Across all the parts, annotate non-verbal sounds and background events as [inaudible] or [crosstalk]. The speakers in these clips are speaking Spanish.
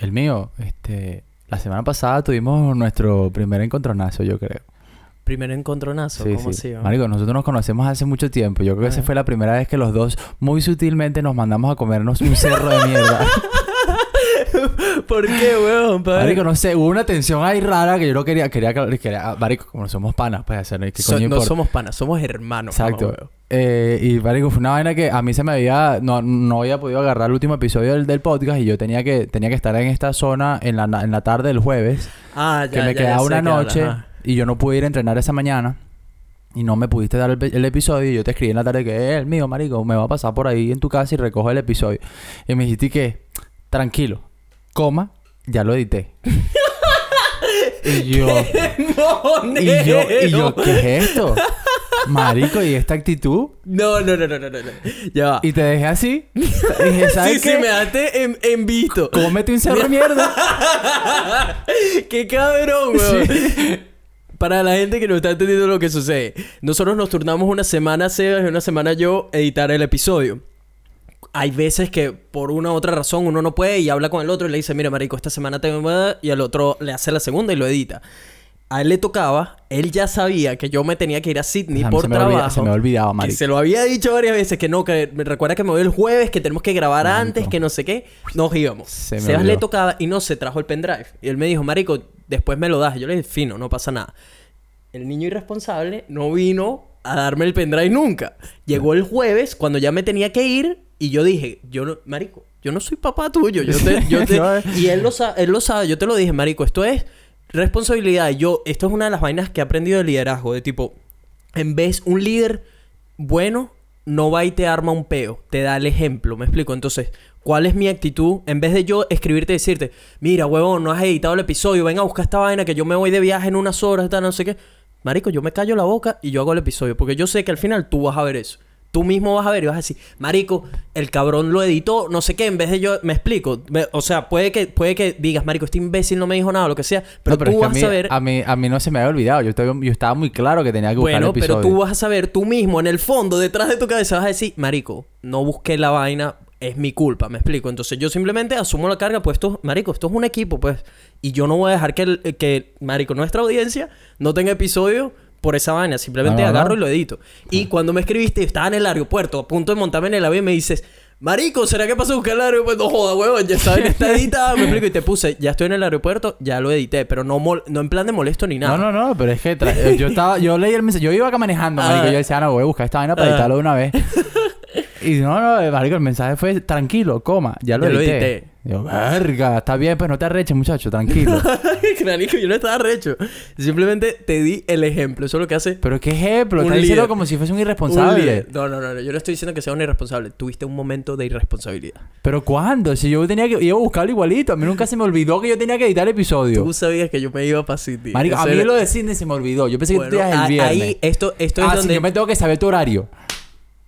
El mío, este, la semana pasada tuvimos nuestro primer encontronazo, yo creo. Primer encontronazo, Sí, ¿cómo sí. así? Marico, nosotros nos conocemos hace mucho tiempo. Yo creo que esa Ah. fue la primera vez que los dos muy sutilmente nos mandamos a comernos un cerro de mierda. [laughs] ¿Por qué, weón? padre? Marico, no sé, hubo una tensión ahí rara que yo no quería, quería, que- quería- Marico, como somos panas, pues hacer qué So- coño no importa? somos panas, somos hermanos. Exacto. weón. Eh, y Marico, fue una vaina que a mí se me había, no, no había podido agarrar el último episodio del, del podcast y yo tenía que, tenía que estar en esta zona en la, en la tarde del jueves, Ah, ya, que me ya, quedaba ya una noche y yo no pude ir a entrenar esa mañana. Y no me pudiste dar el episodio y yo te escribí en la tarde que, eh, el mío, marico, me va a pasar por ahí en tu casa y recojo el episodio. Y me dijiste que, tranquilo, coma, ya lo edité. y [laughs] yo, ¡No, y yo, y yo! ¿qué es esto? Marico, ¿y esta actitud? No, no, no, no, no, no. Ya va. Y te dejé así. Y dije, [laughs] ¿sabes Sí, sí, qué? me daste en, en visto. Cómete un cerro de mierda. [laughs] ¡Qué cabrón, weón! Para la gente que no está entendiendo lo que sucede. Nosotros nos turnamos una semana Sebas y una semana yo editar el episodio. Hay veces que por una u otra razón uno no puede y habla con el otro y le dice, mira, marico, esta semana tengo... Y al otro le hace la segunda y lo edita. A él le tocaba, él ya sabía que yo me tenía que ir a Sydney A por se trabajo. se me olvidaba, Que marico. se lo había dicho varias veces que no, que me recuerda que me voy el jueves, que tenemos que grabar Marico. antes, que no sé qué. Nos íbamos. Se me Sebas olvidó. le tocaba y no se trajo el pendrive. Y él me dijo, Marico, después me lo das. Yo le dije, fino, no pasa nada. El niño irresponsable no vino a darme el pendrive nunca. Llegó el jueves cuando ya me tenía que ir y yo dije, yo no, Marico, yo no soy papá tuyo. Yo te, yo te- [laughs] No, y él lo, sa- él lo sabe, yo te lo dije, Marico, esto es responsabilidad. Yo, esto es una de las vainas que he aprendido de liderazgo, de tipo, en vez un líder bueno no va y te arma un peo, te da el ejemplo, ¿me explico? Entonces, ¿cuál es mi actitud? En vez de yo escribirte y decirte, mira, huevón, no has editado el episodio, venga a buscar esta vaina que yo me voy de viaje en unas horas, tal, no sé qué. Marico, yo me callo la boca y yo hago el episodio, porque yo sé que al final tú vas a ver eso. Tú mismo vas a ver y vas a decir, Marico, el cabrón lo editó, no sé qué, en vez de yo, me explico. Me- o sea, puede que, puede que digas, Marico, este imbécil no me dijo nada, lo que sea, pero, No, pero tú es que a vas mí, a ver. a, mí, a mí no se me había olvidado. Yo, estaba- yo estaba muy claro que tenía que buscar Bueno, el episodio. pero tú vas a saber, tú mismo, en el fondo, detrás de tu cabeza, vas a decir, Marico, no busqué la vaina, es mi culpa, me explico. Entonces yo simplemente asumo la carga, pues esto, Marico, esto es un equipo, pues. Y yo no voy a dejar que, el- que Marico, nuestra audiencia no tenga episodio por esa vaina. Simplemente agarro y lo edito. Y cuando me escribiste, estaba en el aeropuerto, a punto de montarme en el avión, y me dices, Marico, ¿será que pasó a buscar el aeropuerto? No joda, huevón, ya vaina está [laughs] editada, me explico. Y te puse, ya estoy en el aeropuerto, ya lo edité, pero no, mol- no en plan de molesto ni nada. No, no, no, pero es que eh, yo estaba, yo leí el mensaje, yo iba acá manejando, marico, Ah. yo decía, "Ah, no, voy a buscar esta vaina para Ah. editarlo de una vez. [laughs] y no, no, eh, marico, el mensaje fue tranquilo, coma, ya lo Ya lo edité. Yo, verga, está bien, pues no te arreches, muchacho, tranquilo. [laughs] Marico, yo no estaba recho. Simplemente te di el ejemplo. Eso es lo que hace pero qué ejemplo, Un estás diciendo como si fuese un un irresponsable. líder. No, no, no, no. Yo no estoy diciendo que sea un irresponsable. Tuviste un momento de irresponsabilidad. Pero ¿cuándo? Si yo tenía que iba a buscarlo igualito, a mí nunca se me olvidó que yo tenía que editar el episodio. Tú sabías que yo me iba para City. Marico, a mí era- lo de Sydney se me olvidó. Yo pensé Bueno, que tú ibas el viernes. Ahí, esto, esto ah, es sí, donde... yo me tengo que saber tu horario.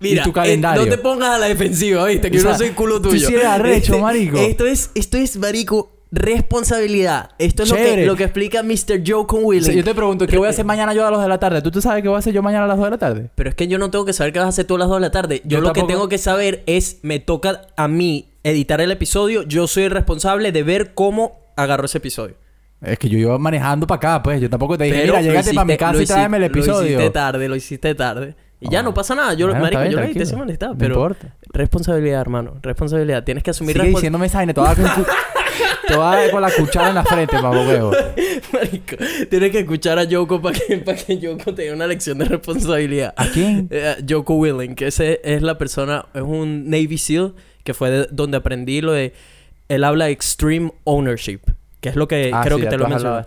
Mira, y tu eh, calendario. no te pongas a la defensiva, ¿viste? Que O yo no soy culo tú tuyo. sí eres arrecho, [laughs] Este- marico. Esto es, esto es, marico, responsabilidad. Esto es lo que, lo que explica Mr. Joe con Willy. O sea, yo te pregunto, ¿qué voy a hacer mañana yo a las 2 de la tarde? ¿Tú, tú sabes qué voy a hacer yo mañana a las 2 de la tarde? Pero es que yo no tengo que saber qué vas a hacer tú a las 2 de la tarde. Yo, Yo lo que tengo que saber es, me toca a mí editar el episodio. Yo soy el responsable de ver cómo agarro ese episodio. Es que yo iba manejando para acá, pues. Yo tampoco te dije, Pero mira, llégate para mi casa y tráeme el hici- Lo episodio. hiciste tarde, lo hiciste tarde. Y ya Ah. no pasa nada. Yo, Bueno, marico, está bien, yo tranquilo. ese molestado, No pero importa. responsabilidad, hermano. Responsabilidad. Tienes que asumir Sigue diciéndome esa vaina, te voy a dar con, la cuchara en la frente, mamá huevo. [laughs] Marico, tienes que escuchar a Yoko para que, para que Yoko te dé una lección de responsabilidad. ¿A quién? [laughs] Eh, Joko Willing, que ese es la persona, es un Navy SEAL, que fue de- donde aprendí lo de, él habla de extreme ownership, que es lo que Ah, creo sí, que te lo has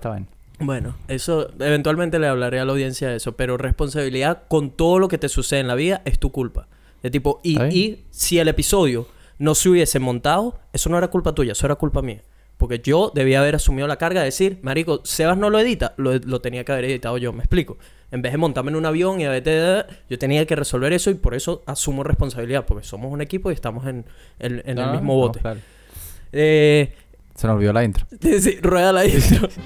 Bueno, eso eventualmente le hablaré a la audiencia de eso, pero responsabilidad con todo lo que te sucede en la vida es tu culpa. De tipo, y, y si el episodio no se hubiese montado, eso no era culpa tuya, eso era culpa mía. Porque yo debía haber asumido la carga de decir, Marico, Sebas no lo edita, lo, lo tenía que haber editado yo, me explico. En vez de montarme en un avión y a veces yo tenía que resolver eso y por eso asumo responsabilidad, porque somos un equipo y estamos en, en- en el No, mismo no, bote. claro. Eh, Se nos olvidó la intro. [laughs] sí, rueda la intro. [laughs]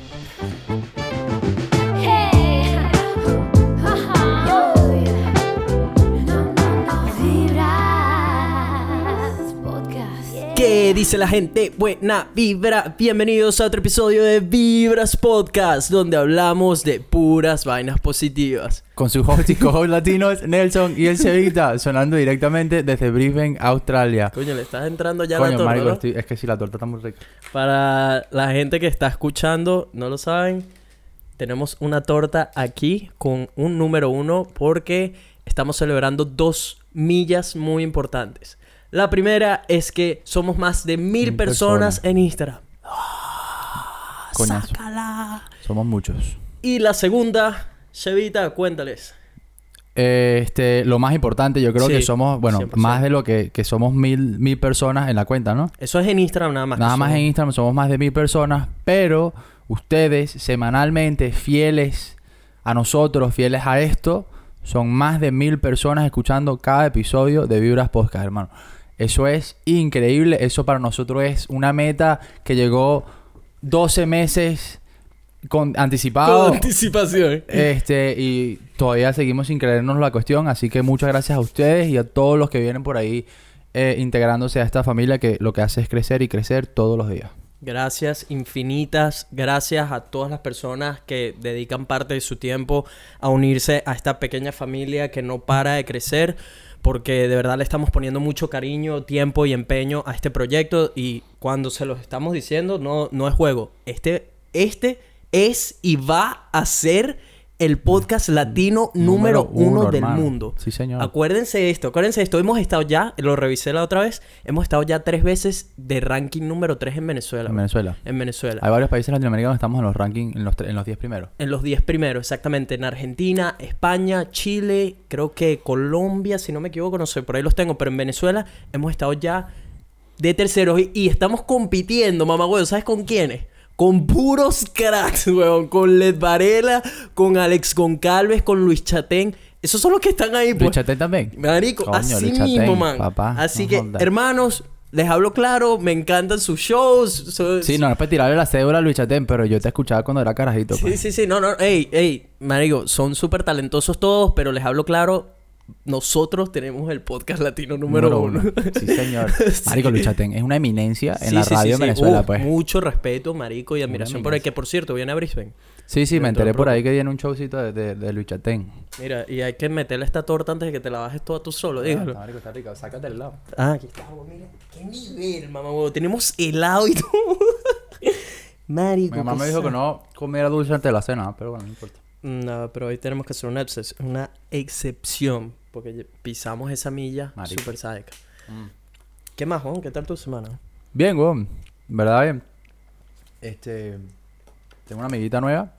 ¿Qué ¿Qué dice la gente? Buena vibra. Bienvenidos a otro episodio de Vibras Podcast, donde hablamos de puras vainas positivas. Con sus host y co-host latinos, Nelson y el Cevita, sonando directamente desde Brisbane, Australia. Coño, le estás entrando ya Coño, la torta, marico, ¿no? estoy- es que sí, la torta está muy rica. Para la gente que está escuchando, no lo saben, tenemos una torta aquí con un número uno porque estamos celebrando dos millas muy importantes. La primera es que somos más de mil, Mil personas, personas. en Instagram. Coñazo. ¡Sácala! Somos muchos. Y la segunda, Chevita, cuéntales. Este, lo más importante, yo creo Sí, que somos, bueno, 100%. más de lo que, que somos mil, mil personas en la cuenta, ¿no? Eso es en Instagram nada más. Nada más somos- en Instagram somos más de mil personas, pero ustedes semanalmente fieles a nosotros, fieles a esto, son más de mil personas escuchando cada episodio de Vibras Podcast, hermano. Eso es increíble, eso para nosotros es una meta que llegó 12 meses con anticipado. Con anticipación. Este, y todavía seguimos sin creernos la cuestión, así que muchas gracias a ustedes y a todos los que vienen por ahí eh, integrándose a esta familia que lo que hace es crecer y crecer todos los días. Gracias infinitas, gracias a todas las personas que dedican parte de su tiempo a unirse a esta pequeña familia que no para de crecer, porque de verdad le estamos poniendo mucho cariño, tiempo y empeño a este proyecto y cuando se los estamos diciendo no, no es juego, este, este es y va a ser el podcast latino número, Número uno, uno del hermano. mundo. Sí, señor. Acuérdense de esto, acuérdense de esto. Hemos estado ya, lo revisé la otra vez, hemos estado ya tres veces de ranking número 3 en Venezuela. En. Venezuela. En Venezuela. Hay varios países latinoamericanos que estamos en los rankings, en los, tre- en los 10 primeros. En los 10 primeros, exactamente. En Argentina, España, Chile, creo que Colombia, si no me equivoco, no sé, por ahí los tengo. Pero en Venezuela hemos estado ya de terceros y, y estamos compitiendo, mamá, güey. ¿Sabes con quiénes? Con puros cracks, weón. Con Led Varela, con Alex Goncalves, con Luis Chatén. Esos son los que están ahí, pues. Luis Chatén también. Marico, Coño, así Luis Chatén, mismo, man. papá, así no que, hermanos, les hablo claro, me encantan sus shows. Sí, no es para tirarle la cédula a Luis Chatén, pero yo te escuchaba cuando era carajito. Sí, pues. sí, sí, no, no, ey, ey, marico, son súper talentosos todos, pero les hablo claro, nosotros tenemos el podcast latino número, uno. Sí, señor. [laughs] Marico, Luis Chatén es una eminencia en Sí, la radio sí, en sí. Venezuela, pues. Mucho respeto, marico, y admiración por el que, por cierto, viene a Brisbane. Sí, sí, me enteré por ahí que viene un showcito de, de, de Luis Chatén. Mira, y hay que meterle esta torta antes de que te la bajes toda tú solo, dígalo. Marico, está rico. Sácate el lado. Ah, aquí está, mira. Qué nivel, mamá, huevón. Tenemos helado y [laughs] todo. marico, Mi mamá me dijo que no comiera dulce antes de la cena, pero bueno, no importa. No, pero hoy tenemos que hacer una, una excepción. Porque pisamos esa milla Marico. súper sádica. ¿Qué más, Juan? ¿Qué tal tu semana? Bien, weón. ¿Verdad? Bien. Este. Tengo una amiguita nueva.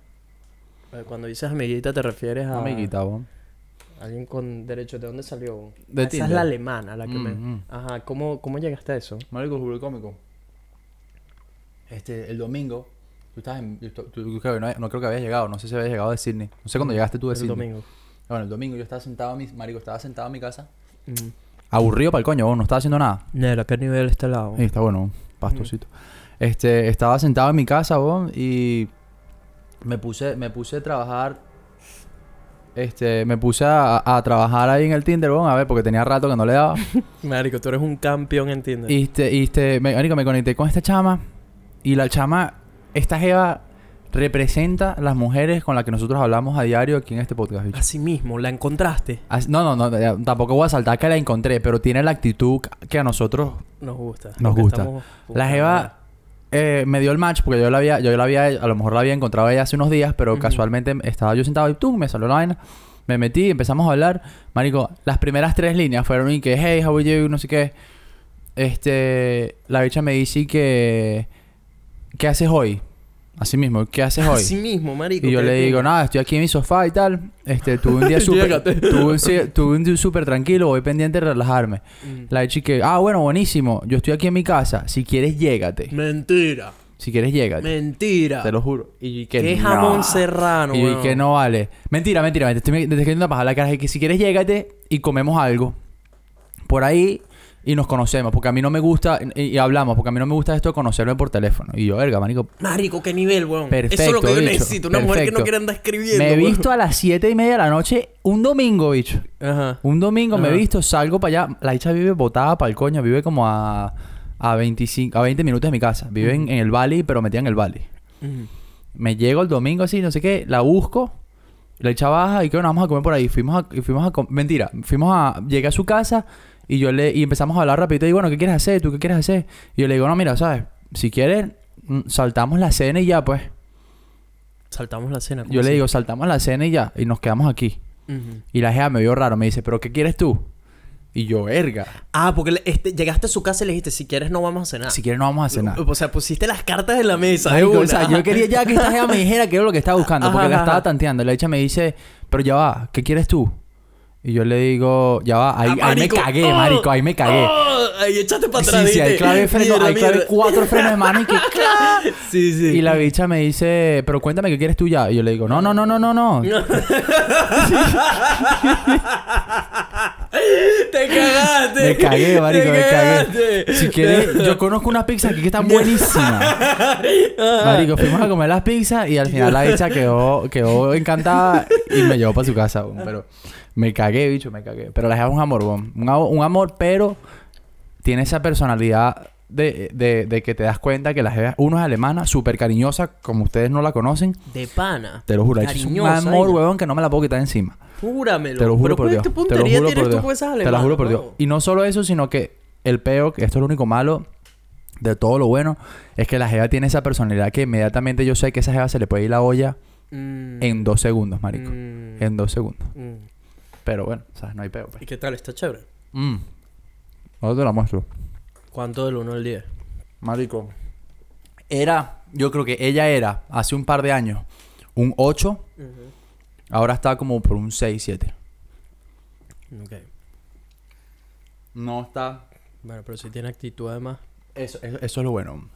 Cuando dices amiguita, te refieres a. Amiguita, weón. Alguien con derechos. ¿De dónde salió? De Ah, esa es la alemana, la que Mm, me. mm. Ajá, ¿cómo, ¿cómo llegaste a eso? Marico, juro cómico. Este, el domingo. Tú estás en. tú- tú no, no creo que habías llegado. No sé si habías llegado de Sydney. No sé cuándo llegaste tú de el Sydney. domingo. Bueno, el domingo yo estaba sentado en mi. Marico, estaba sentado en mi casa. Aburrido para el coño, weón. No estaba haciendo nada. Nera, ¿qué nivel está el lado? Sí, está bueno, pastosito. Este, estaba sentado en mi casa, weón, y me puse, me puse a trabajar. Este, me puse a, a trabajar ahí en el Tinder, weón, a ver, porque tenía rato que no le daba. [laughs] Marico, tú eres un campeón en Tinder. y este, y este, me, marico, me conecté con esta chama. Y la chama, esta jeva representa las mujeres con las que nosotros hablamos a diario aquí en este podcast, bicho. Así mismo, ¿la encontraste? As- No, no, no, tampoco voy a saltar que la encontré, pero tiene la actitud que a nosotros Nos gusta. Nos gusta. estamos La. Jeva eh, me dio el match porque yo la había, yo la había, a lo mejor la había encontrado ella hace unos días, pero casualmente estaba yo sentado y ¡tum! me salió la vaina. Me metí, empezamos a hablar. Marico, las primeras tres líneas fueron y que, hey, how are you, no sé qué. Este, la bicha me dice que, ¿qué haces hoy? Así mismo, ¿qué haces hoy? Así mismo, marico. Y yo le digo, nada, estoy aquí en mi sofá y tal. Este, tuve un [laughs] día súper... Tuve, un, sí, tuve un día súper tranquilo, voy pendiente de relajarme. Mm. La que, ah, bueno, buenísimo. Yo estoy aquí en mi casa. Si quieres, llégate. Mentira. Si quieres, llégate. Mentira. Te lo juro. Y que Qué no. jamón serrano, Y que no vale. Mentira, mentira. Estoy, estoy queriendo pajar la cara. Que si quieres, llégate y comemos algo. Por ahí y nos conocemos. Porque a mí no me gusta. Y, y hablamos. Porque a mí no me gusta esto de conocerme por teléfono. Y yo, verga, manico. Marico, qué nivel, weón. Perfecto, Eso es lo que yo bicho. necesito. Una mujer que Perfecto. no quiera andar escribiendo. Me he visto a las siete y media de la noche. Un domingo, bicho. Ajá. Un domingo me he visto, salgo para allá. La dicha vive botada para el coño, vive como a a 25, a 20 minutos de mi casa. Vive en, en el Valley, pero metía en el Valley. Me llego el domingo así, no sé qué, la busco, la echa baja y que bueno, vamos a comer por ahí. Fuimos a, fuimos a mentira, fuimos a, llegué a su casa y yo le, y empezamos a hablar rapidito y bueno, ¿qué quieres hacer? ¿Tú qué quieres hacer? Y yo le digo, no, mira, ¿sabes? Si quieres, mm, saltamos la cena y ya, pues. Saltamos la cena. ¿cómo Yo le digo, saltamos la cena y ya, y nos quedamos aquí. Y la jefa me vio raro, me dice, ¿pero qué quieres tú? Y yo, verga. Ah, porque le- este, llegaste a su casa y le dijiste, si quieres no vamos a cenar. Si quieres no vamos a cenar. O sea, pusiste las cartas en la mesa. o sea, yo quería ya que esta jefa me dijera que era lo que estaba buscando, Ajá, porque la estaba ajá. tanteando. La hecha me dice, pero ya va, ¿qué quieres tú? Y yo le digo, ya va, ahí, Ah, ahí me cagué, Oh, marico, ahí me cagué. oh, ahí echaste para atrás. sí, sí, hay clave freno, Mierda, hay clave mierda. cuatro frenos de mano y que [laughs] Sí, sí. Y la bicha me dice, pero cuéntame qué quieres tú ya. Y yo le digo, no, no, no, no, no, no. [laughs] [laughs] Te cagaste. Me cagué, marico, Te me cagué. Si quieres, yo conozco unas pizzas aquí que están buenísimas. Marico, fuimos a comer las pizzas y al final la bicha quedó, quedó encantada y me llevó para su casa. Pero me cagué, bicho, me cagué. Pero la jefa es un amor, weón. un, un amor, pero tiene esa personalidad de, de, de que te das cuenta que la jefa, uno es alemana, súper cariñosa, como ustedes no la conocen. De pana. Te lo juro, es un amor, weón, que no me la puedo quitar encima. Júramelo. Te lo juro por ¿cuál Dios. ¿Qué Te lo puntería juro tienes por tú Dios. con esas Te lo alemanas, juro por Dios. huevón? Y no solo eso, sino que el peo, que esto es lo único malo de todo lo bueno, es que la jeva tiene esa personalidad que inmediatamente yo sé que esa jeva se le puede ir la olla Mm, en dos segundos, marico. mm, En dos segundos. mm. Pero bueno, ¿sabes? No hay peo, pues. ¿Y qué tal? ¿Está chévere? Mm. Ahora te la muestro. ¿Cuánto del 1 al 10? Marico. Era, yo creo que ella era, hace un par de años, un 8. Ahora está como por un 6, 7. Ok. No está... Bueno, pero si tiene actitud además. Eso, eso, eso es lo bueno.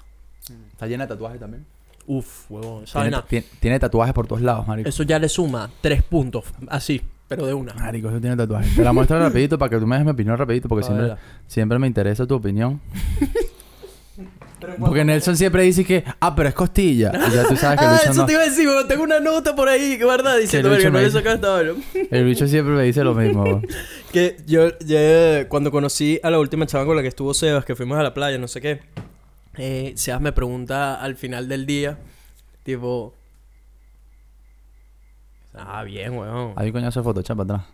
Está llena de tatuajes también. Uf, huevón. Tiene, tiene- tiene tatuajes por todos lados, marico. Eso ya le suma 3 puntos. Así, pero de una. Marico, eso tiene tatuajes. Te la muestro rapidito para que tú me des mi opinión rapidito porque siempre, siempre me interesa tu opinión. [laughs] Porque Nelson siempre dice que, ah, pero es costilla. Y ya tú sabes que [laughs] Ah, eso no. te iba a decir, weón. Tengo una nota por ahí, ¿verdad? Diciendo, el bicho verga, no me saca esta vaina. [laughs] El bicho siempre me dice lo mismo. Que yo, yo, cuando conocí a la última chava con la que estuvo Sebas, que fuimos a la playa, no sé qué, eh, Sebas me pregunta al final del día, tipo... Ah, bien, weón. Ahí coñazo de Photoshop para atrás.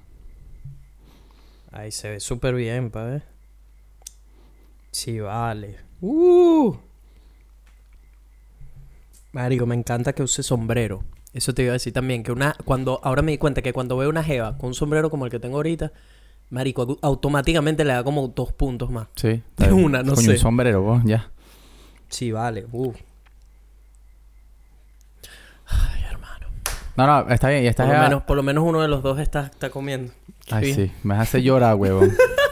Ahí se ve súper bien, pa' ver. Sí, vale. Uh. Marico, me encanta que use sombrero. Eso te iba a decir también, que una... cuando Ahora me di cuenta que cuando veo una jeva con un sombrero como el que tengo ahorita, Marico, au- automáticamente le da como dos puntos más. Sí. De una, no Coño, sé. un sombrero, vos, ya. Sí, vale. Uh. Ay, hermano. No, no, está bien. Y esta Por lo, menos, por lo menos uno de los dos está, está comiendo. Qué Ay, bien. sí. Me hace llorar, huevón.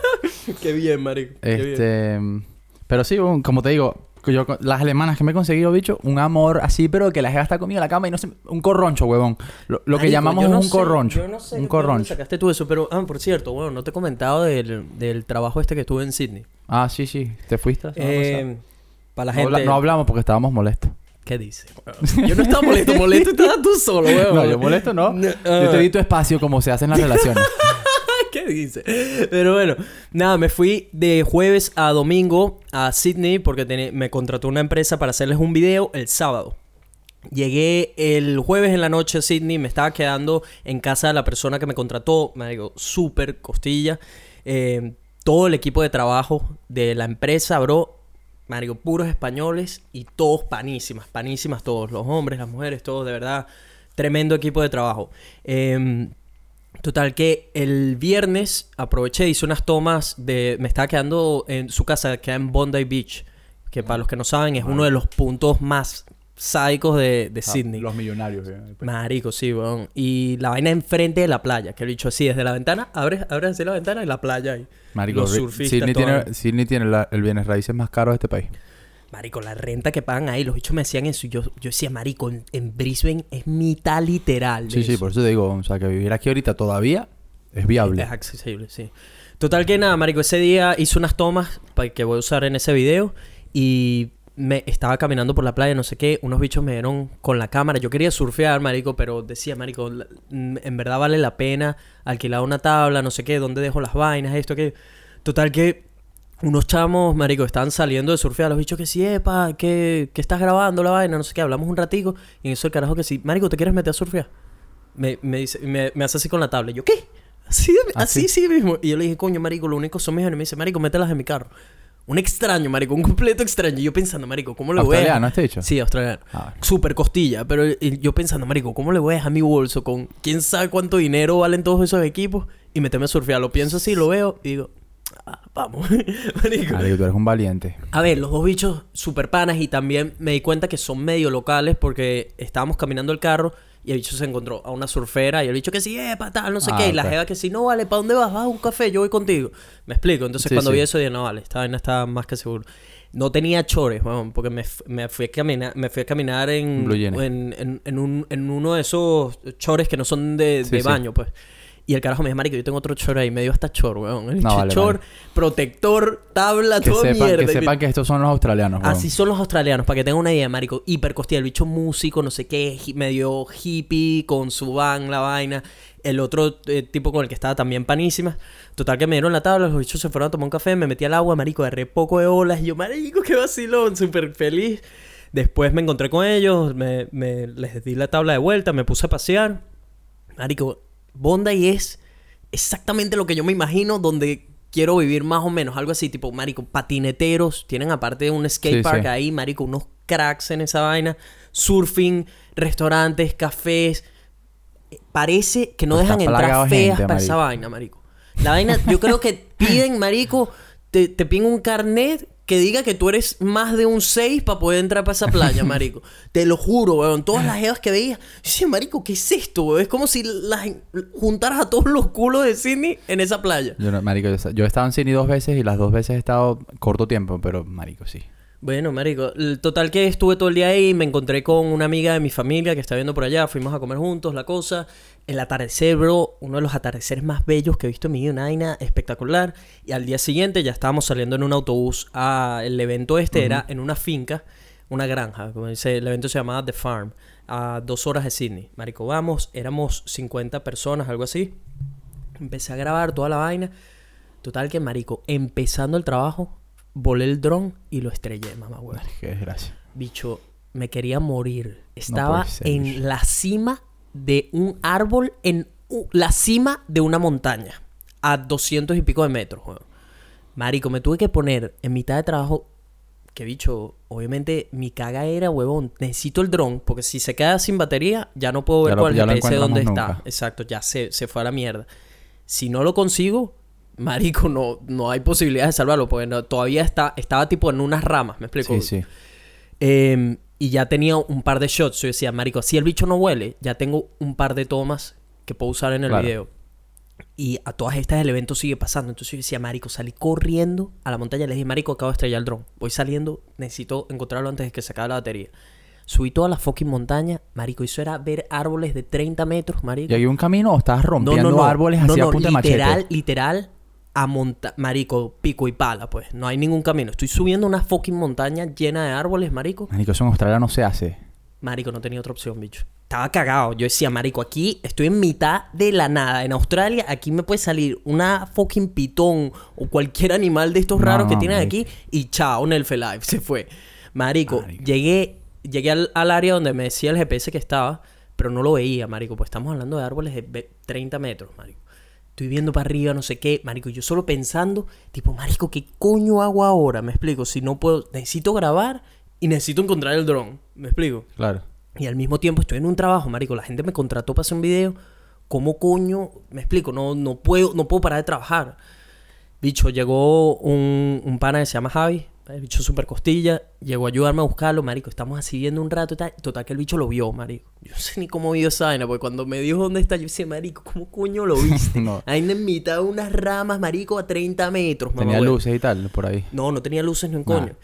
[laughs] Qué bien, marico. Qué bien. este... Pero sí, como te digo... Yo, las alemanas que me he conseguido, bicho, un amor así, pero que la jeva está conmigo en la cama y no sé, un corroncho, huevón. Lo, lo que llamamos es un sé- corroncho. Yo no sé un corroncho. sacaste tú eso, pero... Ah, por cierto, bueno, no te he comentado del, del trabajo este que estuve en Sydney. Ah, sí, sí. ¿Te fuiste? Eh, para la gente... no hablamos porque estábamos molestos. ¿Qué dice? Yo no estaba molesto, molesto estabas tú solo, weón. No, yo molesto no. No, Yo te ah. di tu espacio como se hacen las [laughs] relaciones. ¿Qué dice? Pero bueno, nada, me fui de jueves a domingo a Sydney porque me contrató una empresa para hacerles un video el sábado. Llegué el jueves en la noche a Sydney, me estaba quedando en casa de la persona que me contrató, me digo, súper costilla. Eh, todo el equipo de trabajo de la empresa, bro, Mario, puros españoles y todos panísimas, panísimas todos, los hombres, las mujeres, todos, de verdad, tremendo equipo de trabajo. Em, Total, que el viernes aproveché, hice unas tomas de... Me estaba quedando en su casa, queda en Bondi Beach, que para los que no saben es uno de los puntos más sádicos de, de Sydney. Los millonarios. eh. Marico, sí, weón. Y la vaina enfrente de la playa, que lo he dicho así, desde la ventana, abres, abres así la ventana y la playa ahí. Marico, los surfistas, Sydney tiene. Sydney tiene la- el bienes raíces más caro de este país. Marico, la renta que pagan ahí, los bichos me decían eso yo, yo decía, marico, en, en Brisbane es mitad literal. de Sí, sí, por eso te digo, o sea, que vivir aquí ahorita todavía es viable. Es accesible, sí. Total que nada, marico, ese día hice unas tomas que voy a usar en ese video y me estaba caminando por la playa, no sé qué, unos bichos me dieron con la cámara. Yo quería surfear, marico, pero decía, marico, mm, en verdad vale la pena alquilar una tabla, no sé qué, dónde dejo las vainas, esto, que Total que unos chamos, marico, estaban saliendo de surfear. Los bichos que sí, epa, que, que estás grabando la vaina, no sé qué. Hablamos un ratico. Y en eso el carajo que sí, marico, ¿te quieres meter a surfear? Me, me dice, me, me hace así con la tabla. Yo, ¿qué? Así, ¿Así? así, sí mismo. Y yo le dije, coño, marico, lo único son mis Y me dice, marico, mételas en mi carro. Un extraño, marico, un completo extraño. Y yo pensando, marico, ¿cómo le voy a ¿Australiano este dicho? Sí, australiano. Ah, Super costilla, pero y yo pensando, marico, ¿cómo le voy a dejar mi bolso con quién sabe cuánto dinero valen todos esos equipos y meterme a surfear? Lo pienso así, lo veo y digo, ah, vamos, [laughs] marico. marico, tú eres un valiente. A ver, los dos bichos super panas y también me di cuenta que son medio locales porque estábamos caminando el carro y el bicho se encontró a una surfera y el bicho que sí, epa, tal, no sé Ah, qué. Y la ok. jeva que sí, no, vale, ¿para dónde vas? Vas a un café, yo voy contigo. Me explico. Entonces Sí, cuando sí. vi eso dije, no, vale, esta vaina está más que seguro. No tenía chores, weón, porque me, me fui a caminar, me fui a caminar en, en, en, en un, en uno de esos chores que no son de, Sí, de baño, pues. Y el carajo me dijo, marico, yo tengo otro chor ahí. Me dio hasta chor, weón. El No, vale, chor, vale. protector, tabla, Que todo sepan, mierda. que sepan que estos son los australianos. weón. Así son los australianos, para que tengan una idea, marico. Hipercostilla, el bicho músico, no sé qué, medio hippie, con su van, la vaina. El otro eh, tipo con el que estaba también panísima. Total que me dieron la tabla, los bichos se fueron a tomar un café, me metí al agua, marico, agarré poco de olas. Y yo, marico, qué vacilón, súper feliz. Después me encontré con ellos, me, me- les di la tabla de vuelta, me puse a pasear. Marico, Bondi es exactamente lo que yo me imagino donde quiero vivir más o menos. Algo así, tipo, marico, patineteros. Tienen aparte un skate park sí. ahí, marico, unos cracks en esa vaina. Surfing, restaurantes, cafés. Parece que no Está dejan entrar feas gente, para esa vaina, marico. La vaina, yo creo que piden, marico, te, te piden un carnet que diga que tú eres más de un 6 para poder entrar para esa playa, [laughs] marico. Te lo juro, weón. Todas las jevas que veía, yo decía, marico, ¿qué es esto, weón? Es como si las juntaras a todos los culos de Sydney en esa playa. Yo, no- marico, yo, yo he estado en Sydney dos veces y las dos veces he estado corto tiempo, pero marico, sí. Bueno, marico, el total que estuve todo el día ahí, me encontré con una amiga de mi familia que está viendo por allá, fuimos a comer juntos, la cosa. El atardecer, bro, uno de los atardeceres más bellos que he visto en mi vida, una vaina espectacular. Y al día siguiente ya estábamos saliendo en un autobús a el evento este era en una finca, una granja, como dice, el evento se llamaba The Farm, a dos horas de Sydney. Marico, vamos, éramos 50 personas, algo así. Empecé a grabar toda la vaina. Total que, marico, empezando el trabajo, volé el dron y lo estrellé, mamá, huevo. Qué desgracia. Bicho, me quería morir. Estaba ser, en bicho. la cima de un árbol, en la cima de una montaña, a 200 y pico de metros, weón. Marico, me tuve que poner en mitad de trabajo. Que bicho, obviamente mi caga era, huevón, necesito el dron, porque si se queda sin batería, ya no puedo ver Ya lo- con el ya lo GPS dónde encuentras está. nunca. Exacto, ya se, se fue a la mierda. Si no lo consigo, marico, no, no hay posibilidad de salvarlo, porque no- todavía está, estaba tipo en unas ramas, ¿me explico? Sí, sí. Eh, y ya tenía un par de shots. Yo decía, marico, si el bicho no huele, ya tengo un par de tomas que puedo usar en el Claro. video. Y a todas estas el evento sigue pasando. Entonces yo decía, marico, salí corriendo a la montaña. Le dije, marico, acabo de estrellar el dron. Voy saliendo, necesito encontrarlo antes de que se acabe la batería. Subí toda la fucking montaña, marico. Eso era ver árboles de 30 metros, marico. ¿Y hay un camino o estabas rompiendo árboles así a punta de literal, machete? literal, a monta marico, pico y pala, pues. No hay ningún camino. Estoy subiendo una fucking montaña llena de árboles, marico. Marico, eso en Australia no se hace. Marico, no tenía otra opción, bicho. Estaba cagado. Yo decía, marico, aquí estoy en mitad de la nada. En Australia, aquí me puede salir una fucking pitón o cualquier animal de estos No, raros que no, tienen marico. aquí y chao, el Life [laughs] se fue. Marico, Marico. llegué, llegué al, al área donde me decía el GPS que estaba, pero no lo veía, marico. Pues estamos hablando de árboles de ve- 30 metros, marico. Estoy viendo para arriba, no sé qué, marico. Yo solo pensando, tipo, marico, ¿qué coño hago ahora? Me explico. Si no puedo, necesito grabar y necesito encontrar el dron. Me explico. Claro. Y al mismo tiempo estoy en un trabajo, marico. La gente me contrató para hacer un video. ¿Cómo coño? Me explico. No, no, puedo, no puedo parar de trabajar. Bicho, llegó un, un pana que se llama Javi. El bicho súper costilla. Llegó a ayudarme a buscarlo, marico. Estamos así viendo un rato y tal. Total que el bicho lo vio, marico. Yo no sé ni cómo vio esa vaina. Porque cuando me dijo dónde está, yo decía, marico, ¿cómo coño lo [laughs] viste? No. Ahí en mitad de unas ramas, marico, a 30 metros. Tenía mamahuevo. luces y tal por ahí. No, no tenía luces ni un Nada. coño.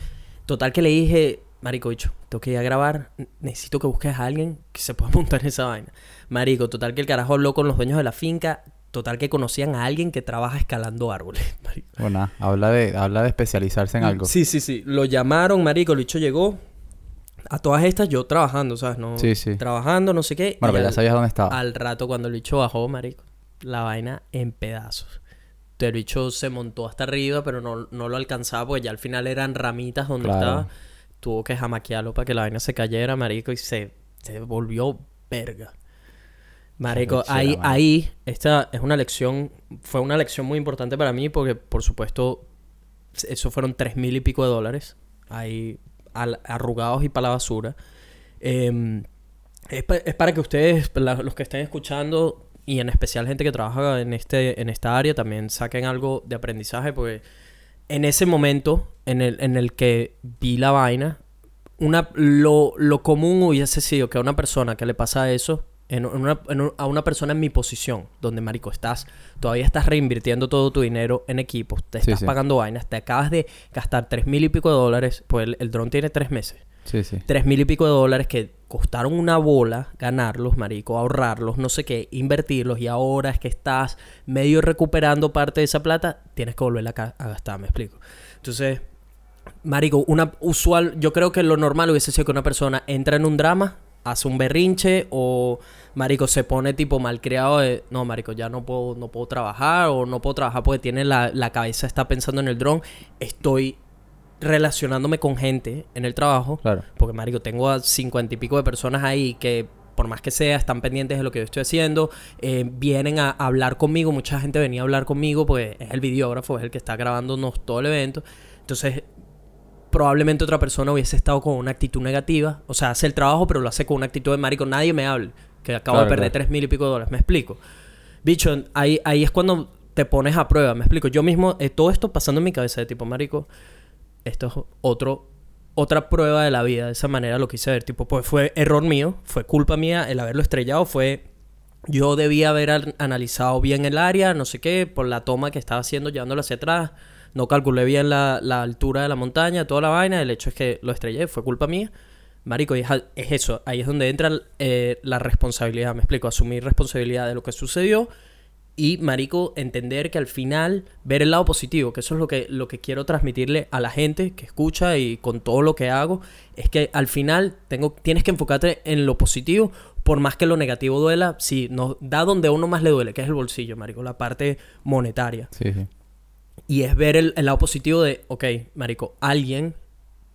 Total que le dije, marico, bicho, tengo que ir a grabar. Necesito que busques a alguien que se pueda [laughs] montar en esa vaina. Marico, total que el carajo habló con los dueños de la finca. Total que conocían a alguien que trabaja escalando árboles, [laughs] marico. Bueno, habla de, habla de especializarse en algo. Sí, sí, sí. Lo llamaron, marico, el bicho llegó. A todas estas yo trabajando, ¿sabes? No, Sí, sí. Trabajando, no sé qué. Bueno, pero ya al- sabías dónde estaba. Al rato cuando el bicho bajó, marico, la vaina en pedazos. el bicho se montó hasta arriba, pero no, no lo alcanzaba porque ya al final eran ramitas donde Claro. estaba. Tuvo que jamaquearlo para que la vaina se cayera, marico, y se, se volvió verga. Marico, ahí, ahí, esta es una lección, fue una lección muy importante para mí porque, por supuesto, eso fueron tres mil y pico de dólares ahí al- arrugados y para la basura. Em, es, pa- es para que ustedes, la- los que estén escuchando, y en especial gente que trabaja en, este, en esta área, también saquen algo de aprendizaje, porque en ese momento en el, en el que vi la vaina, una, lo, lo común hubiese sido que a una persona que le pasa eso, en una- en un- a una persona en mi posición, donde, marico, estás, todavía estás reinvirtiendo todo tu dinero en equipos, te estás sí. pagando vainas, te acabas de gastar tres mil y pico de dólares, pues el, el dron tiene tres meses. Sí, sí. Tres mil y pico de dólares que costaron una bola ganarlos, marico, ahorrarlos, no sé qué, invertirlos y ahora es que estás medio recuperando parte de esa plata, tienes que volverla a gastar, me explico. Entonces, marico, una usual, yo creo que lo normal hubiese sido que una persona entra en un drama, hace un berrinche o marico se pone tipo malcriado de, no, marico, ya no puedo no puedo trabajar o no puedo trabajar porque tiene la, la cabeza está pensando en el dron, estoy relacionándome con gente en el trabajo Claro. porque, marico, tengo a cincuenta y pico de personas ahí que, por más que sea, están pendientes de lo que yo estoy haciendo. eh, vienen a hablar conmigo. Mucha gente venía a hablar conmigo, pues es el videógrafo, es el que está grabándonos todo el evento. Entonces, probablemente otra persona hubiese estado con una actitud negativa. O sea, hace el trabajo, pero lo hace con una actitud de, marico, nadie me hable. Que acabo Claro, de perder tres mil y pico de dólares. ¿Me explico? Bicho, ahí, ahí es cuando te pones a prueba. ¿Me explico? Yo mismo, eh, todo esto pasando en mi cabeza de tipo, marico, esto es otro otra prueba de la vida de esa manera lo quise ver tipo pues fue error mío fue culpa mía el haberlo estrellado fue yo debía haber an- analizado bien el área no sé qué por la toma que estaba haciendo llevándolo hacia atrás no calculé bien la, la altura de la montaña toda la vaina el hecho es que lo estrellé fue culpa mía marico es, es eso ahí es donde entra eh, la responsabilidad me explico asumir responsabilidad de lo que sucedió y, marico, entender que al final, ver el lado positivo, que eso es lo que, lo que quiero transmitirle a la gente que escucha y con todo lo que hago, es que al final tengo, tienes que enfocarte en lo positivo, por más que lo negativo duela, sí, nos da donde a uno más le duele, que es el bolsillo, marico, la parte monetaria. Sí, sí. Y es ver el, el lado positivo de, ok, marico, alguien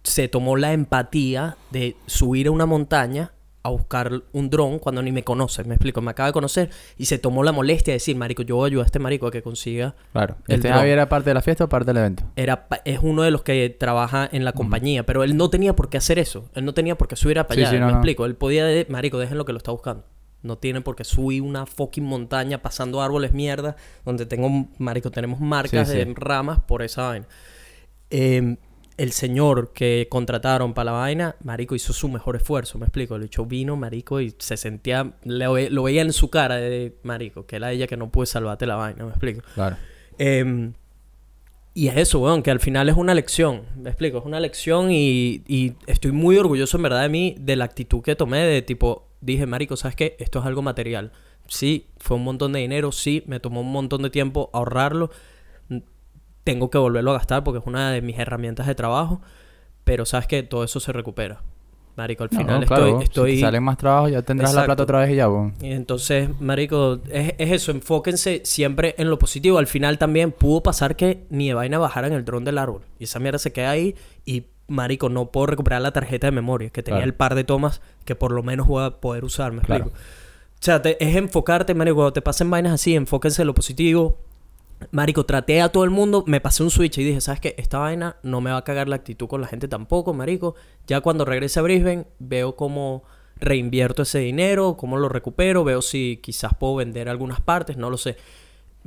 se tomó la empatía de subir a una montaña a buscar un dron cuando ni me conoce, me explico, me acaba de conocer y se tomó la molestia de decir, marico, yo voy a ayudar a este marico a que consiga Claro. El ¿Este. Javier era parte de la fiesta o parte del evento? era es uno de los que trabaja en la compañía, pero él no tenía por qué hacer eso, él no tenía por qué subir a para Sí, allá, sí, no, me no. explico, él podía, de- marico, dejen lo que lo está buscando. No tiene por qué subir una fucking montaña pasando árboles mierda, donde tengo, marico, tenemos marcas Sí, de sí. ramas por esa vaina. Eh, el señor que contrataron para la vaina, marico, hizo su mejor esfuerzo, me explico. El bicho vino, marico, y se sentía, lo, ve- lo veía en su cara de, marico, que era ella que no pude salvarte la vaina, me explico. Claro. Eh, y es eso, weón, que al final es una lección. Me explico, es una lección y, y estoy muy orgulloso en verdad de mí, de la actitud que tomé, de tipo, dije, Marico, ¿sabes qué? Esto es algo material. Sí, fue un montón de dinero, sí, me tomó un montón de tiempo ahorrarlo. Tengo que volverlo a gastar porque es una de mis herramientas de trabajo. Pero sabes que todo eso se recupera. Marico, al No, final claro, estoy, estoy, Si te salen más trabajos, ya tendrás la plata otra vez y ya, y entonces, marico, es, es eso, enfóquense siempre en lo positivo. Al final también pudo pasar que ni de vaina bajaran el dron del árbol. Y esa mierda se queda ahí y, marico, no puedo recuperar la tarjeta de memoria, que tenía Claro. el par de tomas que por lo menos voy a poder usar, me Claro. explico. O sea, te- es enfocarte, marico, cuando te pasen vainas así, enfóquense en lo positivo. Marico, traté a todo el mundo, me pasé un switch y dije, ¿sabes qué? Esta vaina no me va a cagar la actitud con la gente tampoco, marico. Ya cuando regrese a Brisbane, veo cómo reinvierto ese dinero, cómo lo recupero, veo si quizás puedo vender algunas partes, no lo sé.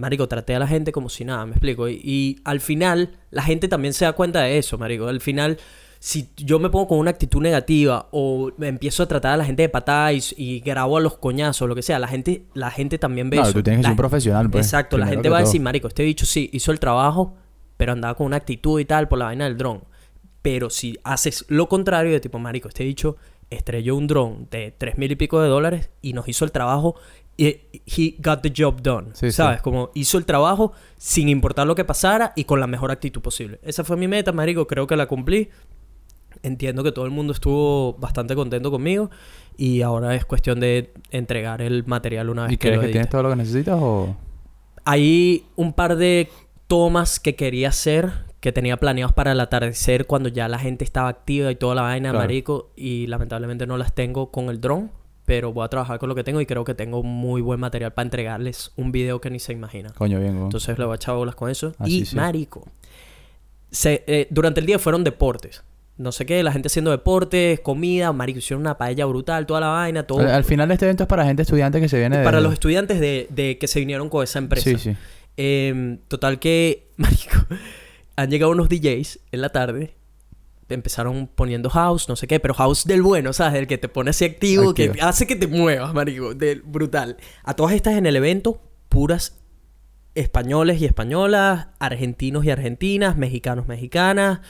Marico, traté a la gente como si nada, me explico. Y, y al final, la gente también se da cuenta de eso, marico. Al final, si yo me pongo con una actitud negativa o me empiezo a tratar a la gente de patada y, y grabo a los coñazos, lo que sea, la gente, la gente también ve Claro, eso. tú tienes que La- ser un profesional, pues. Exacto, la gente va a decir, marico, este bicho sí, hizo el trabajo, pero andaba con una actitud y tal por la vaina del dron. Pero si haces lo contrario de tipo, marico, este bicho estrelló un dron de tres mil y pico de dólares y nos hizo el trabajo he got the job done, Sí, sí. ¿sabes? Como hizo el trabajo sin importar lo que pasara y con la mejor actitud posible. Esa fue mi meta, marico, creo que la cumplí. Entiendo que todo el mundo estuvo bastante contento conmigo y ahora es cuestión de entregar el material una vez ¿Y que lo crees que edite. tienes todo lo que necesitas o...? Hay un par de tomas que quería hacer, que tenía planeados para el atardecer cuando ya la gente estaba activa y toda la vaina, Claro. marico, y lamentablemente no las tengo con el dron, pero voy a trabajar con lo que tengo y creo que tengo muy buen material para entregarles un video que ni se imaginan. Coño, bien, weón. Entonces le voy a echar bolas con eso. Así y sí. marico, se, eh, durante el día fueron deportes. No sé qué, la gente haciendo deportes, comida, marico, hicieron una paella brutal, toda la vaina, todo. Al, al final este evento es para gente estudiante que se viene de... para los estudiantes de, de que se vinieron con esa empresa. Sí, sí. Em, total que, [laughs] marico, han llegado unos DJs en la tarde. Empezaron poniendo house, no sé qué, pero house del bueno, ¿sabes? Del que te pone así activo, que Activo. hace que te muevas, marico. Del brutal. A todas estas en el evento, puras españoles y españolas, argentinos y argentinas, mexicanos, mexicanas.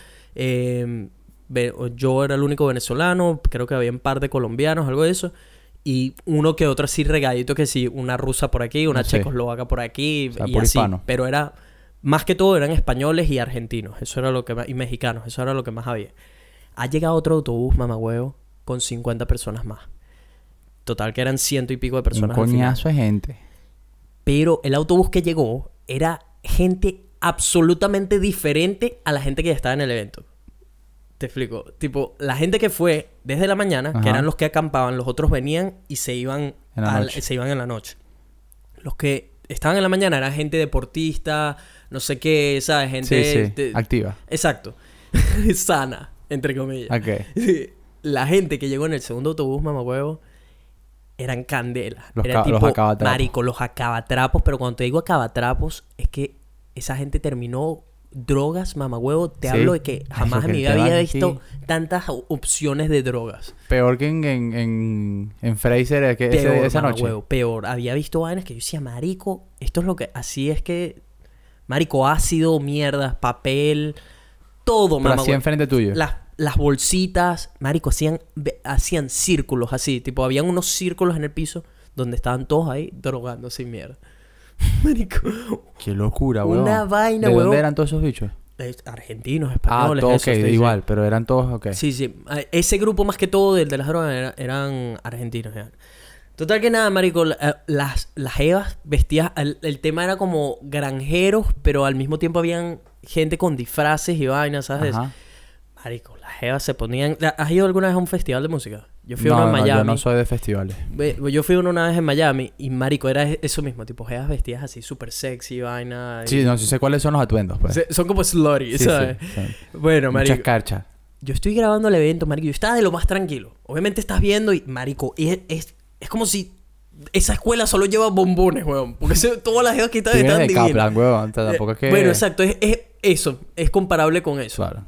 ve- yo era el único venezolano, creo que había un par de colombianos, algo de eso. Y uno que otro así regadito que sí, una rusa por aquí, una Sí. checoslovaca por aquí O sea, y puro así. hispano. Pero era, más que todo eran españoles y argentinos. Eso era lo que más, y mexicanos, eso era lo que más había. Ha llegado otro autobús, mamagüevo, con 50 personas más. Total que eran ciento y pico de Un personas. final. coñazo de gente. Pero el autobús que llegó era gente absolutamente diferente a la gente que ya estaba en el evento. Te explico. Tipo, la gente que fue desde la mañana, Ajá. que eran los que acampaban, los otros venían y se iban, En la al- noche. se iban en la noche. Los que estaban en la mañana eran gente deportista, no sé qué, ¿sabes? Gente... Sí, sí. de- Activa. Exacto. [laughs] Sana, entre comillas. Sí. [laughs] La gente que llegó en el segundo autobús, mamahuevo, eran candela. Los Era ca- los tipo, acabatrapos. marico, los acabatrapos. Pero cuando te digo acabatrapos, es que esa gente terminó drogas, mamahuevo. Te Sí. hablo de que jamás en mi vida había aquí. visto tantas opciones de drogas. Peor que en, en, en, en Fraser eh, que ese- Peor, esa noche. peor. Había visto vainas que yo decía, marico, esto es lo que... Así es que... Marico, ácido, mierda, papel... Todo, Pero así mamahuevo. enfrente tuyo. Las, las bolsitas, marico, hacían, hacían círculos así. Tipo, habían unos círculos en el piso donde estaban todos ahí drogando sin mierda. [laughs] marico. Qué locura, weón. Una vaina, ¿De weón. dónde eran todos esos bichos? Argentinos, Ah, españoles. todos, eso, ok, sí, sí. igual, pero eran todos, ok. Sí, sí. Ah, Ese grupo más que todo del de las drogas era- eran argentinos. ya. Total que nada, marico. la- eh, Las, las evas vestidas... El, el tema era como granjeros, pero al mismo tiempo habían gente con disfraces y vainas, ¿sabes? Ajá. Marico, las evas se ponían... ¿Has ido alguna vez a un festival de música? Yo fui no, uno en no, Miami. yo no soy de festivales. Yo fui uno una vez en Miami y marico, era e- eso mismo, tipo jevas vestidas así súper sexy, vaina. y- Sí, no, sí sé cuáles son los atuendos, pues. Se- Son como slutty, Sí, ¿sabes? sí, sí. Bueno, Muchas marico. carchas. Yo estoy grabando el evento, marico. Yo estaba de lo más tranquilo. Obviamente estás viendo y, marico, es, es, es como si esa escuela solo lleva bombones, weón. Porque se- todas las que estaban de. Kaplan, weón. o sea, tampoco Eh, es que... Bueno, exacto. Es, es eso. Es comparable con eso. Claro.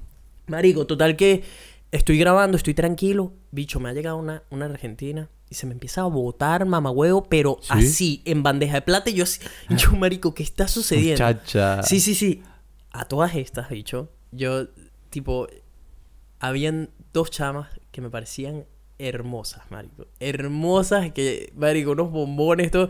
Marico, total que estoy grabando, estoy tranquilo. Bicho, me ha llegado una, una argentina y se me empieza a botar mamahuevo, pero ¿Sí? así, en bandeja de plata. Y yo, así- yo, marico, ¿qué está sucediendo? Muchacha. Sí, sí, sí. A todas estas, bicho, yo, tipo, habían dos chamas que me parecían hermosas, marico. Hermosas, que, marico, unos bombones, todo.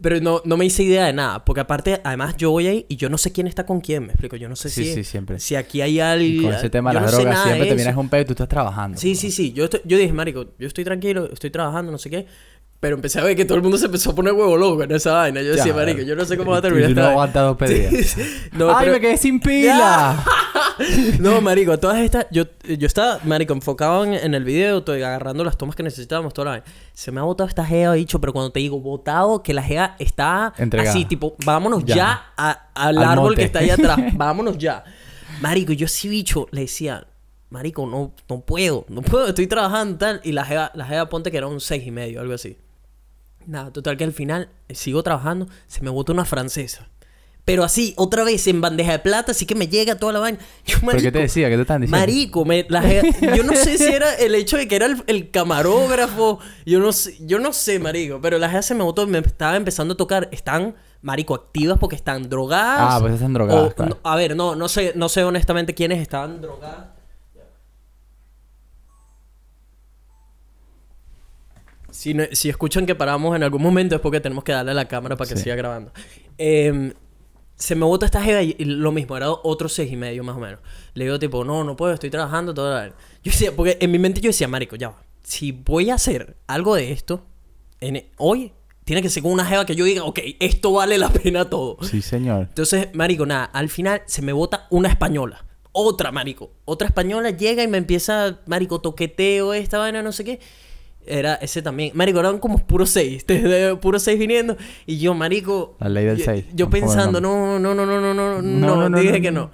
Pero no, no me hice idea de nada. Porque aparte, además, yo voy ahí y yo no sé quién está con quién, me explico. Yo no sé Sí, si... sí, siempre. Si aquí hay alguien... Con ese tema de yo las no drogas siempre te miras un pedo y tú estás trabajando. Sí, sí, sí. Yo, estoy- yo dije, marico, yo estoy tranquilo, estoy trabajando, no sé qué. Pero empecé a ver que todo el mundo se empezó a poner huevo loco en esa vaina. Yo decía, marico, yo no sé cómo va a terminar esta no vaina". [laughs] aguantas dos pedidas. No, ¡Ay, pero- me quedé sin pila! [laughs] [laughs] No, marico, todas estas... Yo, yo estaba, marico, enfocado en, en el video, estoy agarrando las tomas que necesitábamos, toda la vaina. Se me ha botado esta gea, dicho, pero cuando te digo botado, que la gea está Entregada. así, tipo, vámonos ya, Ya. a- al, Al árbol monte. que está ahí atrás. [laughs] vámonos ya. Marico, yo sí, bicho, le decía... Marico, no, no puedo, no puedo, estoy trabajando tal. Y la jeva, la jeva ponte que era un seis y medio, algo así. Nada, total que al final eh, sigo trabajando, se me bota una francesa. Pero así, otra vez en bandeja de plata, así que me llega toda la vaina. [laughs] Yo, ¿Pero qué te marico, decía? ¿Qué te están diciendo? Marico, me- la je- [laughs] yo no sé si era el hecho de que era el, el camarógrafo, yo no sé, yo no sé, marico, pero la gente se me botó me estaba empezando a tocar, están, marico, activas porque están drogadas. Ah, pues están drogadas, o- claro. no, a ver, no, no sé, no sé honestamente quiénes estaban drogadas. Si, no- si escuchan que paramos en algún momento es porque tenemos que darle a la cámara para que Sí. siga grabando. Em, se me bota esta jeva y lo mismo, era otro seis y medio más o menos. Le digo tipo, no, no puedo, estoy trabajando toda la... Yo decía, porque en mi mente yo decía, marico, ya va. Si voy a hacer algo de esto, en, hoy, Tiene que ser con una jeva que yo diga, ok, esto vale la pena todo. Sí, señor. Entonces, marico, nada, al final se me bota una española. Otra, marico. Otra española llega y me empieza, marico, toqueteo, esta vaina, no sé qué. Era ese también. Marico, eran como seis. [laughs] Desde puros seis viniendo. Y yo, marico. La ley del yo- seis. Yo pensando, no, no, no, no, no, no, no, No, dije no, que no. no.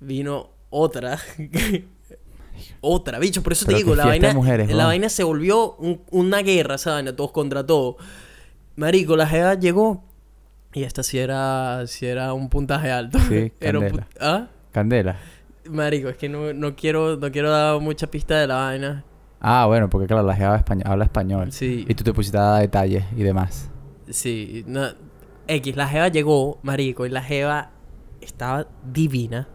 Vino otra. [laughs] otra, bicho. Por eso te digo, la vaina, la vaina se volvió un- una guerra, esa vaina, todos contra todos. Marico, la jeva llegó. Y esta sí era, sí era un puntaje alto. Sí, [laughs] candela. ¿Ah? Candela. Marico, es que no, no quiero, no quiero dar mucha pista de la vaina. Ah, bueno, porque claro, la jeva español, habla español. Sí. Y tú te pusiste a dar detalles y demás. Sí, no, X, la Jeva llegó, marico, y la Jeva estaba divina.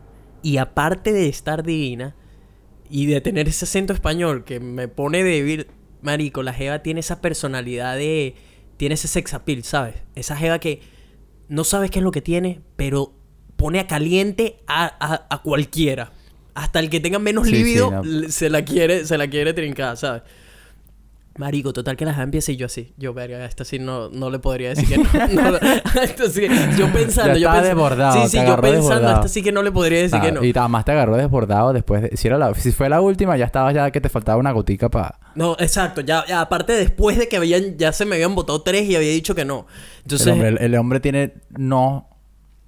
Y aparte de estar divina y de tener ese acento español que me pone débil, marico, la Jeva tiene esa personalidad de... Tiene ese sex appeal, ¿sabes? Esa Jeva que no sabes qué es lo que tiene, pero pone a caliente a, a- a cualquiera. Hasta el que tenga menos Sí, sí, líbido no. l- se la quiere, se la quiere trincar, ¿sabes? Marico, total que la Jeva empieza y yo así. Yo, verga, esta sí no, no le podría decir que no. [laughs] no esta sí, yo pensando, Ya yo pensando. desbordado, Sí, sí, yo pensando, esta sí que no le podría decir Ah, que no. Y además te agarró desbordado después de... Si, era la... si fue la última, ya estabas ya que te faltaba una gotica para... No, exacto. Ya, ya, aparte, después de que habían, ya se me habían votado tres y había dicho que no. Entonces. El hombre, el, el hombre tiene no...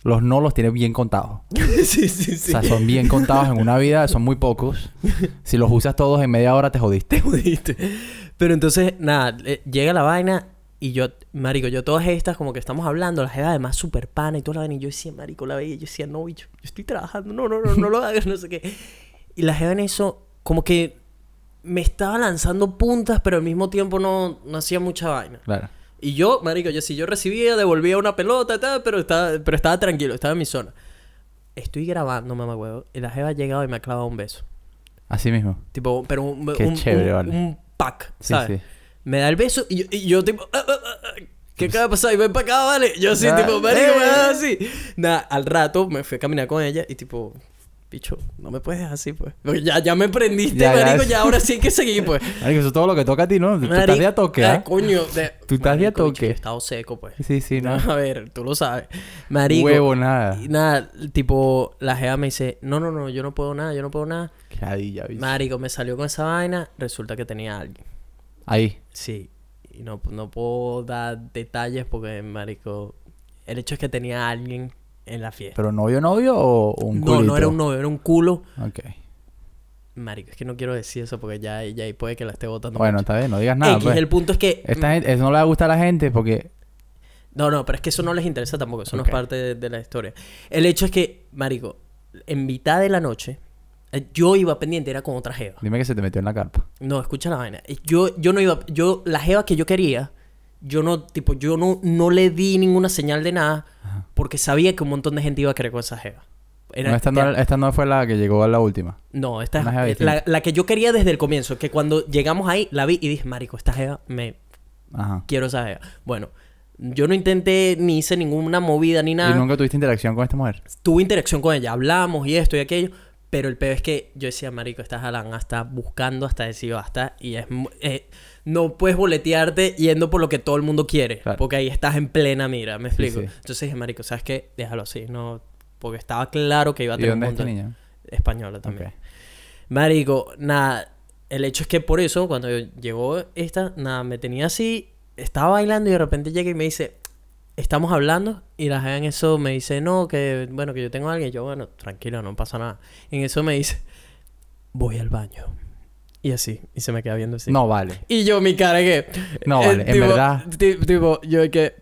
Los no los tiene bien contados. [laughs] sí, sí, sí. O sea, son bien contados en una vida, son muy pocos. Si los usas todos en media hora, te jodiste. [laughs] Te jodiste. Pero entonces, nada, eh, llega la vaina y yo, marico, yo todas estas como que estamos hablando, la jeva además súper pana y toda la vaina, y yo decía, marico, la veía, yo decía, no, bicho, yo estoy trabajando, no, no, no, no lo [laughs] hagas, no sé qué. Y la jeva en eso, como que me estaba lanzando puntas, pero al mismo tiempo no, no hacía mucha vaina. Claro. Y yo, marico, yo si yo recibía, devolvía una pelota tal, pero estaba, pero estaba tranquilo, estaba en mi zona. Estoy grabando, mamá huevo, y la jeva ha llegado y me ha clavado un beso. Así mismo. Tipo, pero un, Qué un- chévere, un- vale. un pack, Sí, ¿sabes? sí. Me da el beso y yo, y yo tipo... "Ah, ah, ah, ah, ¿Qué acaba de pasar? Y ven para acá, ¿vale? Yo así, Ah, tipo, marico, me eh. das así. Nada, al rato me fui a caminar con ella y tipo... Bicho, no me puedes dejar así, pues. Porque ya, ya me prendiste, Ya, marico, ya ahora sí hay que seguir, pues. [laughs] Marico, eso es todo lo que toca a ti, ¿no? Tú estás Marico, de a toque, ah, ¿ah? coño, de- Tú estás de a Marico, toque. yo he estado seco, pues. Sí, sí, ¿no? [laughs] A ver, tú lo sabes. Marico. Huevo, nada. nada, tipo, la jeva me dice, no, no, no, yo no puedo nada, yo no puedo nada. Qué ladilla, bicho. Marico, me salió con esa vaina, resulta que tenía a alguien. Ahí. Sí. Y no, no puedo dar detalles porque, marico, el hecho es que tenía a alguien en la fiesta. ¿Pero novio, novio o un no, culito? no era un novio, era un culo. Ok. Marico, es que no quiero decir eso porque ya, ya ahí puede que la esté botando. Bueno, mucho. está bien, no digas nada, X, pues. el punto es que... Esta gente, eso no le va a la gente porque... No, no, pero es que eso no les interesa tampoco. Eso no es parte de, de la historia. El hecho es que, marico, en mitad de la noche, eh, yo iba pendiente, era con otra jeva. Dime que se te metió en la carpa. No, escucha la vaina. Yo, yo no iba... Yo, la jeva que yo quería, yo no, tipo, yo no, no le di ninguna señal de nada porque sabía que un montón de gente iba a querer con esa jeva. Era- No, esta, no, esta no fue la que llegó a la última. No, esta es la, la que yo quería desde el comienzo. Que cuando llegamos ahí, la vi y dije, marico, esta jeva, me Ajá. quiero esa jeva. Bueno, yo no intenté ni hice ninguna movida ni nada. ¿Y nunca tuviste interacción con esta mujer? Tuve interacción con ella, hablamos y esto y aquello. Pero el peor es que yo decía, marico, esta jalán hasta buscando hasta decir basta. Y es... eh, no puedes boletearte yendo por lo que todo el mundo quiere. Claro. Porque ahí estás en plena mira, ¿me explico? sí. Entonces dije, marico, ¿sabes qué? Déjalo así. No... Porque estaba claro que iba a ¿Y tener un dónde es montón- niña? Española también. Marico, nada. El hecho es que por eso, cuando llegó esta, nada, me tenía así, estaba bailando y de repente llega y me dice, estamos hablando. Y la en eso me dice, no, que bueno, que yo tengo a alguien. Y yo, bueno, tranquilo, no pasa nada. En eso me dice, voy al baño. Y así, y se me queda viendo así. No vale. Y yo, mi cara, que. No, eh, vale, en tipo, verdad. ti- tipo, yo de que.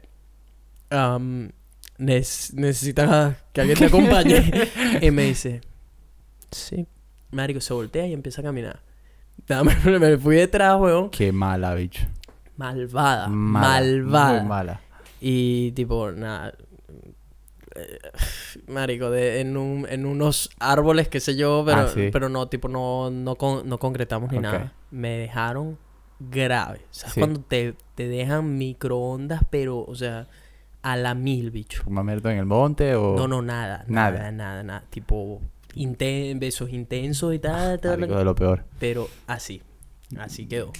am, nes- necesitas que alguien te acompañe. [laughs] y me dice, sí. Marico se voltea y empieza a caminar. Nada, Me, [laughs] me fui detrás, weón. Qué mala, bicho. Malvada. Mala, malvada. Muy mala. Y tipo, nada. Eh, Marico, de, en, un, en unos árboles, qué sé yo, pero, Ah, sí. pero no, tipo, no, no, con- no concretamos ni nada. Me dejaron grave. ¿Sabes? Sí. Cuando te, te dejan microondas, pero, o sea, a la mil, bicho. ¿Fumarme en el monte o...? No, no, nada. Nada. Nada, nada, nada. Tipo, inten- besos intensos y tal, tal, Marico, de lo peor. pero así. Así quedó.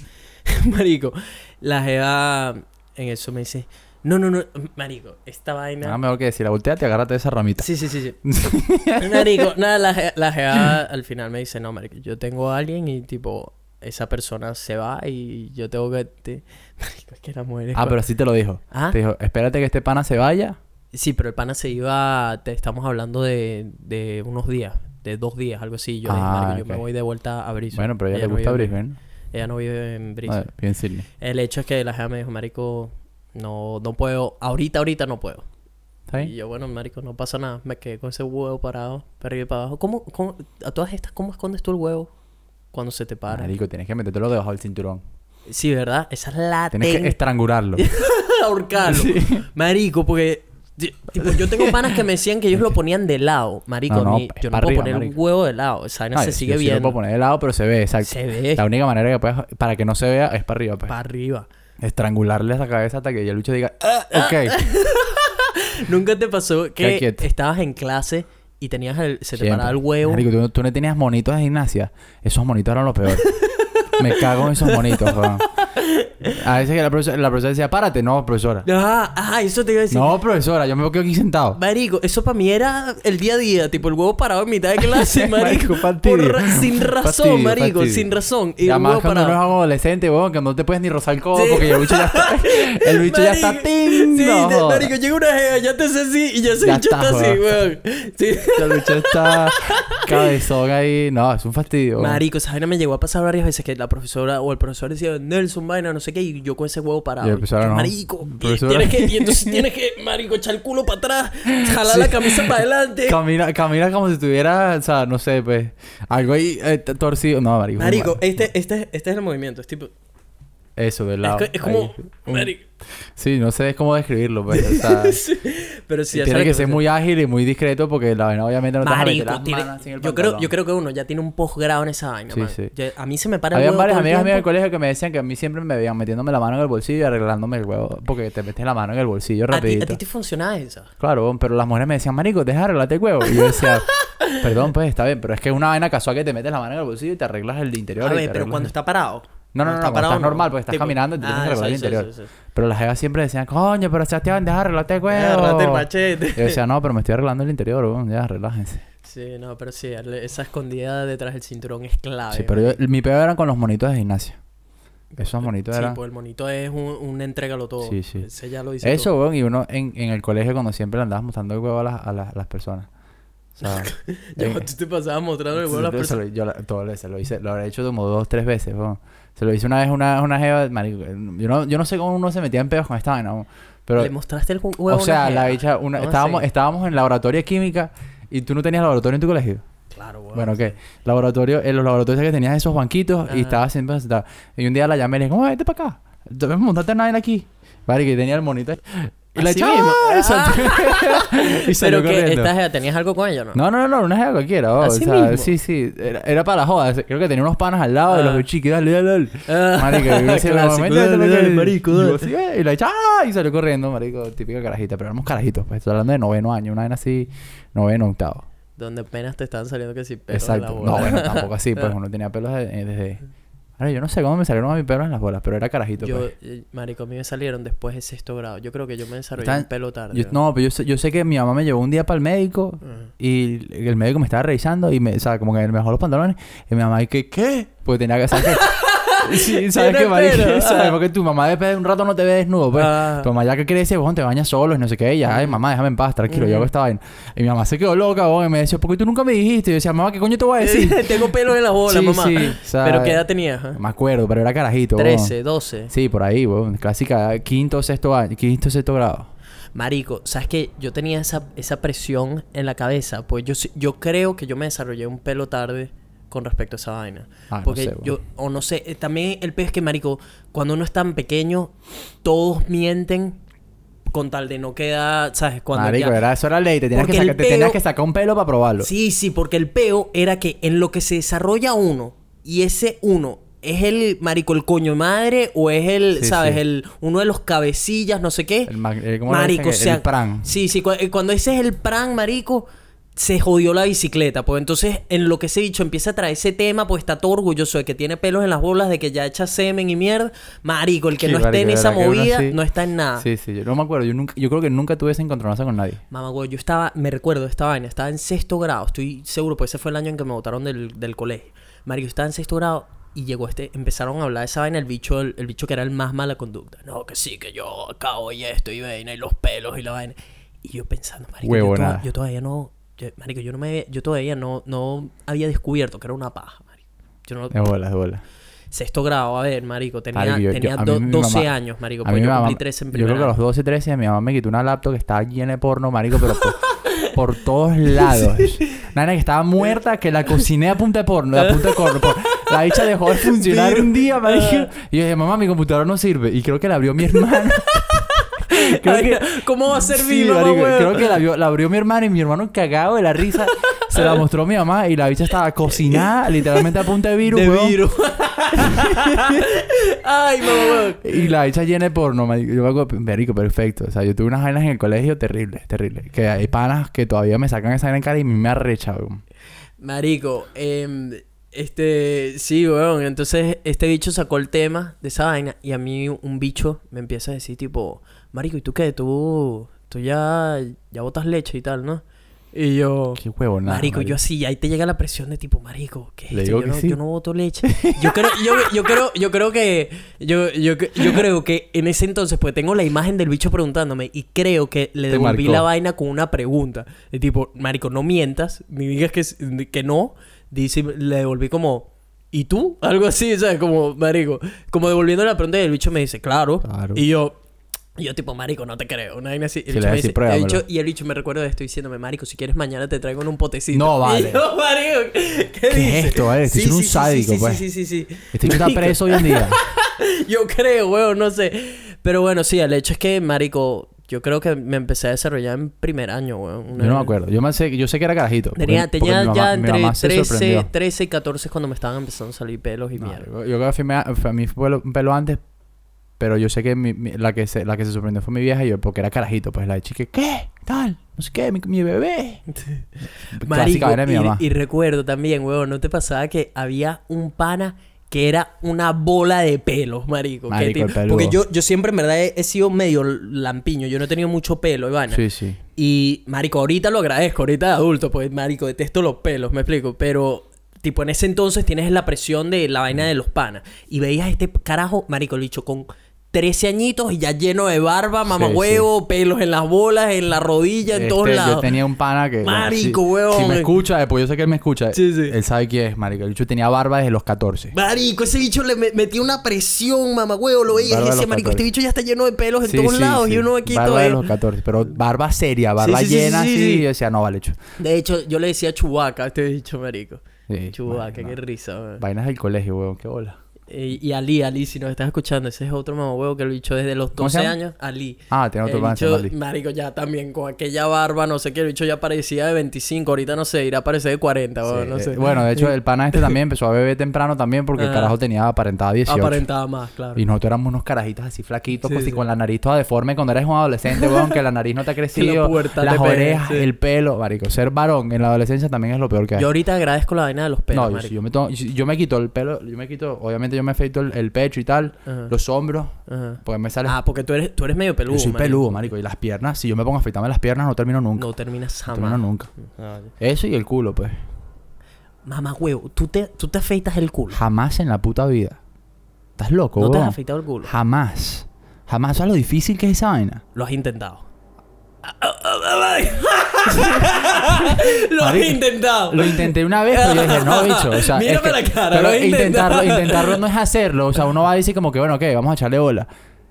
[laughs] Marico, la jeva... en eso me dice, no, no, no, marico, esta vaina... Mejor que decir, la volteate y agárrate de esa ramita. Sí, sí, sí, sí. [laughs] marico, nada, la, la jeva al final me dice, no, marico, yo tengo a alguien y tipo, esa persona se va y yo tengo que... te-". [laughs] Marico, es que la mujer Ah, pero sí te lo dijo. ¿Ah? Te dijo, espérate que este pana se vaya. Sí, pero el pana se iba, te estamos hablando de, de unos días, de dos días, algo así. Yo dije, Ah, marico, yo me voy de vuelta a Brisbane. Bueno, pero a ella, Ella le no gusta en- Brisbane. Ella no vive en Brisbane. Ah, bien. El hecho es que la jefa me dijo, marico, no, no puedo, ahorita, ahorita no puedo. ¿Está Y yo, bueno, marico, no pasa nada. Me quedé con ese huevo parado, para arriba y para abajo. ¿Cómo, cómo, a todas estas, cómo escondes tú el huevo cuando se te para? Marico, tienes que metértelo debajo del cinturón. Sí, ¿verdad? Esa es la Tienes que estrangularlo. [laughs] ahorcarlo. Sí. Marico, porque... Tipo, yo tengo panas que me decían que ellos lo ponían de lado. Marico, No, no, es yo no puedo arriba, poner un huevo de lado. Esa vaina No, se yo sigue sí lo viendo. puedo poner de lado, pero se ve, exacto. Se ve La única manera que puedes, para que no se vea es para arriba, pues. para arriba. Estrangularle la cabeza hasta que ya el bicho diga, "Ah, ok. [laughs] ¿Nunca te pasó que estabas en clase y tenías el... Se te Siempre. paraba el huevo? Marico, ¿tú, tú no tenías monitos de gimnasia. Esos monitos eran lo peor. [laughs] Me cago en esos monitos, weón. A veces que la profesora, la profesora decía, párate. No, profesora. Ah, ah, eso te iba a decir. No, profesora, yo me quedo aquí sentado. Marico, eso para mí era el día a día, tipo el huevo parado en mitad de clase, [laughs] marico. Fastidio. Por ra- sin razón, Fastidio, marico, fastidio. sin razón. Y Y el además huevo cuando uno es parado. adolescente, weón, que no te puedes ni rozar el codo Sí. porque el bicho ya está... [laughs] El bicho ya está... Marico, ¡ting! Sí, No marico, llega una jeva, ya te hace así y ya se Ya bicho está, está así, weón. weón. Sí. El bicho está [laughs] cabezón ahí. No, es un fastidio. weón. Marico, esa vaina me llegó a pasar varias veces que la profesora o el profesor decía Nelson, vaina, no sé qué, y yo con ese huevo parado. Y Yo, no. Marico, y tienes que, y entonces [laughs] tienes que, marico, echar el culo para atrás, jalar Sí. la camisa para adelante. Camina, camina como si tuviera, o sea, no sé, pues, algo ahí eh, torcido. No, marico. Marico, este, este, este es el movimiento, es tipo. Eso, del Es, lado. que- es como. ahí. Sí, no sé cómo describirlo, pues, o sea... [laughs] Sí, Pero sí, tiene que ser muy ágil y muy discreto porque la vaina obviamente no te vas a meter las tiene- manos en el yo, creo, yo creo que uno ya tiene un posgrado en esa vaina, Sí, man. sí. Ya- a mí se me para el Había huevo varias el amigas mías del colegio que me decían que a mí siempre me veían metiéndome la mano en el bolsillo y arreglándome el huevo. Porque te metes la mano en el bolsillo ¿A ti, rapidito. a ti te esa? Claro, pero las mujeres me decían, marico, deja de arreglarte el huevo. Y yo decía, [laughs] perdón, pues está bien, pero es que es una vaina casual que te metes la mano en el bolsillo y te arreglas el interior. A ver, pero cuando el- está parado. No, no, no, no, estás no. normal, porque estás Tipo- caminando y te tienes Ah, que arreglar el sí, sí, interior. sí, sí. Pero las jevas siempre decían, coño, pero Sebastián, deja de arreglarte el huevo. Agárrate el machete. Y yo decía, no, pero me estoy arreglando el interior, weón, ya, relájense. Sí, no, pero sí, esa escondida detrás del cinturón es clave. Sí, pero yo, mi peor eran con los monitos de gimnasia. Esos monitos Sí, eran... pues el monito es un, un entrégalo todo. Sí, sí. Ese ya lo dice Eso, todo. weón, y uno en, en el colegio cuando siempre le andabas mostrando el huevo a las, a las, a las personas. O sea... [laughs] En- tú te pasabas mostrando el huevo a las Sí, personas. yo la- todo lo- se lo hice, lo habré hecho como dos, tres veces, weón. Se lo hice una vez una, una jeva, marico, yo no, yo no sé cómo uno se metía en pedos con esta vaina. Pero, ¿Le mostraste el huevo o sea, la bicha, una, ¿Cómo estábamos, estábamos en laboratorio de química y tú no tenías laboratorio en tu colegio. Claro, huevo. Bueno, ¿qué? Laboratorio, en los laboratorios que tenías esos banquitos y estaba siempre sentado. Y un día la llamé y le dije, "Oye, vete para acá. Debes montarte vaina aquí. Vale, que tenía el monito ahí. Y la Así echaba mismo. [laughs] y salió Pero que esta jeva, ¿tenías algo con ella o no? No, no, no, no, una jeva cualquiera. oh, Así o sea, mismo. Sí, sí. Era, era para la joda. Creo que tenía unos panas al lado de los Ah. bichitos. Dale, dale, dale. Ah, Marico, y yo [laughs] Y yo así, "Eh", y la echaba y salió corriendo, marico. Típica carajita. Pero éramos carajitos, pues. Estoy hablando de noveno año. Una vaina así, noveno, octavo. Donde apenas te estaban saliendo que si pelos de la Exacto. bola. No, bueno, tampoco así, pues. [laughs] Uno tenía pelos eh, desde... Ahora, yo no sé cómo me salieron a mis pelos en las bolas, pero era carajito, Yo, pues. eh, marico, a mí me salieron después de sexto grado. Yo creo que yo me desarrollé Está- un pelo tarde. Yo- no, pero yo sé, yo sé que mi mamá me llevó un día para el médico y el médico me estaba revisando y me, o sea, como que me bajó los pantalones y mi mamá y que, ¿qué? Porque tenía que saber que... [laughs] [laughs] sí, ¿sabes qué, marico? pelo, [laughs] ¿Sabes? ah. Porque tu mamá después de un rato no te ve desnudo, pues. Ah. Tu mamá ya que crece, vos te bañas solo y no sé qué. Y ya, ay, mamá, déjame en paz, tranquilo, yo hago esta vaina. Y mi mamá se quedó loca, vos, y me decía, ¿por qué tú nunca me dijiste? Y yo decía, mamá, ¿qué coño te voy a decir? [laughs] Tengo pelo en la bola, Sí, mamá. sí, Pero ¿qué edad tenías? No me acuerdo, pero era carajito. vos. 13, 12. Sí, por ahí, vos. Clásica, quinto, sexto año, quinto, sexto grado. Marico, ¿sabes qué? Yo tenía esa, esa presión en la cabeza. Pues yo, yo creo que yo me desarrollé un pelo tarde con respecto a esa vaina. Ah, no Porque sé, yo, o no sé, eh, también el pez que, marico, cuando uno es tan pequeño, todos mienten con tal de no quedar, ¿sabes? Cuando Marico, ya- era, eso era ley. Te tenías, que, te tenías que sacar un pelo para probarlo. Sí, sí, porque el peo era que en lo que se desarrolla uno y ese uno es el marico el coño madre o es el, Sí, ¿sabes? sí. El uno de los cabecillas, no sé qué. El, ma- el- ¿cómo le marico, o sea, el pran. Sí, sí, cu- eh, cuando ese es el pran, marico, se jodió la bicicleta. Pues entonces, en lo que se ha dicho, empieza a traer ese tema, pues está todo orgulloso de que tiene pelos en las bolas, de que ya echa semen y mierda. Marico, el que Sí, no esté en esa movida no está en nada. Sí, sí, yo no me acuerdo. Yo, nunca, yo creo que nunca tuve ese encontronazo con nadie. Mamá, güey, yo estaba, me recuerdo esta vaina, estaba en sexto grado, estoy seguro, pues ese fue el año en que me botaron del, del colegio. Marico, estaba en sexto grado y llegó este, empezaron a hablar de esa vaina, el bicho, el, el bicho que era el más mala conducta. No, que sí, que yo acabo y esto y vaina y los pelos y la vaina. Y yo pensando, marico, yo, yo todavía no, yo- marico, yo no me, yo todavía no, no había descubierto que era una paja, marico. Yo no, De bolas, de bolas. sexto grado, a ver, marico, tenía, Marico, yo- yo- tenía a mí do- mi 12 mamá- años, marico, pues yo mamá- cumplí 13 en Yo creo que a primer los año. 12, 13 mi mamá me quitó una laptop que estaba llena de porno, marico, pero por, [laughs] por todos lados. Nana que estaba muerta, que la cociné a punta de porno, a punta de porno. por- La bicha dejó de [laughs] funcionar un día, marico. Y yo dije, mamá, mi computadora no sirve. Y creo que la abrió mi hermano. [laughs] [laughs] creo que... ¿Cómo va a ser Sí, marico, creo que la, vio- la abrió mi hermano y mi hermano cagado de la risa se la mostró a mi mamá y la bicha estaba cocinada [laughs] literalmente a punta de virus, de virus. [laughs] Ay, mamá. Y la hecha llena de porno, marico. Yo me acuerdo, marico, perfecto. O sea, yo tuve unas vainas en el colegio terribles, terribles. Que hay panas que todavía me sacan esa vaina en cara y me arrecha, weón. Marico, em, este, sí, weón. Entonces, este bicho sacó el tema de esa vaina y a mí un bicho me empieza a decir, tipo, Marico, ¿y tú qué? Tú, tú ya, ya botas leche y tal, ¿no? Y yo, Qué huevo, nada. marico, yo así, ahí te llega la presión de tipo, marico, ¿qué es Le digo yo, que no, sí. yo no boto leche. Yo creo, yo, yo creo, yo creo que, yo, yo, yo creo que en ese entonces, pues tengo la imagen del bicho preguntándome y creo que le devolví marcó. la vaina con una pregunta. De tipo, marico, no mientas, ni digas que, que no. Dice, le devolví como, ¿y tú? Algo así, ¿sabes? Como, marico, como devolviendo la pregunta y el bicho me dice, claro. Claro. Y yo, y yo tipo, marico, no te creo. Una vaina así. El bicho me decir, dice- el "Pruébamelo". bicho- y el bicho me recuerda de esto diciéndome, marico, si quieres mañana te traigo en un potecito. No, [laughs] vale. Y yo, marico, ¿qué, ¿Qué es dices? esto, vale? Este es un sádico, sí, pues. Sí, sí, sí, sí. Este bicho está Marico, preso hoy en día. [laughs] Yo creo, weón, no sé. Pero bueno, sí, el hecho es que, marico, yo creo que me empecé a desarrollar en primer año, weón. Una- Yo no me acuerdo. Yo, me sé, yo sé que era carajito. porque- Tenía, porque tenía mi mamá- ya mi entre mamá se 13, sorprendió. 13 y 14 cuando me estaban empezando a salir pelos y No, mierda. yo, yo creo que fue a mí fue un pelo antes, pero yo sé que mi- mi- la, que se, la que se sorprendió fue mi vieja y yo, porque era carajito, pues la de chique, ¿qué? Tal, no sé qué, mi, mi bebé. Marico, de mi y, mamá. y recuerdo también, weón, ¿no te pasaba que había un pana que era una bola de pelos, marico? porque yo, yo siempre, en verdad, he, he sido medio lampiño. Yo no he tenido mucho pelo, Ivana. Sí, sí. Y, marico, ahorita lo agradezco, ahorita de adulto, pues, marico, detesto los pelos, me explico. Pero, tipo, en ese entonces tienes la presión de la vaina de los panas. Y veías este carajo, marico, el con 13 añitos y ya lleno de barba, mamahuevo, pelos en las bolas, en la rodilla, en todos Este, lados. Yo tenía un pana que. Marico, si- huevón. Si me escucha, después yo sé que él me escucha. Sí, sí. Él sabe quién es, marico. El bicho tenía barba desde los 14. Marico, ese bicho le me- metía una presión, mamahuevo, lo veías y decía, marico, este 14. bicho ya está lleno de pelos en Sí, todos sí, lados. sí. Y uno aquí Barba de los 14. Pero barba seria, barba sí, sí, llena sí, así. sí. Y yo decía, no, vale, hecho. De hecho, yo le decía Chubaca a este bicho, marico. Sí, Chubaca, bueno, qué no. risa, weón. Vainas del colegio, weón. Qué bola. Y, y Ali, Ali, si nos estás escuchando, ese es otro mamahuevo que el bicho desde los ¿Cómo se 12 llama? años. Ali. Ah, tiene otro bicho, Ali. marico, ya también con aquella barba, no sé qué, el bicho ya parecía de 25, ahorita no sé, irá a parecer de 40, weón, Sí, no eh, sé. Bueno, de hecho, el pana este [laughs] también empezó a beber temprano también porque el Ajá. carajo tenía aparentaba 18. Aparentaba más, claro. Y nosotros éramos unos carajitos así flaquitos, Sí, pues, y con la nariz toda deforme cuando eres un adolescente, [laughs] weón, que la nariz no te ha crecido, pubertad las orejas, el pelo, marico. Ser varón en la adolescencia también es lo peor que hay. Yo ahorita agradezco la vaina de los pelos, no, yo, marico. sí, yo me tomo- yo, yo me quito el pelo, yo me quito, obviamente yo me afeito el, el pecho y tal, Ajá. los hombros, Ajá. porque me sale... Ah, porque tú eres, tú eres medio peludo, yo soy marico. peludo, marico, y las piernas, si yo me pongo a afeitarme las piernas no termino nunca. No terminas No jamás. termino nunca. Ah, Eso y el culo, pues. Mamá huevo, ¿tú te, tú te afeitas el culo. Jamás en la puta vida. ¿Estás loco, ¿No te has afeitado el culo? Jamás. Jamás. ¿Sabes lo difícil que es esa vaina? Lo has intentado. [laughs] lo has intentado. Lo intenté una vez, pero yo dije, no, bicho. O sea, Mírame es que- la cara, pero lo has intentarlo, intentarlo no es hacerlo. O sea, uno va a decir como que, bueno, ok, vamos a echarle bola.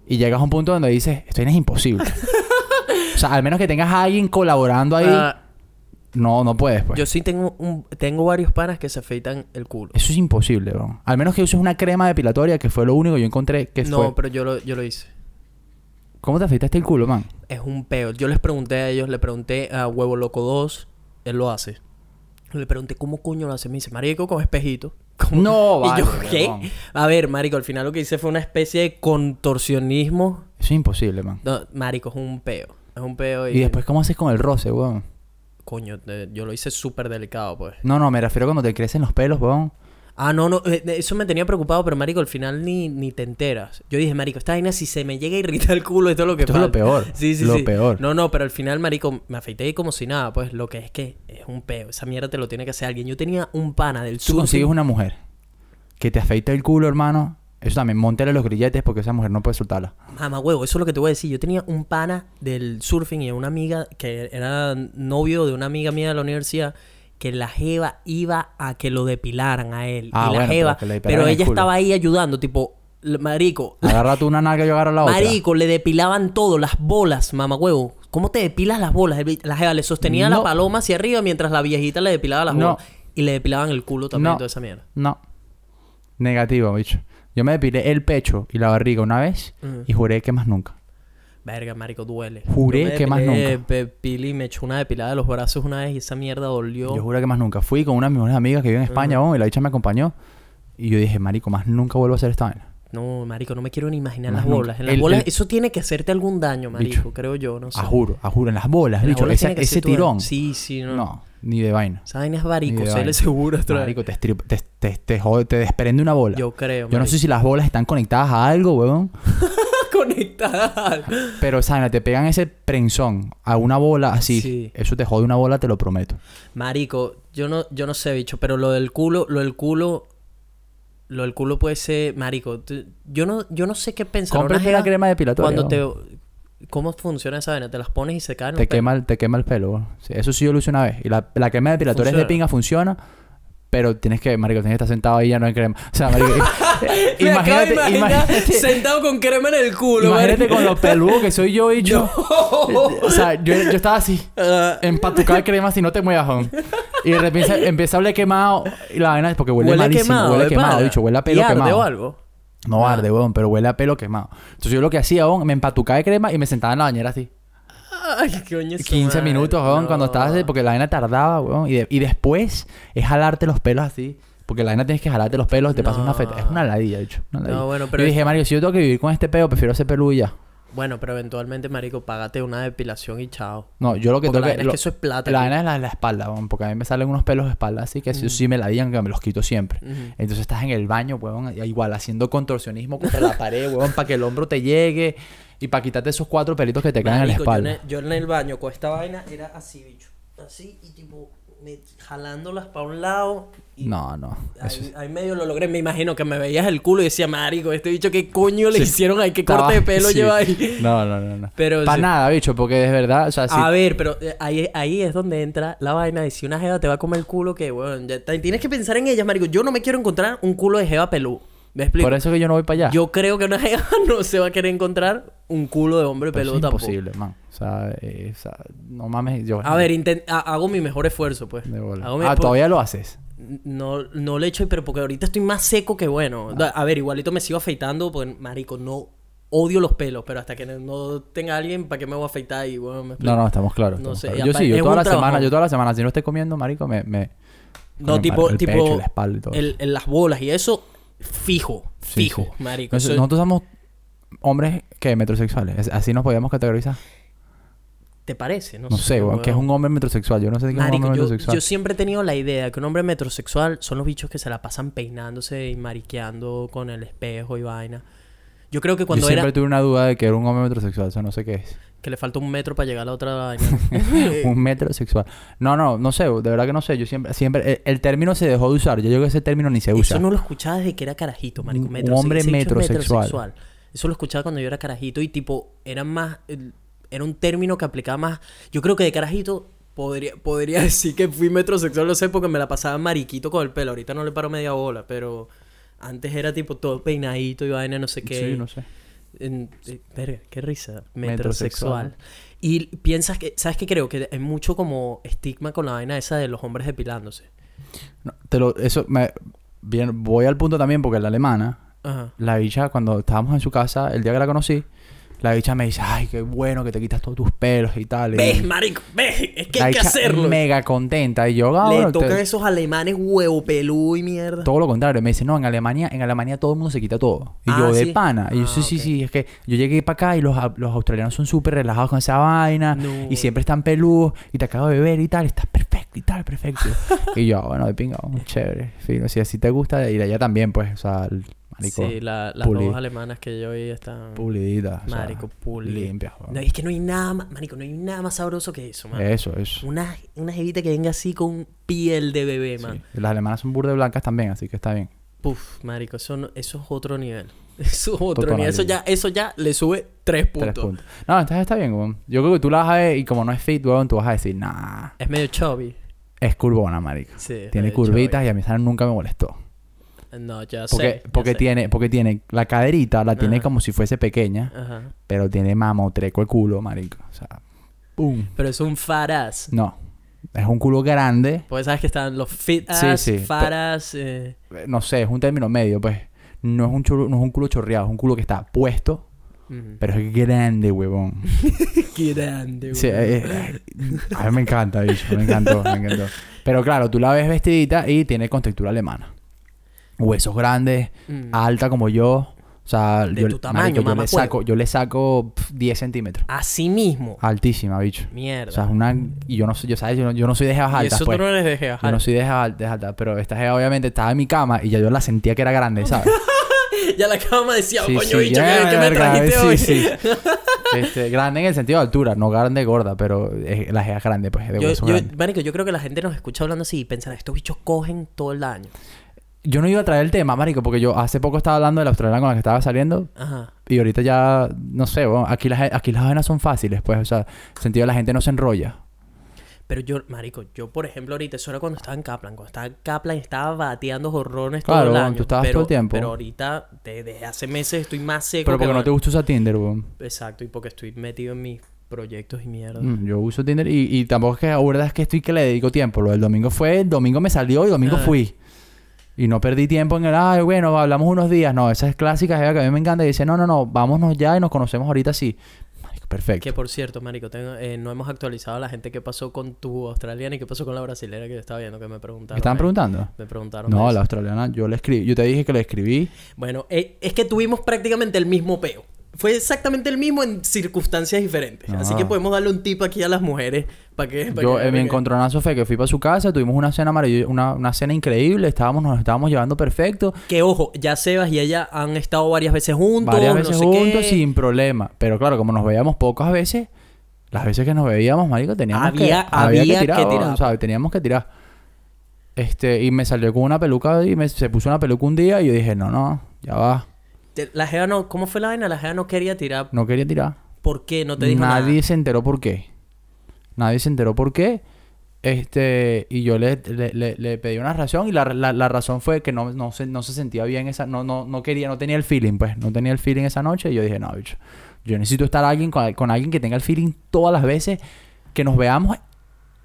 Y llegas a un punto donde dices, esto no es imposible. [laughs] o sea, al menos que tengas a alguien colaborando ahí, Ah, no, no puedes, pues. yo sí tengo un, tengo varios panas que se afeitan el culo. Eso es imposible, bro. Al menos que uses una crema depilatoria, que fue lo único que yo encontré que No, fue. pero yo lo, yo lo hice. ¿Cómo te afeitaste el culo, man? Es un peo. Yo les pregunté a ellos, le pregunté a Huevo Loco 2, él lo hace. Le pregunté cómo coño lo hace. Me dice, marico, con espejito. [laughs] ¿Cómo? No, y vale, yo, ¿qué? A ver, marico, al final lo que hice fue una especie de contorsionismo. Eso es imposible, man. No, marico, es un peo. Es un peo y... Y después, ¿cómo haces con el roce, weón? coño, de- yo lo hice súper delicado, pues. No, no, me refiero cuando te crecen los pelos, weón. Ah, no, no, eh, eso me tenía preocupado, pero marico, al final ni, ni te enteras. Yo dije, marico, esta vaina si se me llega a irritar el culo, esto es lo que Esto es lo peor. Sí, sí, lo sí. peor. No, no, pero al final, marico, me afeité como si nada, pues lo que es que es un peo. Esa mierda te lo tiene que hacer alguien. Yo tenía un pana del Tú sur. consigues una mujer que te afeita el culo, hermano. Eso también, montale los grilletes porque esa mujer no puede soltarla. Mamá huevo, eso es lo que te voy a decir. Yo tenía un pana del surfing y una amiga que era novio de una amiga mía de la universidad que la jeva iba a que lo depilaran a él. Ah, y la bueno, pero jeva, pero, el ella estaba ahí ayudando, tipo, marico, Agarra tú una nalga y yo agarro la otra. marico, le depilaban todo, las bolas, mamá huevo. ¿Cómo te depilas las bolas? La jeva le sostenía la paloma hacia arriba mientras la viejita le depilaba las No. bolas. Y le depilaban el culo también, No. toda esa mierda. No. Negativo, bicho. Yo me depilé el pecho y la barriga una vez Ujú. y juré que más nunca. Verga, marico, duele. Juré que más nunca. pe- Pili me echó una depilada de los brazos una vez y esa mierda dolió. Yo juré que más nunca. Fui con una de mis mejores amigas que vive en España, weón, y la dicha me acompañó. Y yo dije, marico, más nunca vuelvo a hacer esta vaina. No, marico, no me quiero ni imaginar Más las nunca. bolas. En las El- bolas, el- eso tiene que hacerte algún daño, marico, Bicho. creo yo, no sé. A juro, a juro, en las bolas, En las bolas ese tirón. Sí, sí, no. No, ni de vaina. Esa vaina es Ni varico, de se vaina. le seguro. Marico, te, te, te, te jode- te desprende una bola. Yo creo, Yo no sé si las bolas están conectadas a algo, weón. [laughs] [laughs] conectada. Pero, ¿sabes? Te pegan ese prensón a una bola así. Sí. Eso te jode una bola, te lo prometo. Marico, yo no, yo no sé, bicho, pero lo del culo, lo del culo, lo del culo puede ser, marico. Yo no, yo no sé qué pensar. Cómprate la crema depilatoria. Cuando te. ¿cómo funciona esa vaina? Te las pones y se caen. te, quema, el- te quema el pelo. Sí, eso sí yo lo hice una vez. Y la, la crema depilatoria es de pinga, funciona. Pero tienes que, marico, tienes que estar sentado ahí ya no hay crema. O sea, marico, [laughs] eh, imagínate, imagínate, sentado con crema en el culo, imagínate marico. con lo peludo que soy yo [laughs] y yo. O sea, yo, yo estaba así. Ah, empatucada de crema si no te muevas. Y de repente empieza a oler quemado y la vaina es porque huele, huele malísimo. quemado, huele quemado, pana. bicho. Huele a ¿Y pelo arde quemado. o algo? No Ah. arde, weón, pero huele a pelo quemado. Entonces yo lo que hacía, weón, me empatucaba de crema y me sentaba en la bañera así. Ay, coño. su 15 madre. minutos, weón, No. cuando estabas así, porque la vaina tardaba, weón. Y, de- y después es jalarte los pelos así. Porque la vaina tienes que jalarte los pelos, te pasa una No. feta. Es una ladilla. Una ladilla. No, bueno, pero Yo dije, Mario, si yo tengo que vivir con este pelo, prefiero hacer y ya. Bueno, pero eventualmente, marico, págate una depilación y chao. No, yo lo que Porque tengo la que... es que eso es plata. la vaina es la, la espalda, weón, porque a mí me salen unos pelos de espalda así que sí me la digan que me los quito siempre. Entonces estás en el baño, weón, igual haciendo contorsionismo contra la pared, weón, para que el hombro te llegue y para quitarte esos cuatro pelitos que te quedan en la Marico, yo espalda. en el- Yo en, el baño con esta vaina era así, bicho. Así y tipo me, jalándolas para un lado. Y No, no. eso Ahí, es- ahí medio lo logré. Me imagino que me veías el culo y decía, marico, este bicho, ¿qué coño le Sí. hicieron ahí? ¿Qué Estaba- corte de pelo sí. lleva ahí? No, no, no, no. Pero Para sí. nada, bicho, porque es verdad, o sea. A ver, pero eh, ahí, ahí es donde entra la vaina de si una jeva te va a comer el culo, que, bueno, ya tienes que pensar en ellas, marico. Yo no me quiero encontrar un culo de jeva pelú. ¿Me explico? Por eso que yo no voy para allá. Yo creo que una [laughs] jeva no se va a querer encontrar un culo de hombre Pero peludo es imposible, man. O sea, eh, o sea, no mames, yo... A ver, intent- ha- hago mi mejor esfuerzo, pues. De bola. Hago mi- Ah, todavía lo haces. No, no le echo, pero porque ahorita estoy más seco que bueno. Da- A ver, igualito me sigo afeitando, pues, marico, no odio los pelos, pero hasta que no- no tenga alguien, ¿para qué me voy a afeitar? Y, bueno, me. No, no, estamos claros. No estamos sé, claros. Yo sí, yo toda la semana, trabajón. yo toda la semana, si no estoy comiendo, marico, me... me No, tipo, el tipo, pecho, la espalda y todo el- en las bolas y eso, fijo, fijo, sí. marico. Nosotros, somos hombres que metrosexuales. Es- Así nos podíamos categorizar. ¿Te parece? No, No sé, weón, que es un hombre metrosexual. Yo no sé qué es un hombre yo, metrosexual. yo siempre he tenido la idea que un hombre metrosexual son los bichos que se la pasan peinándose y mariqueando con el espejo y vaina. Yo creo que Yo cuando siempre era... tuve una duda de que era un hombre metrosexual. Eso no sé qué es. Que le falta un metro para llegar a la otra [laughs] un metrosexual. No, no, no sé. De verdad que no sé. Yo siempre... siempre el, el término se dejó de usar. Yo creo que ese término ni se usa. Eso no lo escuchaba desde que era carajito, marico. Un- hombre metrosexual. Eso lo escuchaba cuando yo era carajito y tipo, era más... Era un término que aplicaba más... Yo creo que de carajito podría, podría [laughs] decir que fui metrosexual, lo sé, porque me la pasaba mariquito con el pelo. Ahorita no le paro media bola, pero... Antes era tipo todo peinadito y vaina, no sé qué. Sí, no sé. En- eh, verga, qué risa. Metrosexual. Metrosexual. Y piensas que... ¿Sabes qué creo? Que hay mucho como estigma con la vaina esa de los hombres depilándose. No, te lo... Eso me... Bien, voy al punto también porque la alemana... Ajá. La bicha, cuando estábamos en su casa, el día que la conocí, La bicha me dice, ay, qué bueno que te quitas todos tus pelos y tal. y- ¿Ves, marico? ¿Ves? Es que la hay que hacerlo. mega contenta. Y yo, ah, Le bueno, te- tocan esos alemanes huevo pelú y mierda. todo lo contrario. Me dice, no, en Alemania, en Alemania todo el mundo se quita todo. Y Ah, yo, de ¿sí? pana. Y yo, Ah, sí, sí, ok. sí. Es que yo llegué para acá y los, los australianos son súper relajados con esa vaina. No. Y siempre están peludos. Y te acabo de beber y tal. Y estás perfecto y tal, perfecto. [laughs] y yo, bueno, de pinga, chévere. Fino, si así te gusta. Y allá también, pues, o sea, marico, Sí, la- las puli- dos alemanas que yo vi están... pulidita. o sea, Marico, puli. Limpias. No, es que no hay nada más... Marico, no hay nada más sabroso que eso, man. Eso, eso. Una, una jevita que venga así con piel de bebé, man. Sí. Las alemanas son burde blancas también, así que está bien. Puf, marico, eso, no- eso es otro nivel. [laughs] Eso es otro Total, nivel. Eso marico. ya, eso ya le sube tres puntos. Tres puntos. No, entonces está bien, weón. Yo creo que tú la vas a ver y como no es fit, weón, tú vas a decir, nah, Es medio chubby. es curvona, marica. Sí. Tiene curvitas y a mí esa nunca me molestó. No, ya Porque, sé. ya porque sé. tiene, porque tiene la caderita, la tiene como si fuese pequeña, Ajá. pero tiene mamotreco el culo, marico. O sea, ¡pum! Pero es un fat ass. No. Es un culo grande. Porque sabes que están los fit Sí, ass, sí. fat ass. eh, eh, No sé, es un término medio, pues. No es un, chulo- no es un culo chorreado, es un culo que está puesto, pero es grande, huevón. [laughs] Grande, Sí, eh, eh, a mí me encanta, bicho. Me encantó, me encantó. Pero claro, tú la ves vestidita y tiene contextura alemana. Huesos grandes, Mm. alta como yo. O sea, De yo, tu tamaño, marico, yo le mamacuevo. saco, yo le saco pf, 10 centímetros. Así mismo. Altísima, bicho. Mierda. O sea, es una... Y yo no soy, yo, ¿sabes? Yo no, yo no soy de jevas y altas, eso pues. tú no eres de Yo Jeva no soy de jevas altas, pero esta jeva obviamente estaba en mi cama y ya yo la sentía que era grande, ¿sabes? [laughs] Ya la cama decía, Sí, coño, sí, bicho, ya, ¿qué, qué me verga, trajiste sí, hoy? sí. [laughs] Este, grande en el sentido de altura, no grande gorda, pero es- la jeva es grande, pues, de Yo, yo, grande. marico, yo creo que la gente nos escucha hablando así y pensará, estos bichos cogen todo el año. Yo no iba a traer el tema, marico, porque yo hace poco estaba hablando de la australiana con la que estaba saliendo Ajá. y ahorita ya, no sé, bueno, aquí las, aquí las son fáciles, pues, o sea, en el sentido de la gente no se enrolla. Pero yo, marico, yo por ejemplo ahorita, eso era cuando estaba en Kaplan. Cuando estaba en Kaplan estaba bateando jorrones Claro, todo el año. tú estabas pero, todo el tiempo. Pero ahorita, desde hace meses, estoy más seco Pero que porque no te gusta usar Tinder, weón. Exacto, y porque estoy metido en mis proyectos y mierda. Mm, Yo uso Tinder y, y tampoco es que la verdad es que estoy que le dedico tiempo. Lo del domingo fue, el domingo me salió y domingo Ah. fui. Y no perdí tiempo en el, ay, bueno, hablamos unos días. No, esa es clásica, jeva, que a mí me encanta. Y dice, no, no, no, vámonos ya y nos conocemos ahorita sí. Marico, perfecto. Que por cierto, marico, tengo- eh, no hemos actualizado a la gente qué pasó con tu australiana y qué pasó con la brasilera que yo estaba viendo que me preguntaron. ¿Me estaban preguntando? Me preguntaron. No, la australiana, yo le escribí. Yo te dije que le escribí. Bueno, eh, es que tuvimos prácticamente el mismo peo. Fue exactamente el mismo en circunstancias diferentes. Así que podemos darle un tip aquí a las mujeres para que... pa' Yo, que- en mi pa' que- encontronazo fue que fui para su casa, tuvimos una cena maravillosa, una, una cena increíble, estábamos, nos estábamos llevando perfecto. Que ojo, ya Sebas y ella han estado varias veces juntos. varias no veces sé juntos qué. sin problema. Pero claro, como nos veíamos pocas veces, las veces que nos veíamos, marico, teníamos Había- que, había que tirar. Teníamos que tirar. Este, y me salió con una peluca y me, se puso una peluca un día y yo dije, no, no, ya va. La Jeva no... ¿Cómo fue la vaina? La Jeva no quería tirar. No quería tirar. ¿Por qué? No te dijo Nadie nada. se enteró por qué. Nadie se enteró por qué. Este, y yo le, le, le- le pedí una razón y la, la, la razón fue que no, no, se, no se sentía bien esa, no, no, no quería, no tenía el feeling, pues, no tenía el feeling esa noche y yo dije, no, bicho, yo necesito estar alguien con, con alguien que tenga el feeling todas las veces que nos veamos,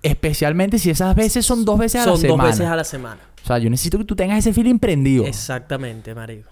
especialmente si esas veces son dos veces a Son la semana. dos veces a la semana. O sea, yo necesito que tú tengas ese feeling prendido. Exactamente, marico.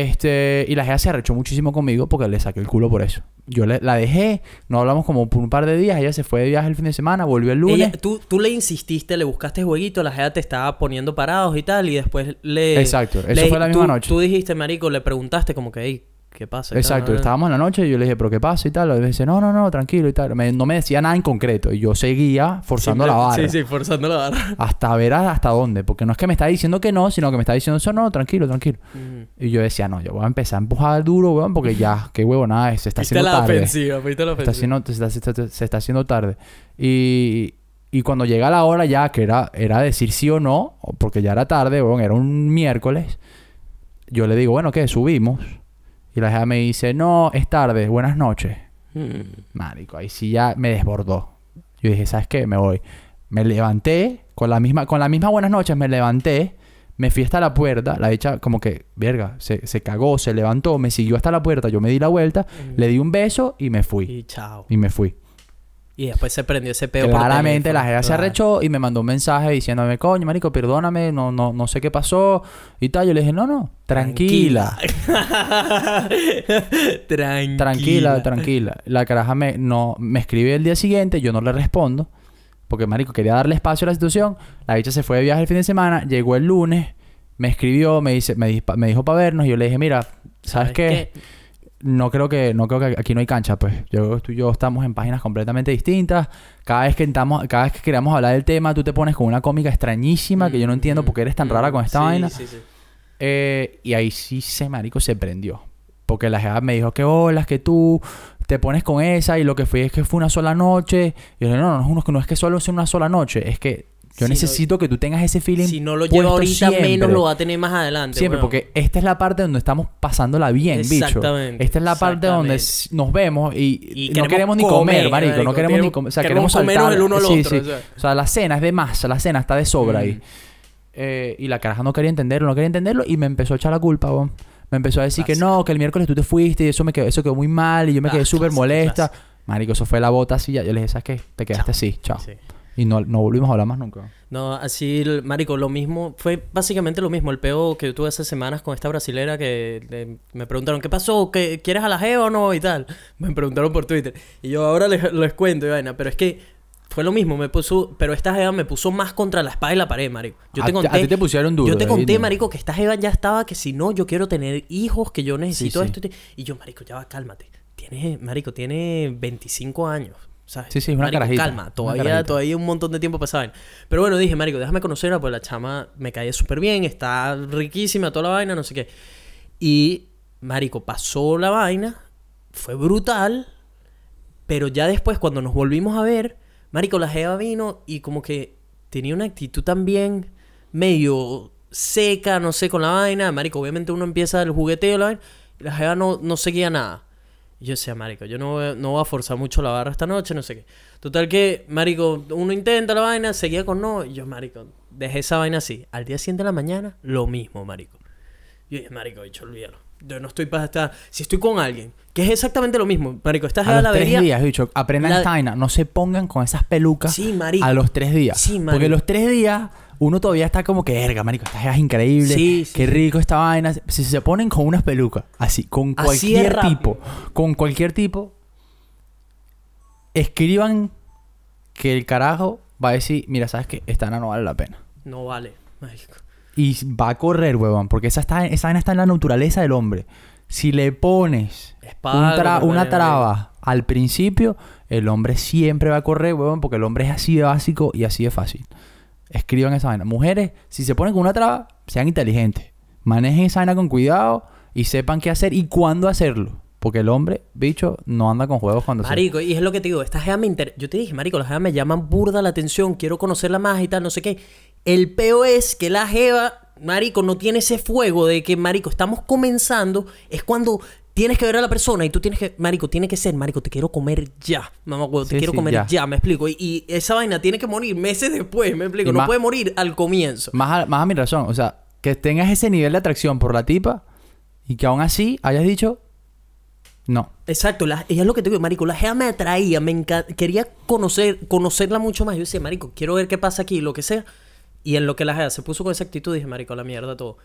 Este, y la jefa se arrechó muchísimo conmigo porque le saqué el culo por eso. Yo le- la dejé, no hablamos como por un par de días, ella se fue de viaje el fin de semana, volvió el lunes. Ella- tú, tú le insististe, le buscaste jueguito, la Jeva te estaba poniendo parados y tal, y después le... Exacto, eso le- fue la misma tú- noche. Tú dijiste, marico, le preguntaste como que, "Ey, ¿qué pasa? tal, Exacto, estábamos en la noche y yo le dije, ¿pero qué pasa y tal? Y me dice, no, no, no, tranquilo y tal. Me- no me decía nada en concreto y yo seguía forzando la barra. Sí, sí, forzando la barra. [laughs] Hasta ver hasta dónde, porque no es que me está diciendo que no, sino que me está diciendo eso, no, tranquilo, tranquilo. Mm. Y yo decía, no, yo voy a empezar a empujar duro, weón, porque ya, [laughs] qué huevo, nada, se está haciendo la tarde. ofensiva, la Se está ofensiva. haciendo, se, está, se está- se está haciendo tarde. Y, y cuando llega la hora ya, que era, era decir sí o no, porque ya era tarde, weón, era un miércoles, yo le digo, bueno, ¿qué? Subimos. Y la jefa me dice, no, es tarde, buenas noches. Mm. Marico, ahí sí ya me desbordó. Yo dije, ¿sabes qué? Me voy. Me levanté, con la misma, con la misma buenas noches me levanté, me fui hasta la puerta, la hecha como que, verga, se, se cagó, se levantó, me siguió hasta la puerta, yo me di la vuelta, le di un beso y me fui. Y chao. Y me fui. Y después se prendió ese peo Claramente la jeva se arrechó y me mandó un mensaje diciéndome, coño, marico, perdóname, no, no, no sé qué pasó y tal. Yo le dije, no, no, tranquila. [laughs] Tranquila. Tranquila, tranquila. La caraja me, no, me escribe el día siguiente, yo no le respondo. Porque, marico, quería darle espacio a la situación. La bicha se fue de viaje el fin de semana, llegó el lunes, me escribió, me, dice, me, me dijo para vernos y yo le dije, mira, ¿sabes, qué? No creo que no creo que aquí no hay cancha, pues. Yo tú y yo estamos en páginas completamente distintas. Cada vez que entramos, cada vez que queramos hablar del tema, tú te pones con una cómica extrañísima que yo no entiendo por qué eres tan rara con esta Mm, Sí, vaina. Sí, sí. Eh, y ahí sí se marico se prendió. Porque la jefa me dijo que hola, que tú te pones con esa y lo que fue es que fue una sola noche. Y yo no, no, no, no es que solo sea una sola noche, es que yo Si no- necesito que tú tengas ese feeling. Si no lo lleva ahorita, menos lo va a tener más adelante. Siempre, porque esta es la parte donde estamos pasándola bien, bicho. Exactamente, Esta es la parte donde nos vemos y, Y no queremos ni comer, comer, marico. No queremos ni comer. O sea, queremos queremos saltar. el uno al Sí, otro, sí. o sea. O sea, la cena es de más. La cena está de sobra Mm. ahí. Eh, y la caraja no quería entenderlo, no quería entenderlo. Y me empezó a echar la culpa, weón. Me empezó a decir que no, que el miércoles tú te fuiste y eso me quedó, eso quedó muy mal. Y yo me Ah, quedé súper molesta. clásico. Marico, eso fue la bota así. ya- Yo le dije, ¿sabes qué? Te quedaste así, chao. Sí. Y no, no volvimos a hablar más nunca. No, así, marico, lo mismo, fue básicamente lo mismo, el peo que yo tuve hace semanas con esta brasilera que le- me preguntaron, ¿qué pasó? ¿Qué, ¿Quieres a la jeva o no? Y tal. Me preguntaron por Twitter. Y yo ahora les, les cuento, y vaina, pero es que fue lo mismo, me puso, pero esta jeva me puso más contra la espada y la pared, marico. Yo A te ti- a conté, ti te pusieron duro, Yo te conté, ¿no? marico, que esta jeva ya estaba que si no, yo quiero tener hijos, que yo necesito sí. esto. y te- Y yo, marico, ya va, cálmate. Tiene, marico, tiene 25 años. ¿Sabes? Sí, sí, una Marico, carajita, Calma, una todavía, carajita. todavía un montón de tiempo vaina. Pero bueno, dije, marico, déjame conocerla, pues la chama me cae súper bien, está riquísima toda la vaina, no sé qué. Y, marico, pasó la vaina, fue brutal, pero ya después, cuando nos volvimos a ver, marico, la jeva vino y como que tenía una actitud también medio seca, no sé, con la vaina. Marico, obviamente uno empieza el jugueteo, la vaina, y la jeva no, no seguía nada. Y yo decía, marico, yo no voy, no voy a forzar mucho la barra esta noche, no sé qué. Total que, marico, uno intenta la vaina, seguía con no. Y yo, marico, dejé esa vaina así. Al día siguiente de la mañana, lo mismo, marico. Yo dije, marico, dicho, olvídalo. Yo no estoy para estar... Si estoy con alguien, que es exactamente lo mismo, marico, esta A los la tres vería... días, bicho, aprendan la- esta vaina. No se pongan con esas pelucas Sí, marico. a los tres días. Sí, Porque marico. los tres días uno todavía está como que, verga, marico, esta es increíble. Sí, sí, Qué sí. rico esta vaina. Si se ponen con unas pelucas, así, con cualquier tipo, con cualquier tipo, escriban que el carajo va a decir, mira, sabes que esta vaina no vale la pena. No vale, marico. Y va a correr, huevón, porque esa, está, esa vaina está en la naturaleza del hombre. Si le pones Es un para tra- algo, una traba al principio, el hombre siempre va a correr, huevón, porque el hombre es así de básico y así de fácil. Escriban esa vaina. Mujeres, si se ponen con una traba, sean inteligentes. Manejen esa vaina con cuidado y sepan qué hacer y cuándo hacerlo. Porque el hombre, bicho, no anda con juegos cuando. Marico, y es lo que te digo, esta jeva me inter... Yo te dije, marico, las jevas me llaman burda la atención, quiero conocerla más y tal, no sé qué. El peo es que la jeva, marico, no tiene ese fuego de que, marico, estamos comenzando, es cuando tienes que ver a la persona y tú tienes que, marico, tiene que ser, marico, te quiero comer ya, mamá, huevo, te Sí, quiero sí, comer ya. ya. me explico. Y, y esa vaina tiene que morir meses después, me explico, Y no más- puede morir al comienzo. Más a, más a mi razón. O sea, que tengas ese nivel de atracción por la tipa y que aún así hayas dicho, no. Exacto, la, ella es lo que te digo, marico, la jeva me atraía, me enca- quería conocer, conocerla mucho más. Yo decía, marico, quiero ver qué pasa aquí, lo que sea. Y en lo que la jeva se puso con esa actitud, dije, marico, la mierda todo.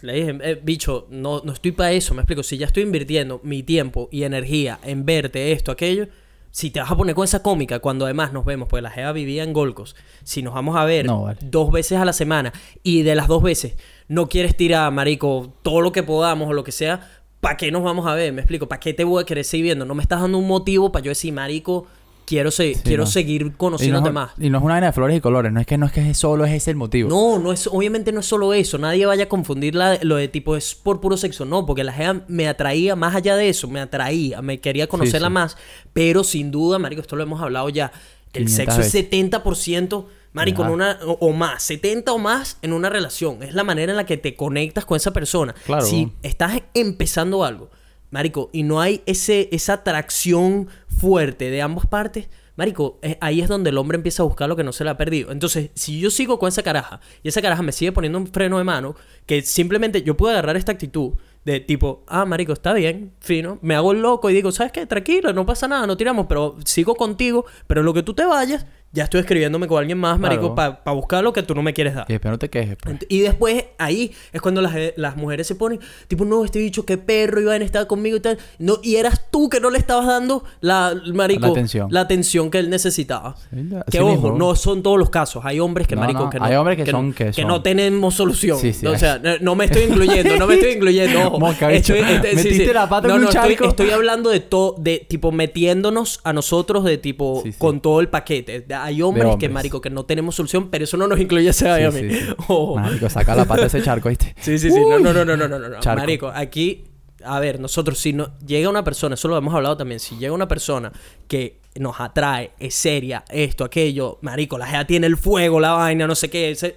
Le dije, eh, bicho, no, no estoy para eso, me explico. Si ya estoy invirtiendo mi tiempo y energía en verte esto, aquello, si te vas a poner con esa cómica, cuando además nos vemos, pues la jeva vivía en Golcos, si nos vamos a ver No, vale. dos veces a la semana y de las dos veces no quieres tirar, marico, todo lo que podamos o lo que sea, ¿para qué nos vamos a ver? Me explico, ¿para qué te voy a querer seguir viendo? No me estás dando un motivo para yo decir, marico, quiero, se- Sí, quiero no. seguir Y no, conociéndote es, más. y no es una vaina de flores y colores. No es que no es que solo es ese el motivo. No, no es, obviamente no es solo eso. Nadie vaya a confundir la- lo de tipo es por puro sexo. No, porque la jeva me atraía más allá de eso. Me atraía, me quería conocerla sí. más. Pero sin duda, marico, esto lo hemos hablado ya. El 500 sexo veces. es 70%, marico, en una, o, o más. 70 o más en una relación. Es la manera en la que te conectas con esa persona. Claro. Si estás empezando algo, marico, y no hay ese, esa atracción fuerte de ambas partes, marico, eh, ahí es donde el hombre empieza a buscar lo que no se le ha perdido. Entonces, si yo sigo con esa caraja y esa caraja me sigue poniendo un freno de mano, que simplemente yo puedo agarrar esta actitud De tipo, ah, marico, está bien, fino. Me hago el loco y digo, ¿sabes qué? Tranquilo, no pasa nada, no tiramos, pero sigo contigo. Pero lo que tú te vayas, ya estoy escribiéndome con alguien más, marico, Claro. para buscar lo que tú no me quieres dar. Y después no te quejes, pues. Y después, ahí es cuando las, las mujeres se ponen, tipo, no, este bicho, qué perro, iba a estar conmigo y tal. No, y eras tú que no le estabas dando la, marico, La atención. la atención que él necesitaba. Sí, Que ojo, mismo. no son todos los casos. Hay hombres que, No, marico, no, que no. hay hombres que son- no, que son- no tenemos solución. Sí, o sea, no- me estoy incluyendo, no me estoy incluyendo. Ojo. Mosca, bicho. Metiste la pata en un estoy, estoy hablando de todo, de tipo metiéndonos a nosotros de tipo con todo el paquete. De- Hay hombres, que, marico, que no tenemos solución, pero eso no nos incluye a y a mí. [laughs] Ojo. Marico, saca la pata de ese charco, ¿viste? Sí, sí, sí. No, no, no, no, no, no, no. Charco. Marico, aquí, a ver, nosotros, si no llega una persona, eso lo hemos hablado también, si llega una persona que nos atrae, es seria, esto, aquello, marico, la jeva tiene el fuego, la vaina, no sé qué, ese-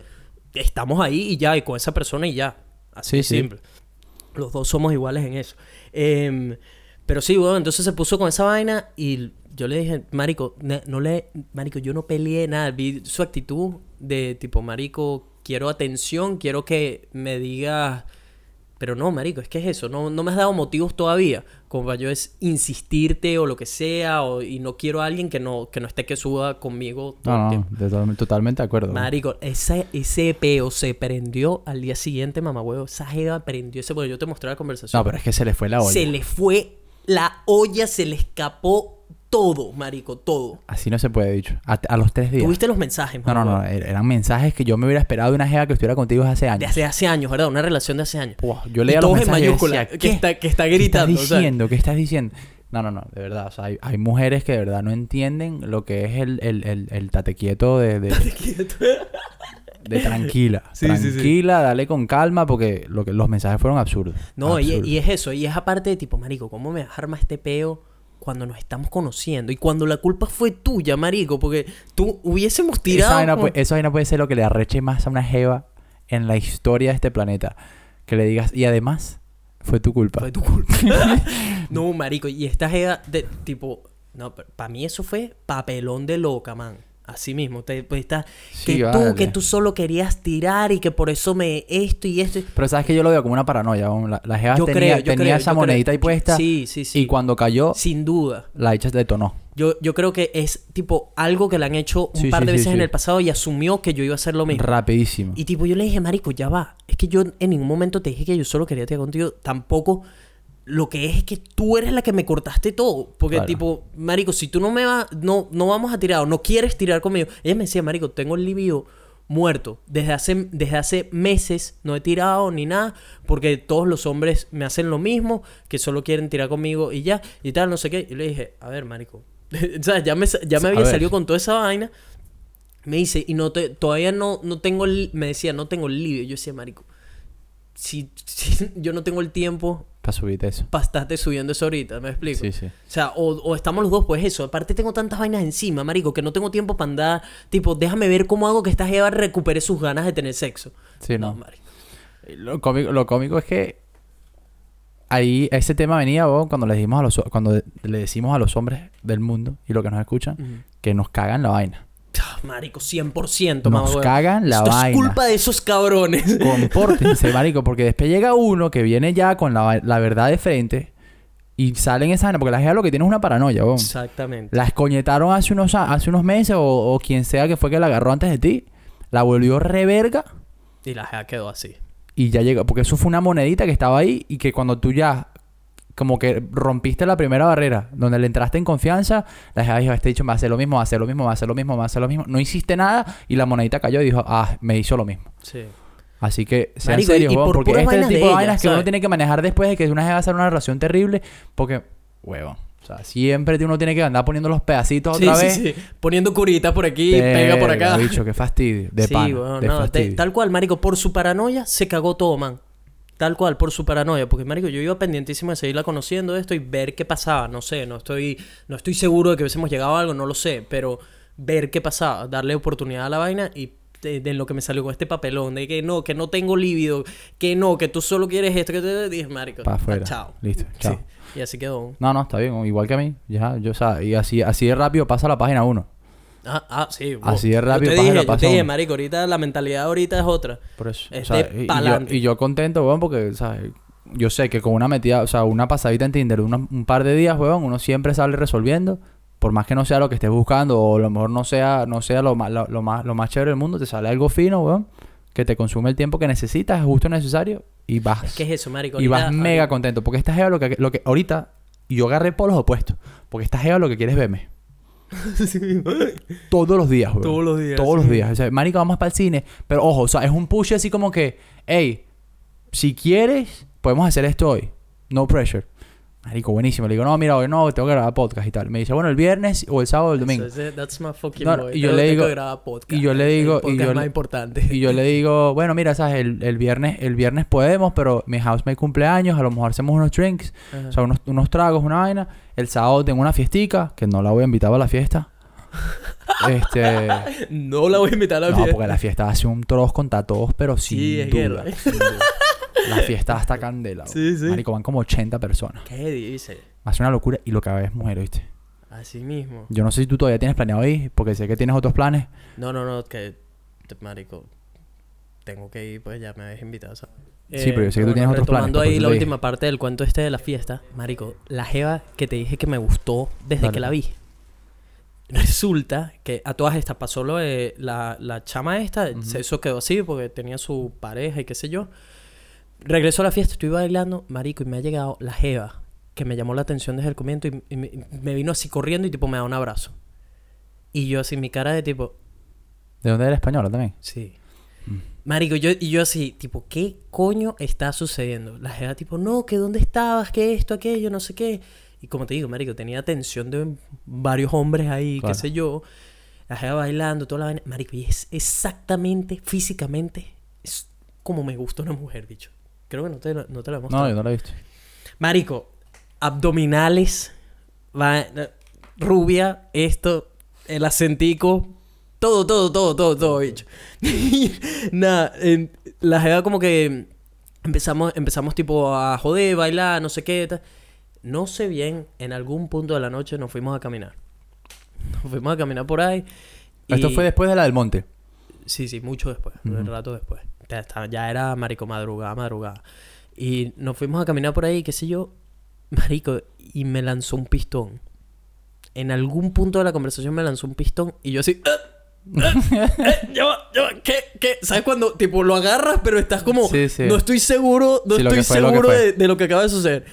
estamos ahí y ya, y con esa persona y ya. Así Sí, de sí. simple. Los dos somos iguales en eso. Em, pero sí, bueno, entonces se puso con esa vaina y yo le dije, Marico, no le, Marico, yo no peleé nada. Vi su actitud de tipo, Marico, quiero atención, quiero que me digas. Pero no, Marico, es que es eso. No, no me has dado motivos todavía. Como para yo es insistirte o lo que sea. O, y no quiero a alguien que no, que no esté que suba conmigo todo No, tiempo. totalmente de acuerdo. Marico, ese, ese peo se prendió al día siguiente, mamá huevo. Esa jeva prendió ese porque yo te mostré la conversación. No, pero es que se le fue la olla. Se le fue la olla, se le escapó todo, marico, todo. Así no se puede, dicho. A, a los tres días. Tuviste los mensajes, No, no, mamá no. er- Eran mensajes que yo me hubiera esperado de una jeva que estuviera contigo hace De años. hace, hace años, ¿verdad? Una relación de hace años. Buah, yo Y leía los todos en mensajes yo mayúscula, decía, que ¿qué? está- que está ¿Qué gritando, o estás sea. diciendo? ¿Qué estás diciendo? No, no, no. De verdad. O sea, hay, hay mujeres que de verdad no entienden lo que es el, el, el, el tate quieto de, de, [laughs] de tranquila. [laughs] Sí, sí, sí. tranquila, dale con calma porque lo que, los mensajes fueron absurdos. No, y, Absurdos. y es eso. Y es aparte de tipo, marico, ¿cómo me arma este peo cuando nos estamos conociendo? Y cuando la culpa fue tuya, marico. Porque tú hubiésemos Esa tirado... vaina, con- puede, esa vaina puede ser lo que le arreche más a una jeva en la historia de este planeta. Que le digas, y además, fue tu culpa. Fue tu culpa. [laughs] no, marico. Y esta jeva de tipo... No, para mí eso fue papelón de loca, man. Así mismo. Te, pues, está, Sí, que vale. tú, que tú solo querías tirar y que por eso me esto y esto. Pero sabes que yo lo veo como una paranoia. La, la jeva Yo tenía, creo, tenía creo, esa yo creo. monedita ahí puesta. Sí, sí, sí. Y cuando cayó, Sin duda. la hecha detonó. Yo, yo creo que es tipo algo que le han hecho un Sí, par de sí, veces en el pasado y asumió que yo iba a hacer lo mismo. Rapidísimo. Y tipo, yo le dije, Marico, ya va. Es que yo en ningún momento te dije que yo solo quería tirar contigo. Tampoco lo que es es que tú eres la que me cortaste todo. Porque, Claro. tipo, Marico, si tú no me vas, no, no vamos a tirar o no quieres tirar conmigo. Ella me decía, Marico, tengo el libido muerto. Desde hace, desde hace meses no he tirado ni nada. Porque todos los hombres me hacen lo mismo. Que solo quieren tirar conmigo y ya. Y tal, no sé qué. Y le dije, a ver, Marico. [laughs] o sea, ya me, ya me A había salido con toda esa vaina. Me dice, y no te, todavía no, no tengo el, me decía, no tengo el libre. Yo decía, marico, si, [laughs] si yo no tengo el tiempo Para subirte eso. para estarte subiendo eso ahorita, ¿me explico? Sí, sí. O sea, o, o estamos los dos, pues eso. Aparte tengo tantas vainas encima, marico, que no tengo tiempo para andar. Tipo, déjame ver cómo hago que esta jeva recupere sus ganas de tener sexo. Sí, no. marico. Lo cómico, lo cómico es que ahí ese tema venía weón, cuando le dijimos a los cuando le decimos a los hombres del mundo y lo que nos escuchan que nos cagan la vaina. Ah, Marico, 100%, Nos mamá, cagan la Esto vaina. es culpa de esos cabrones. [laughs] Compórtense, marico, porque después llega uno que viene ya con la, la verdad de frente y salen esa vaina, porque la gente lo que tiene es una paranoia, weón. Exactamente. La escoñetaron hace unos, hace unos meses o, o quien sea que fue que la agarró antes de ti, la volvió reverga Y la jeva quedó así. y ya llega, porque eso fue una monedita que estaba ahí y que cuando tú ya como que rompiste la primera barrera, donde le entraste en confianza, la gente dijo, este dicho me va a hacer lo mismo, va a hacer lo mismo, va a hacer lo mismo, va a hacer lo mismo. No hiciste nada y la monedita cayó y dijo, ah, me hizo lo mismo. Sí. Así que sean Marico, y- serios, y huevón, por porque este es el tipo de de ella, vainas que uno tiene que manejar después de que una jeva va a ser una relación terrible, porque, huevón, o sea, siempre uno tiene que andar poniendo los pedacitos Sí, otra sí, vez. sí. Poniendo curita por aquí, pega por acá. Bicho, qué fastidio, de sí, de no, te- tal cual, marico, por su paranoia se cagó todo, man. Tal cual, por su paranoia. Porque, marico, yo iba pendientísimo de seguirla conociendo esto y ver qué pasaba. No sé, no estoy, no estoy seguro de que hubiésemos llegado a algo, no lo sé. Pero ver qué pasaba, darle oportunidad a la vaina y de, de lo que me salió con este papelón. De que no, que no tengo líbido, que no, que tú solo quieres esto, que te dije, marico. Pa' afuera. ah, Chao. Listo, chao. Sí, Y así quedó. No, no, está bien, igual que a mí. Ya, yo, o sea, y así, así de rápido pasa la página uno. Ah, ah, sí. Así de Yo rápido te pasa dije, la yo te dije, marico, ahorita la mentalidad ahorita es otra. Por eso. Es o sea, de y- y, yo, y yo contento, weón, porque, ¿sabes? yo sé que con una metida, o sea, una pasadita en Tinder, uno- un par de días, weón, uno siempre sale resolviendo. Por más que no sea lo que estés buscando, o a lo mejor no sea, no sea lo más, lo, lo más, lo más chévere del mundo, te sale algo fino, weón, que te consume el tiempo que necesitas, es justo necesario, y vas. Es que es eso, marico. y vas ahorita- mega contento. Porque esta jeva lo que, lo que ahorita, yo agarré por los opuestos. Porque esta jeva lo que quiere es [laughs] Todos los días. Todos los días. Todos los días. O sea, marico, vamos para el cine. Pero ojo, o sea, es un push así como que, hey, si quieres, podemos hacer esto hoy. No pressure. Marico, buenísimo. Le digo, no, mira, hoy no, tengo que grabar podcast y tal. Me dice, bueno, el viernes o el sábado o el domingo. That's my fucking No, no, boy. y yo le digo- que grabar podcast. y yo le digo- el y yo más le- importante. Y yo le digo, bueno, mira, sabes, el, el viernes, el viernes podemos, pero mi housemate cumpleaños, a lo mejor hacemos unos drinks, Ajá. o sea, unos, unos tragos, una vaina. El sábado tengo una fiestica, que no la voy a invitar a la fiesta. [laughs] este. no la voy a invitar a la No, fiesta. porque la fiesta hace un troz contra todos, pero sin Sí, es guerra. sin duda. La fiesta hasta candela. bro. Sí, sí. Marico, van como 80 personas. ¿Qué dice? Hace una locura y lo que va es mujer, ¿viste? Así mismo. Yo no sé si tú todavía tienes planeado ir, porque sé que tienes otros planes. No, no, no, que... te- Marico, tengo que ir, pues ya me habéis invitado, ¿sabes? Sí, pero yo sé que tú tienes otros planes, pues, por ahí eso la te dije. última parte del cuento este de la fiesta. Marico, la jeva que te dije que me gustó desde Dale. que la vi. Resulta que a todas estas pasó lo de la, la chama esta. Ujú. Eso quedó así porque tenía su pareja y qué sé yo. Regreso a la fiesta, estoy bailando, marico, y me ha llegado la jeva que me llamó la atención desde el comienzo y, y me, vino así corriendo y tipo me da un abrazo. Y yo así, mi cara de tipo, ¿De dónde eres española también? Sí. Mm. Marico, yo, y yo así, tipo, ¿qué coño está sucediendo? La jeva, tipo, no, que dónde estabas, que esto, aquello, no sé qué. Y como te digo, Marico, tenía atención de varios hombres ahí, Claro. qué sé yo. La jeva bailando, toda la vaina. Marico, y es exactamente, físicamente, es como me gusta una mujer, bicho. Creo que no te, no te lo he mostrado. No, yo no la he visto. Marico, abdominales, va- rubia, esto, el acentico, todo, todo, todo, todo, todo, bicho. [laughs] Nada, en- la jeva como que empezamos, empezamos tipo a joder, bailar, no sé qué, tal. No sé bien, en algún punto de la noche nos fuimos a caminar. Nos fuimos a caminar por ahí. Esto fue después de la del monte. Sí, sí, mucho después, un rato después. Ya, estaba- ya era marico madrugada, madrugada. Y nos fuimos a caminar por ahí, qué sé yo, marico, y me lanzó un pistón. En algún punto de la conversación me lanzó un pistón y yo así... "Ah, ah, eh, va, ya va, ¿qué? ¿Qué? ¿Sabes cuando, tipo, lo agarras, pero estás como... Sí, sí. No estoy seguro, no Sí, estoy fue, seguro de, de lo que acaba de suceder.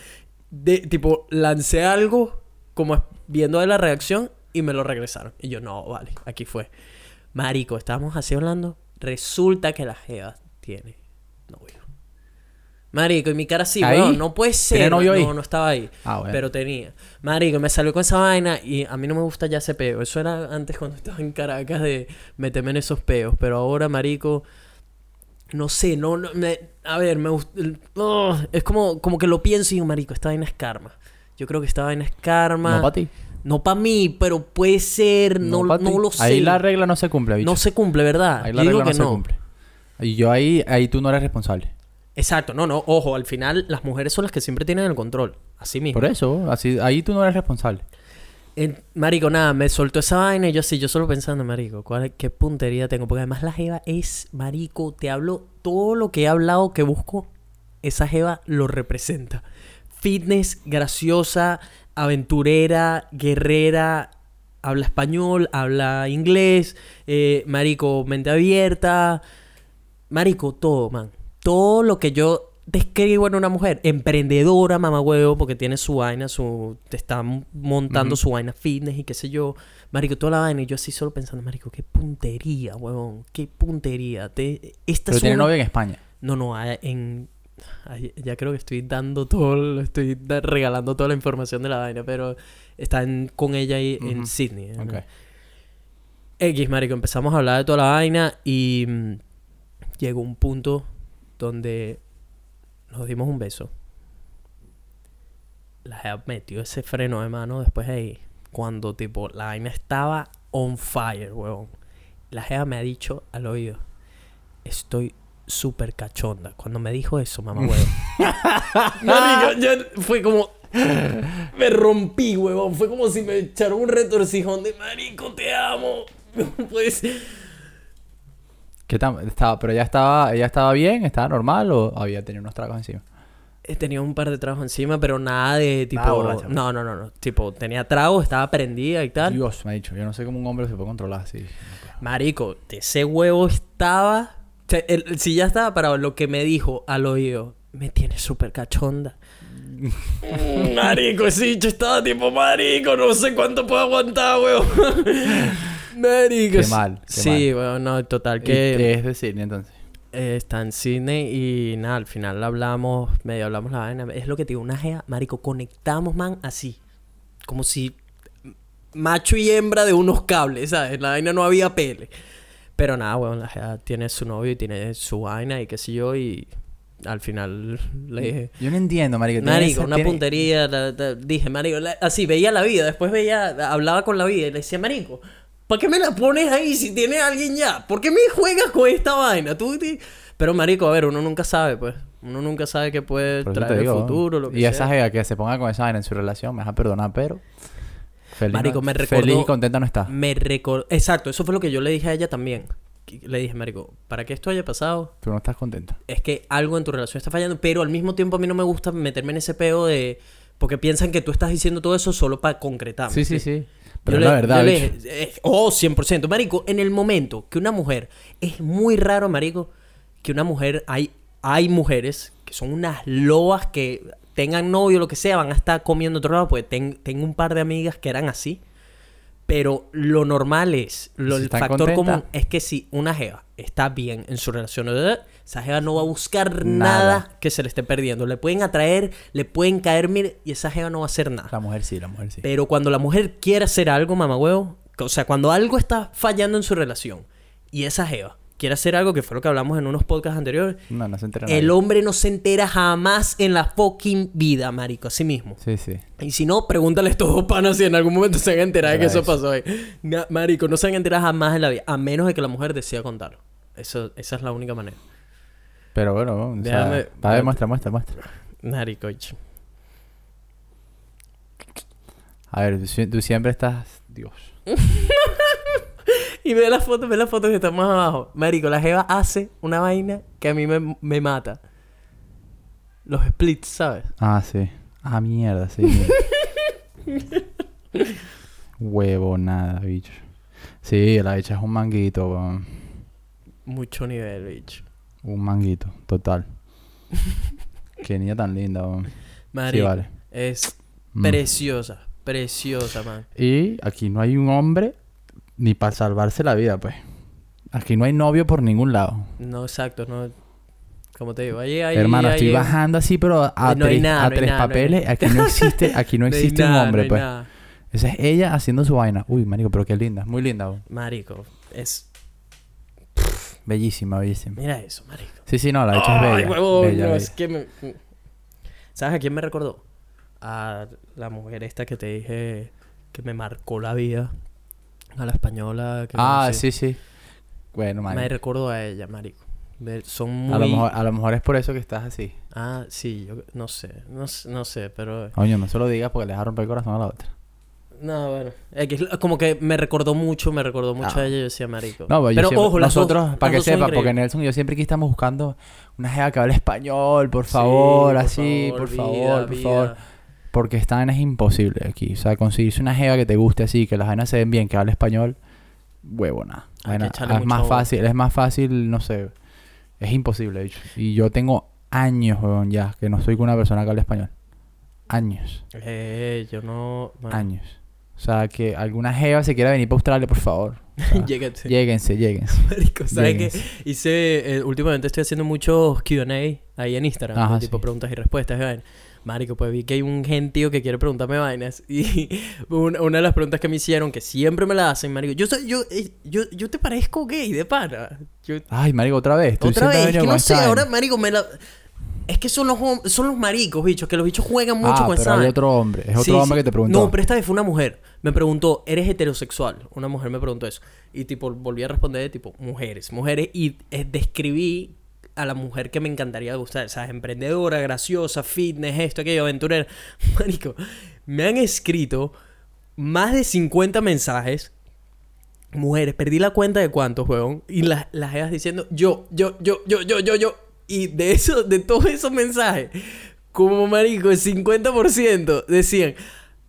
De, tipo, lancé algo, como viendo de la reacción, y me lo regresaron. Y yo, no, vale, aquí fue. Marico, estábamos así hablando. Resulta que la Jeva tiene novio. Marico, y mi cara así, ¿Ahí? weón, no puede ser. ¿Tiene novio ahí? No, no estaba ahí. Ah, bueno. Pero tenía. Marico, me salió con esa vaina y a mí no me gusta ya ese peo. Eso era antes cuando estaba en Caracas de meterme en esos peos. Pero ahora, marico, no sé, no, no me- a ver, me gusta. es como, como que lo pienso y digo, marico, esta vaina es karma. Yo creo que esta vaina es karma. No para ti. No para mí, pero puede ser, no, no lo sé. Ahí la regla no se cumple, bicho. no se cumple, ¿verdad? Ahí Yo la digo regla que no, no. se cumple. Y yo ahí, ahí tú no eres responsable. Exacto, no, no, ojo, al final las mujeres son las que siempre tienen el control. Así mismo. Por eso, así, ahí tú no eres responsable. Marico, nada, me soltó esa vaina y yo así, yo solo pensando, marico, ¿cuál, ¿qué puntería tengo? Porque además la jeva es, marico, te hablo, todo lo que he hablado que busco, esa jeva lo representa. Fitness, graciosa, aventurera, guerrera, habla español, habla inglés, eh, marico, mente abierta, marico, todo, man. Todo lo que yo describo en una mujer, emprendedora, mamá huevo, porque tiene su vaina, su te está montando su vaina fitness y qué sé yo. Marico, toda la vaina y yo así solo pensando, marico, qué puntería, huevón, qué puntería. Te, esta Pero tiene una- novia en España. No, no, en ya creo que estoy dando todo, estoy regalando toda la información de la vaina, pero está en- con ella ahí en. Sydney. ¿no? Ok. X, marico, empezamos a hablar de toda la vaina y mm, llegó un punto donde nos dimos un beso. La jeva metió ese freno de mano después de ahí. Cuando, tipo, la vaina estaba on fire, weón. La jeva me ha dicho al oído, estoy súper cachonda. Cuando me dijo eso, mamá. Marico, [laughs] yo fue como... Me rompí, huevón. Fue como si me echaron un retorcijón de marico, te amo. [laughs] Pues, ¿Qué tal? Estaba, pero ella estaba, ella estaba bien, estaba normal o había tenido unos tragos encima. Tenía un par de tragos encima, pero nada de tipo. Nada borracha, no, no, no, no. Tipo, tenía tragos, estaba prendida y tal. Dios, me ha dicho. Yo no sé cómo un hombre se puede controlar así. Marico, ese huevo estaba. o sea, el- si ya estaba parado, lo que me dijo al oído, me tiene súper cachonda. [laughs] Marico, ese bicho estaba tipo, marico, no sé cuánto puedo aguantar, huevo. [laughs] Qué mal, qué Sí, huevo, no, total, que es decir, entonces. eh, está en Sydney y nada, al final hablamos, medio hablamos la vaina. Es lo que te digo, una gea, marico, conectamos, man, así. Como si macho y hembra de unos cables, ¿sabes? La vaina no había pele. Pero nada, weón, la gea tiene su novio y tiene su vaina y qué sé yo y al final le dije... Yo no entiendo, marico. Marico, esa- una tiene- puntería, la- la- dije, marico, la- así, veía la vida, después veía, hablaba con la vida y le decía, marico, ¿para qué me la pones ahí si tiene alguien ya? ¿Por qué me juegas con esta vaina? Tú, Pero, marico, a ver, uno nunca sabe, pues. Uno nunca sabe qué puede traer digo, el futuro, lo que Y sea. esa jeva que se ponga con esa vaina en su relación, me deja perdonar, pero. Feliz, Marico, me recordó- Feliz y contenta no está. Me recordó... Exacto, eso fue lo que yo le dije a ella también. Le dije, marico, para que esto haya pasado, Tú no estás contenta. es que algo en tu relación está fallando, pero al mismo tiempo a mí no me gusta meterme en ese peo de... Porque piensan que tú estás diciendo todo eso solo para concretar. Sí, sí, sí. Pero Yo la le- verdad, yo le eh, oh, 100%. Marico, en el momento que una mujer... Es muy raro, marico, que una mujer... Hay, hay mujeres que son unas lobas que tengan novio, lo que sea, van a estar comiendo otro lado. Pues ten- tengo un par de amigas que eran así. Pero lo normal es, lo, Si el factor común es que si una jeva está bien en su relación, ¿eh? esa jeva no va a buscar Nada. nada. que se le esté perdiendo. Le pueden atraer, le pueden caer, mire, y esa jeva no va a hacer nada. La mujer sí, la mujer sí. Pero cuando la mujer quiere hacer algo, mamá huevo, o sea, cuando algo está fallando en su relación y esa jeva quiere hacer algo, que fue lo que hablamos en unos podcasts anteriores, No, no se entera el nadie. hombre no se entera jamás en la fucking vida, marico, así mismo. Sí, sí. Y si no, pregúntale a estos dos panas si en algún momento se van a enterar de que eso Eso. pasó ahí. Marico, no se van a enterar jamás en la vida, a menos de que la mujer decida contarlo. Eso, esa es la única manera. Pero bueno, o sea, Déjame- a ver, muestra, muestra, muestra. Marico, A ver, tú, tú siempre estás... Dios. [laughs] Y ve la foto, ve la foto que está más abajo. Marico, la Jeva hace una vaina que a mí me, me mata. Los splits, ¿sabes? Ah, sí. Ah, mierda, sí. [laughs] Huevo, nada, bicho. Sí, la bicha es un manguito, weón. Mucho nivel, bicho. Un manguito, total. [laughs] Qué niña tan linda, weón. Sí, Marico, vale. es Mm. preciosa. Preciosa, man. Y aquí no hay un hombre ni para salvarse la vida, pues. Aquí no hay novio por ningún lado. No, exacto, no. Como te digo, ahí hay. Hermano, ahí estoy bajando así, pero a, No tres, nada, a no tres nada, no hay papeles. Aquí no existe, aquí no [laughs] existe un nada, hombre, pues. Esa es ella haciendo su vaina. Uy, marico, pero qué linda. Muy linda. Marico, es. Bellísima, bellísima. Mira eso, marico. Sí, sí, no, la es bella. bella, no, bella. es que me... ¿Sabes a quién me recordó? A la mujer esta que te dije que me marcó la vida. A la española que Ah, sí, sí. Bueno, marico. Me recordó a ella, marico. De- son muy... A lo, mejor, a lo mejor es por eso que estás así. Ah, sí, yo no sé, no, sé- no sé, pero... Coño, no se lo digas porque le vas a romper el corazón a la otra. No, bueno. Como que me recordó mucho, me recordó mucho Ah. a ella yo decía, marico. No, pero, yo pero siempre- ojo, dos- nosotros, para que sepa, porque. Nelson y yo siempre aquí estamos buscando una jeva que hable español, por favor, Sí, así, por vida, favor, por vida. favor. Porque esta vaina es imposible aquí. O sea, conseguirse una jeva que te guste así, que las vainas se ven bien, que hable español, huevo, nada. Hay que Vaina- es más fácil, es más fácil, no sé. Es imposible, bicho. Y yo tengo años, weón, ya, que no estoy con una persona que hable español. Años, Eh, yo no... años. O sea, que alguna jeva se quiera venir para Australia, por favor. O sea, [laughs] Llégate. Lléguense, lléguense. Marico, ¿sabes qué? Lléguense. Hice, eh, últimamente estoy haciendo muchos Q&A ahí en Instagram, Ajá, de tipo sí. preguntas y respuestas. vaina. Marico, pues vi que hay un gentío que quiere preguntarme vainas. [laughs] Y una, una de las preguntas que me hicieron, que siempre me la hacen, Marico. Yo, soy- yo, eh, yo, yo te parezco gay, de pana. Yo, Ay, marico, otra vez. Tú otra vez, es que no sé, ahora. Marico, me la... Es que son los, son los maricos, bichos, que los bichos juegan mucho ah, con pero esa hay otro hombre. Es otro Sí, hombre sí. que te preguntó. No, pero esta vez fue una mujer. Me preguntó, ¿eres heterosexual? Una mujer me preguntó eso. Y tipo, volví a responder tipo, mujeres, mujeres. Y eh, describí a la mujer que me encantaría gustar. O sea, emprendedora, graciosa, fitness, esto, aquello, aventurera. [laughs] Marico, me han escrito más de 50 mensajes. Mujeres, perdí la cuenta de cuántos, weón. Y las, las diciendo, yo, yo, yo, yo, yo, yo, yo. Y de eso, de todos esos mensajes, como marico, el 50% decían,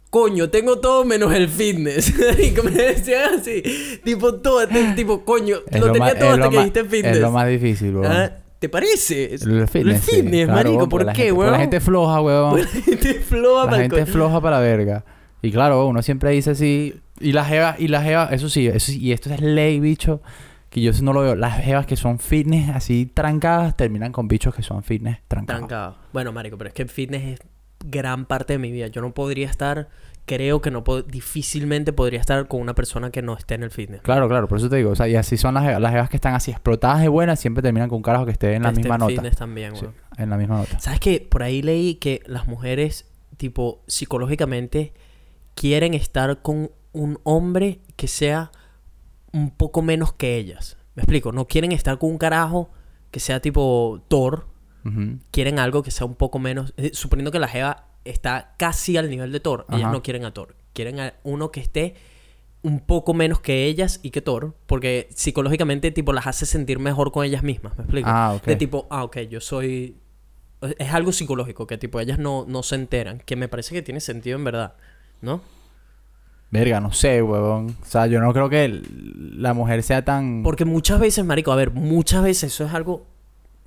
coño, tengo todo menos el fitness. [laughs] Marico, me decían así, tipo todo, tipo, coño, Es lo, tenía más- todo es hasta que dijiste fitness. Es lo más difícil, weón. Ah, ¿Te parece? El fitness. marico, ¿por la qué, gente- weón? La gente [laughs] floja, weón. La gente floja La pa'l gente floja para la verga. Y claro, uno siempre dice así. Y las jevas, y las jevas, eso sí, eso sí, y esto es ley, bicho. Que yo no lo veo. Las jevas que son fitness así trancadas terminan con bichos que son fitness trancados. Trancado. Bueno, marico, pero es que fitness es gran parte de mi vida. Yo no podría estar, creo que no puedo, difícilmente podría estar con una persona que no esté en el fitness. Claro, claro, por eso te digo. O sea, y así son las jevas. Las jevas que están así explotadas de buenas siempre terminan con un carajo que esté en la Que esté misma en nota. fitness también, Sí, en la misma nota. ¿Sabes qué? Por ahí leí que las mujeres, tipo, psicológicamente, quieren estar con un hombre que sea un poco menos que ellas. Me explico, no quieren estar con un carajo que sea tipo Thor, quieren algo que sea un poco menos. eh, suponiendo que la Jeva está casi al nivel de Thor, ellas Ajá. no quieren a Thor. Quieren a uno que esté un poco menos que ellas y que Thor, porque psicológicamente, tipo, las hace sentir mejor con ellas mismas. ¿Me explico? Ah. De tipo, ah, ok, yo soy. Es algo psicológico que, tipo, ellas no, no se enteran. Que me parece que tiene sentido en verdad, ¿no? Verga, no sé, huevón. O sea, yo no creo que la mujer sea tan... Porque muchas veces, marico, a ver, muchas veces eso es algo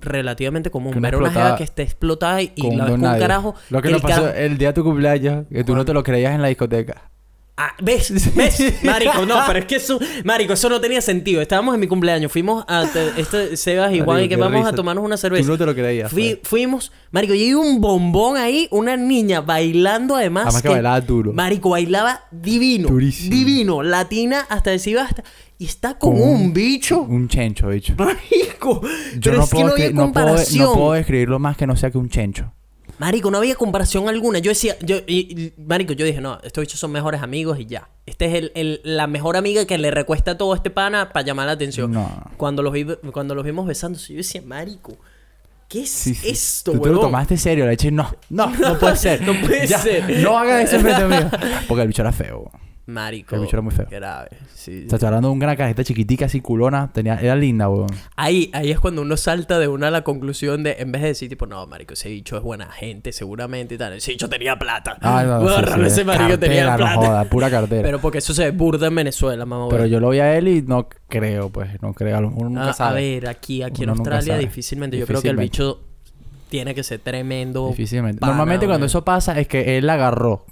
relativamente común. Que Ver una jeva que esté explotada y, la ves don con un carajo. Lo que el nos pasó el día de tu cumpleaños, que tú no te lo creías en la discoteca. Ah, ¿ves? ¿Ves? Marico, no, [laughs] pero es que eso... Marico, eso no tenía sentido. Estábamos en mi cumpleaños. Fuimos a... te- Este, Sebas y Juan y que vamos a risa. tomarnos una Tú cerveza. no te lo creías. Fui- pues. fuimos... Marico, y hay un bombón ahí. Una niña bailando además. Además que bailaba duro. Marico, bailaba divino. Durísimo. Divino. Latina hasta decir basta. Y está con, Con un bicho. Un chencho, bicho. [laughs] Marico. Yo pero no es que puedo, no había cre- no, puedo, comparación. no puedo describirlo más que no sea que un chencho. Marico, no había comparación alguna. Yo decía, yo, y, y- Marico, yo dije, no, estos bichos son mejores amigos y ya. Este es el, el- la mejor amiga que le recuesta todo a este pana para llamar la atención. No. Cuando los, vi- cuando los vimos besándose, yo decía, Marico, ¿qué es Sí, sí. esto, Tú te lo tomaste serio. Le dije, no, no, [laughs] no puede ser. No puede Ya, ser. No hagas eso frente mío. [laughs] Porque el bicho era feo. Marico. El bicho era muy feo. Grave. Sí. O sea, estoy hablando de una cajita chiquitica, así culona. Tenía, era linda, weón. Ahí, ahí es cuando uno salta de una a la conclusión de, en vez de decir, tipo, no, marico, ese bicho es buena gente, seguramente y tal. Ese bicho tenía plata. Ah, no, sí, ese marico tenía plata. No joda, pura cartera. Pero porque eso se burda en Venezuela, mamá. Pero yo lo vi a él y no creo, pues. No creo. Uno nunca Ah, a sabe. ver, aquí, aquí en Uno Australia sabe. difícilmente. Yo creo que el Difícilmente. bicho tiene que ser tremendo. Difícilmente. pana, Normalmente cuando eso pasa es que él agarró.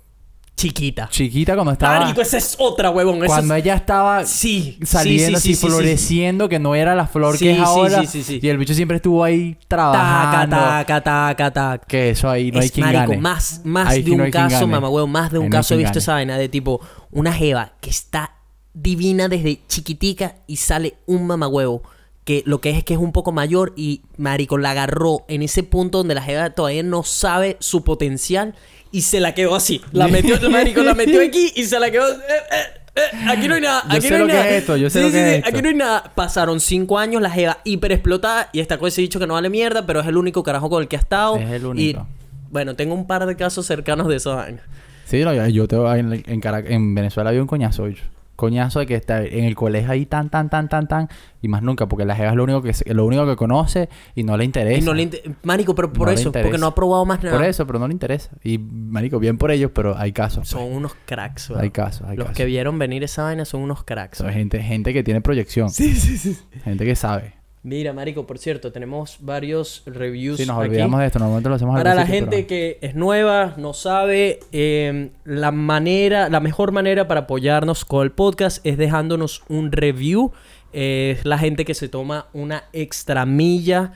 Chiquita. Chiquita cuando estaba... Marico, esa es otra, huevón. Cuando es- ella estaba Sí, saliendo sí, sí, así, sí, sí, sí. floreciendo, que no era la flor que es sí, ahora. sí, sí, sí. Y el bicho siempre estuvo ahí Taca, trabajando. taca, taca, taca. Que eso ahí no hay quien marico, gane. más, más Ahí de no un caso, mamá huevo, más de un Ahí no hay caso he visto esa vaina de tipo una jeva que está divina desde chiquitica y sale un mamagüevo que lo que es es que es un poco mayor y marico la agarró en ese punto donde la jeva todavía no sabe su potencial y se la quedó así. La metió, [laughs] marico, la metió aquí y se la quedó. eh, eh, eh, aquí no hay nada. Yo Aquí sé no hay lo que nada. es esto, yo sé Sí, lo sí, que es sí, esto. Aquí no hay nada. Pasaron cinco años, la jeva hiper explotada y está con ese dicho que no vale mierda, pero es el único carajo con el que ha estado. Es el Y, único. bueno, tengo un par de casos cercanos de esa vaina. Sí, no, yo, yo te, en, en, en Venezuela había un coñazo, bicho. Coñazo de que está en el colegio ahí tan, tan, tan, tan, tan. Y más nunca, porque la jeva es lo único que, lo único que conoce y no le interesa. Y no le inter- Marico, pero por No eso, porque no ha probado más nada. Por eso, pero no le interesa. Y, marico, bien por ellos, pero hay casos. Son pues. unos cracks, Hay casos, hay Los casos. que vieron venir esa vaina son unos cracks. Son gente, gente que tiene proyección. Sí, sí, sí. Gente que sabe. Mira, Marico, por cierto, tenemos varios reviews. Sí, nos aquí. olvidamos de esto. Normalmente lo hacemos al Para la gente pero- que es nueva, no sabe, eh, la manera, la mejor manera para apoyarnos con el podcast es dejándonos un review. Eh, Es la gente que se toma una extra milla.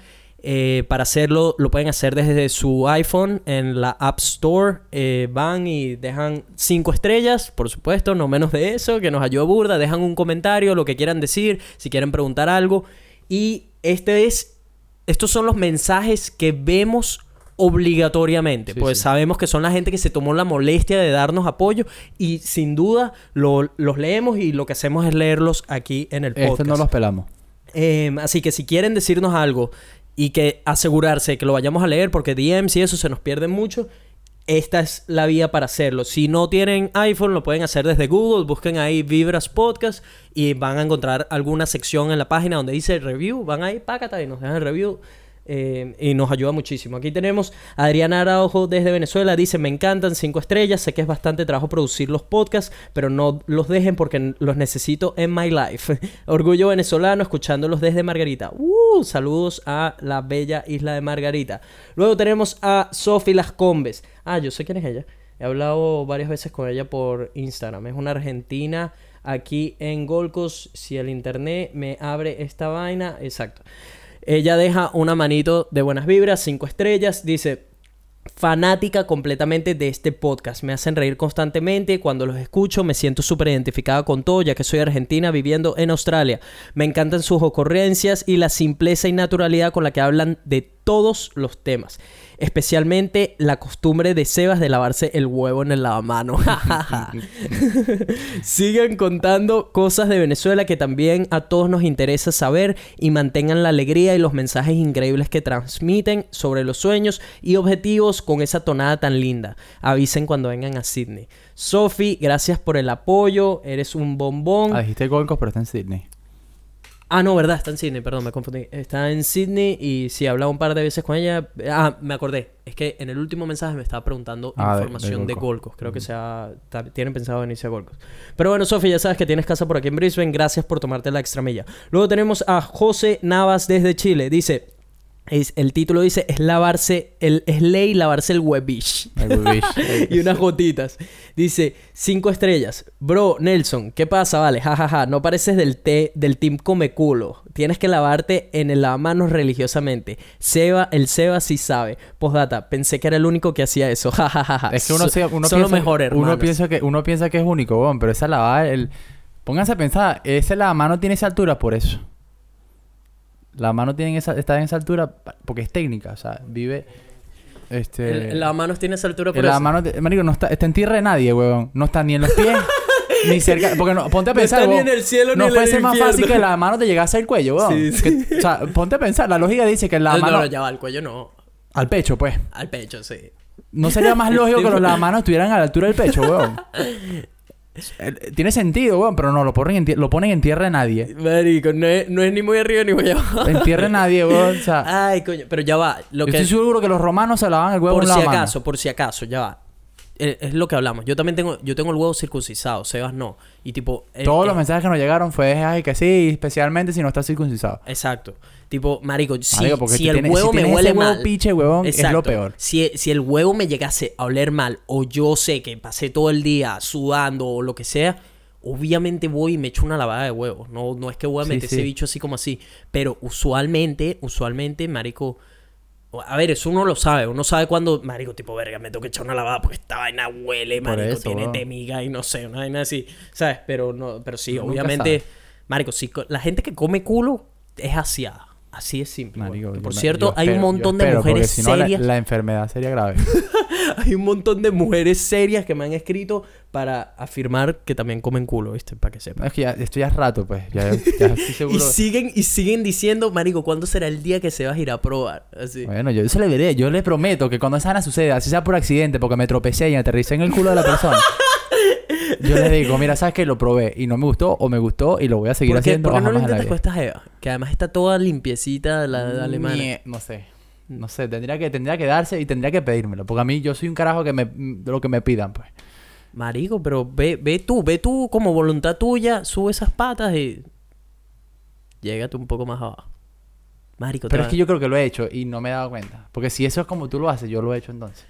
eh, para hacerlo, lo pueden hacer desde su iPhone en la App Store. Eh, van y dejan cinco estrellas, por supuesto, no menos de eso, que nos ayuda burda. Dejan un comentario, lo que quieran decir, si quieren preguntar algo. Y este es estos son los mensajes que vemos obligatoriamente, Sí, pues sí. sabemos que son la gente que se tomó la molestia de darnos apoyo y sin duda lo- los leemos y lo que hacemos es leerlos aquí en el podcast. Este no los pelamos. Eh, así que si quieren decirnos algo y que asegurarse que lo vayamos a leer, porque DMs y eso se nos pierden mucho, esta es la vía para hacerlo. Si no tienen iPhone, lo pueden hacer desde Google, busquen ahí Vibras Podcast y van a encontrar alguna sección en la página donde dice review, van ahí, pácata y nos dejan el review. Eh, y nos ayuda muchísimo. Aquí tenemos a Adriana Araujo desde Venezuela. Dice, me encantan cinco estrellas. Sé que es bastante trabajo producir los podcasts, pero no los dejen porque los necesito en my life. [laughs] Orgullo venezolano escuchándolos desde Margarita. Uh, saludos a la bella isla de Margarita. Luego tenemos a Sofi Las Combes. Ah, yo sé quién es ella. He hablado varias veces con ella por Instagram. Es una argentina aquí en Golcos. Si el internet me abre esta vaina, exacto. Ella deja una manito de buenas vibras, cinco estrellas. Dice, fanática completamente de este podcast. Me hacen reír constantemente. Cuando los escucho me siento súper identificada con todo, ya que soy argentina viviendo en Australia. Me encantan sus ocurrencias y la simpleza y naturalidad con la que hablan de todos los temas especialmente la costumbre de Sebas de lavarse el huevo en el lavamano. [laughs] Sigan contando cosas de Venezuela que también a todos nos interesa saber y mantengan la alegría y los mensajes increíbles que transmiten sobre los sueños y objetivos con esa tonada tan linda. Avisen cuando vengan a Sydney. Sophie, gracias por el apoyo. Eres un bombón. Ah, dijiste Gold pero está en Sydney. Ah, no, verdad, está en Sydney, perdón, me confundí. Está en Sydney y sí, he hablado un par de veces con ella. Ah, me acordé. Es que en el último mensaje me estaba preguntando Ah, información de de, Golcos. Creo que sea, tienen pensado venirse a Golcos. Pero bueno, Sofía, ya sabes que tienes casa por aquí en Brisbane. Gracias por tomarte la extra milla. Luego tenemos a José Navas desde Chile. Dice, es, el título dice, es lavarse, el, es ley lavarse el huevish. El huevish. [laughs] y unas gotitas. Dice, cinco estrellas. Bro, Nelson, ¿qué pasa? Vale, jajaja. No pareces del, té, del team come culo. Tienes que lavarte en el lavamanos religiosamente. Seba, el Seba sí sabe. Postdata, pensé que era el único que hacía eso. [laughs] Jajajaja. Es que uno, So- se- uno piensa, mejores, uno piensa que uno piensa que es único, pero esa lavada, el... pónganse a pensar, ese lavamano tiene esa altura por eso. La mano tiene esa, está en esa altura porque es técnica, o sea, vive este El, lavamanos tiene esa altura por el eso. te- marico, no está, está en tierra de nadie, weón. No está ni en los pies [laughs] ni cerca, porque no, ponte a No pensar, está ni en el cielo ni no en el más fácil que la mano te llegase al cuello, weón. Sí, sí. Que- o sea, ponte a pensar, la lógica dice que la No, mano no, ya va, al cuello no. al pecho, pues. Al pecho, sí. ¿No sería más lógico que [laughs] los lavamanos estuvieran a la altura del pecho, weón? [laughs] Eh, Tiene sentido, weón, pero no, lo ponen en, tie- lo ponen en tierra de nadie. Marico, no es, no es ni muy arriba ni muy abajo. En tierra de nadie, weón. O sea, Ay, coño. Pero ya va. Lo yo que... estoy seguro que los romanos se lavaban el huevo por en si mano. acaso, por si acaso, ya va. Eh, Es lo que hablamos. Yo también tengo, yo tengo el huevo circuncisado, Sebas no. Y tipo. eh, Todos los mensajes que nos llegaron fue, ay, que sí, especialmente si no está circuncisado. Exacto. Tipo, marico, si, Marico, el tienes- huevo si me huele huevo mal. piche, huevón, es lo peor. Si, si el huevo me llegase a oler mal, o yo sé que pasé todo el día sudando o lo que sea, obviamente voy y me echo una lavada de huevos. No, no es que voy a meter sí. ese bicho así como así. Pero usualmente, usualmente, marico. A ver, eso uno lo sabe. Uno sabe cuando, marico, tipo, verga, me tengo que echar una lavada porque esta vaina huele, marico, eso, tiene temiga y no sé, una vaina así. ¿Sabes? Pero no, pero sí, Uno obviamente, marico, si la gente que come culo es asiada. Así es simple. Marico, Por cierto, yo hay un montón de espero, mujeres si no, la- serias. La, enfermedad sería grave. [laughs] Hay un montón de mujeres serias que me han escrito para afirmar que también comen culo, ¿viste? Para que sepan. es que ya, esto ya es rato, pues. Ya, ya estoy [laughs] seguro. Y siguen, y siguen diciendo, marico, ¿cuándo será el día que se va a ir a probar? Así. Bueno, yo eso le veré. Yo le prometo que cuando esa vaina suceda, así sea por accidente, porque me tropecé y aterricé en el culo de la persona. [laughs] [laughs] yo le digo, mira, ¿sabes qué? Lo probé y no me gustó o me gustó y lo voy a seguir ¿Por qué, haciendo por qué no lo intentas con esta jeva? Que además está toda limpiecita la, la alemana. No sé. No sé, tendría que, tendría que darse y tendría que pedírmelo. Porque a mí yo soy un carajo que me, lo que me pidan, pues. Marico, pero ve, ve tú, ve tú como voluntad tuya, sube esas patas y... Llégate un poco más abajo. Marico, Pero es que yo creo que lo he hecho y no me he dado cuenta. Porque si eso es como tú lo haces, yo lo he hecho entonces.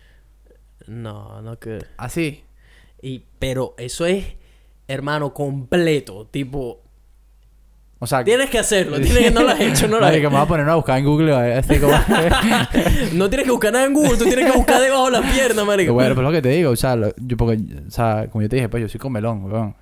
No, no que... Así. Y, pero eso es, hermano, completo. Tipo, O sea, tienes que hacerlo. Tienes que, no lo has hecho, no lo has hecho. me voy a poner a buscar en Google. Así como... [laughs] No tienes que buscar nada en Google, tú tienes que buscar debajo de la pierna, marico. bueno, pues lo que te digo, o sea, lo- yo porque, o sea, como yo te dije, pues yo soy comelón, weón.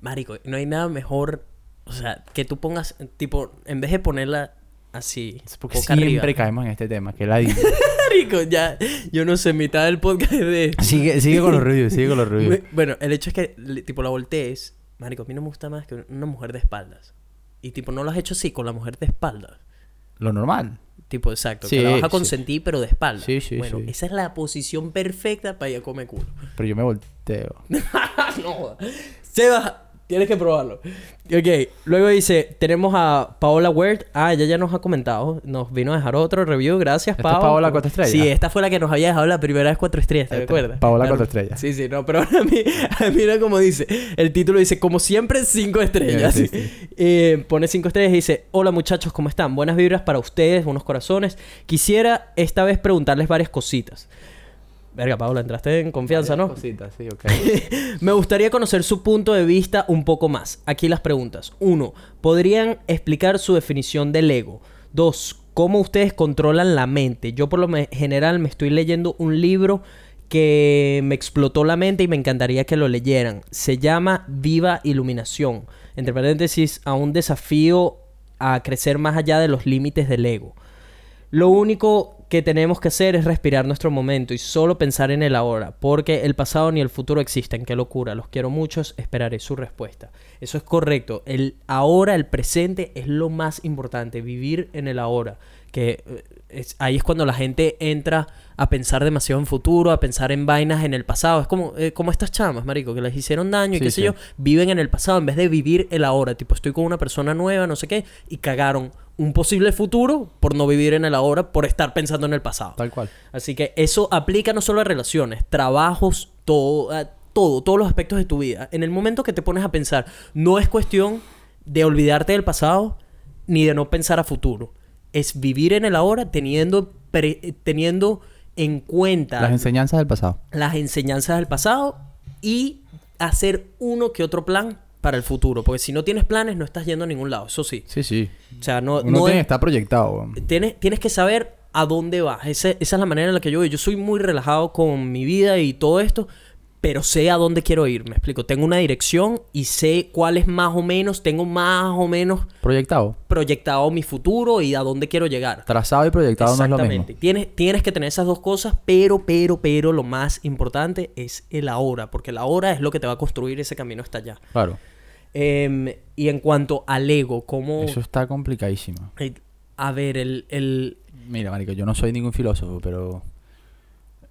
Marico, no hay nada mejor, o sea, que tú pongas, tipo, en vez de ponerla así, Es porque boca siempre arriba. caemos en este tema, que la. [laughs] Marico, ya, yo no sé, mitad del podcast es de... sigue, sigue con los [laughs] reviews, sigue con los reviews. Bueno, el hecho es que, tipo, la voltees, marico, a mí no me gusta más que una mujer de espaldas. Y, tipo, no lo has hecho así, con la mujer de espaldas. Lo normal. Tipo, exacto. Sí, que la vas a sí. consentir, pero de espalda. Sí, sí, Bueno, sí. esa es la posición perfecta para ir a comer culo. Pero yo me volteo. [laughs] no. Sebas, Tienes que probarlo. Ok, luego dice, tenemos a Paola Wert. Ah, ella ya nos ha comentado. Nos vino a dejar otro review. Gracias, ¿Esta es Paola. Paola cuatro estrellas? Sí, esta fue la que nos había dejado la primera vez cuatro estrellas, ¿te Esta, recuerdas? Paola Claro. cuatro estrellas. Sí, sí, no, pero a mí, [laughs] mira como dice. El título dice, como siempre, cinco estrellas. Sí, sí. [laughs] Eh, pone cinco estrellas y dice, hola muchachos, ¿cómo están? Buenas vibras para ustedes, buenos corazones. Quisiera esta vez preguntarles varias cositas. Verga, Paola, entraste en confianza, ¿no? Cositas, sí, ok. [laughs] Me gustaría conocer su punto de vista un poco más. Aquí las preguntas. Uno, ¿podrían explicar su definición del ego? Dos, ¿cómo ustedes controlan la mente? Yo por lo general me estoy leyendo un libro que me explotó la mente y me encantaría que lo leyeran. Se llama Viva Iluminación. Entre paréntesis, a un desafío a crecer más allá de los límites del ego. Lo único que tenemos que hacer es respirar nuestro momento y solo pensar en el ahora, porque el pasado ni el futuro existen. Qué locura, los quiero muchos, esperaré su respuesta. Eso es correcto. El ahora, el presente es lo más importante, vivir en el ahora. Que eh, es- ahí es cuando la gente entra a pensar demasiado en futuro, a pensar en vainas en el pasado. Es como, eh, como estas chamas, marico, que les hicieron daño y Sí, qué sé sí. yo, viven en el pasado en vez de vivir el ahora. Tipo, estoy con una persona nueva, no sé qué, y cagaron un posible futuro por no vivir en el ahora, por estar pensando en el pasado. Tal cual. Así que eso aplica no solo a relaciones, trabajos, todo, todo, todos los aspectos de tu vida. En el momento que te pones a pensar, no es cuestión de olvidarte del pasado ni de no pensar a futuro. Es vivir en el ahora teniendo, pre- teniendo en cuenta Las enseñanzas del pasado. las enseñanzas del pasado y hacer uno que otro plan para el futuro. Porque si no tienes planes, no estás yendo a ningún lado. Eso sí. Sí, sí. O sea, no, Uno no tiene que es- estar proyectado. tienes, tienes que saber a dónde vas. Ese- esa es la manera en la que yo voy. Yo soy muy relajado con mi vida y todo esto, pero sé a dónde quiero ir. Me explico. Tengo una dirección y sé cuál es más o menos, tengo más o menos Proyectado. proyectado mi futuro y a dónde quiero llegar. Trazado y proyectado no es lo mismo. Tienes, tienes que tener esas dos cosas, pero, pero, pero lo más importante es el ahora, porque el ahora es lo que te va a construir ese camino hasta allá. Claro. Em, y en cuanto al ego, ¿cómo... Eso está complicadísimo. eh, A ver, el... el Mira, marico, yo no soy ningún filósofo, pero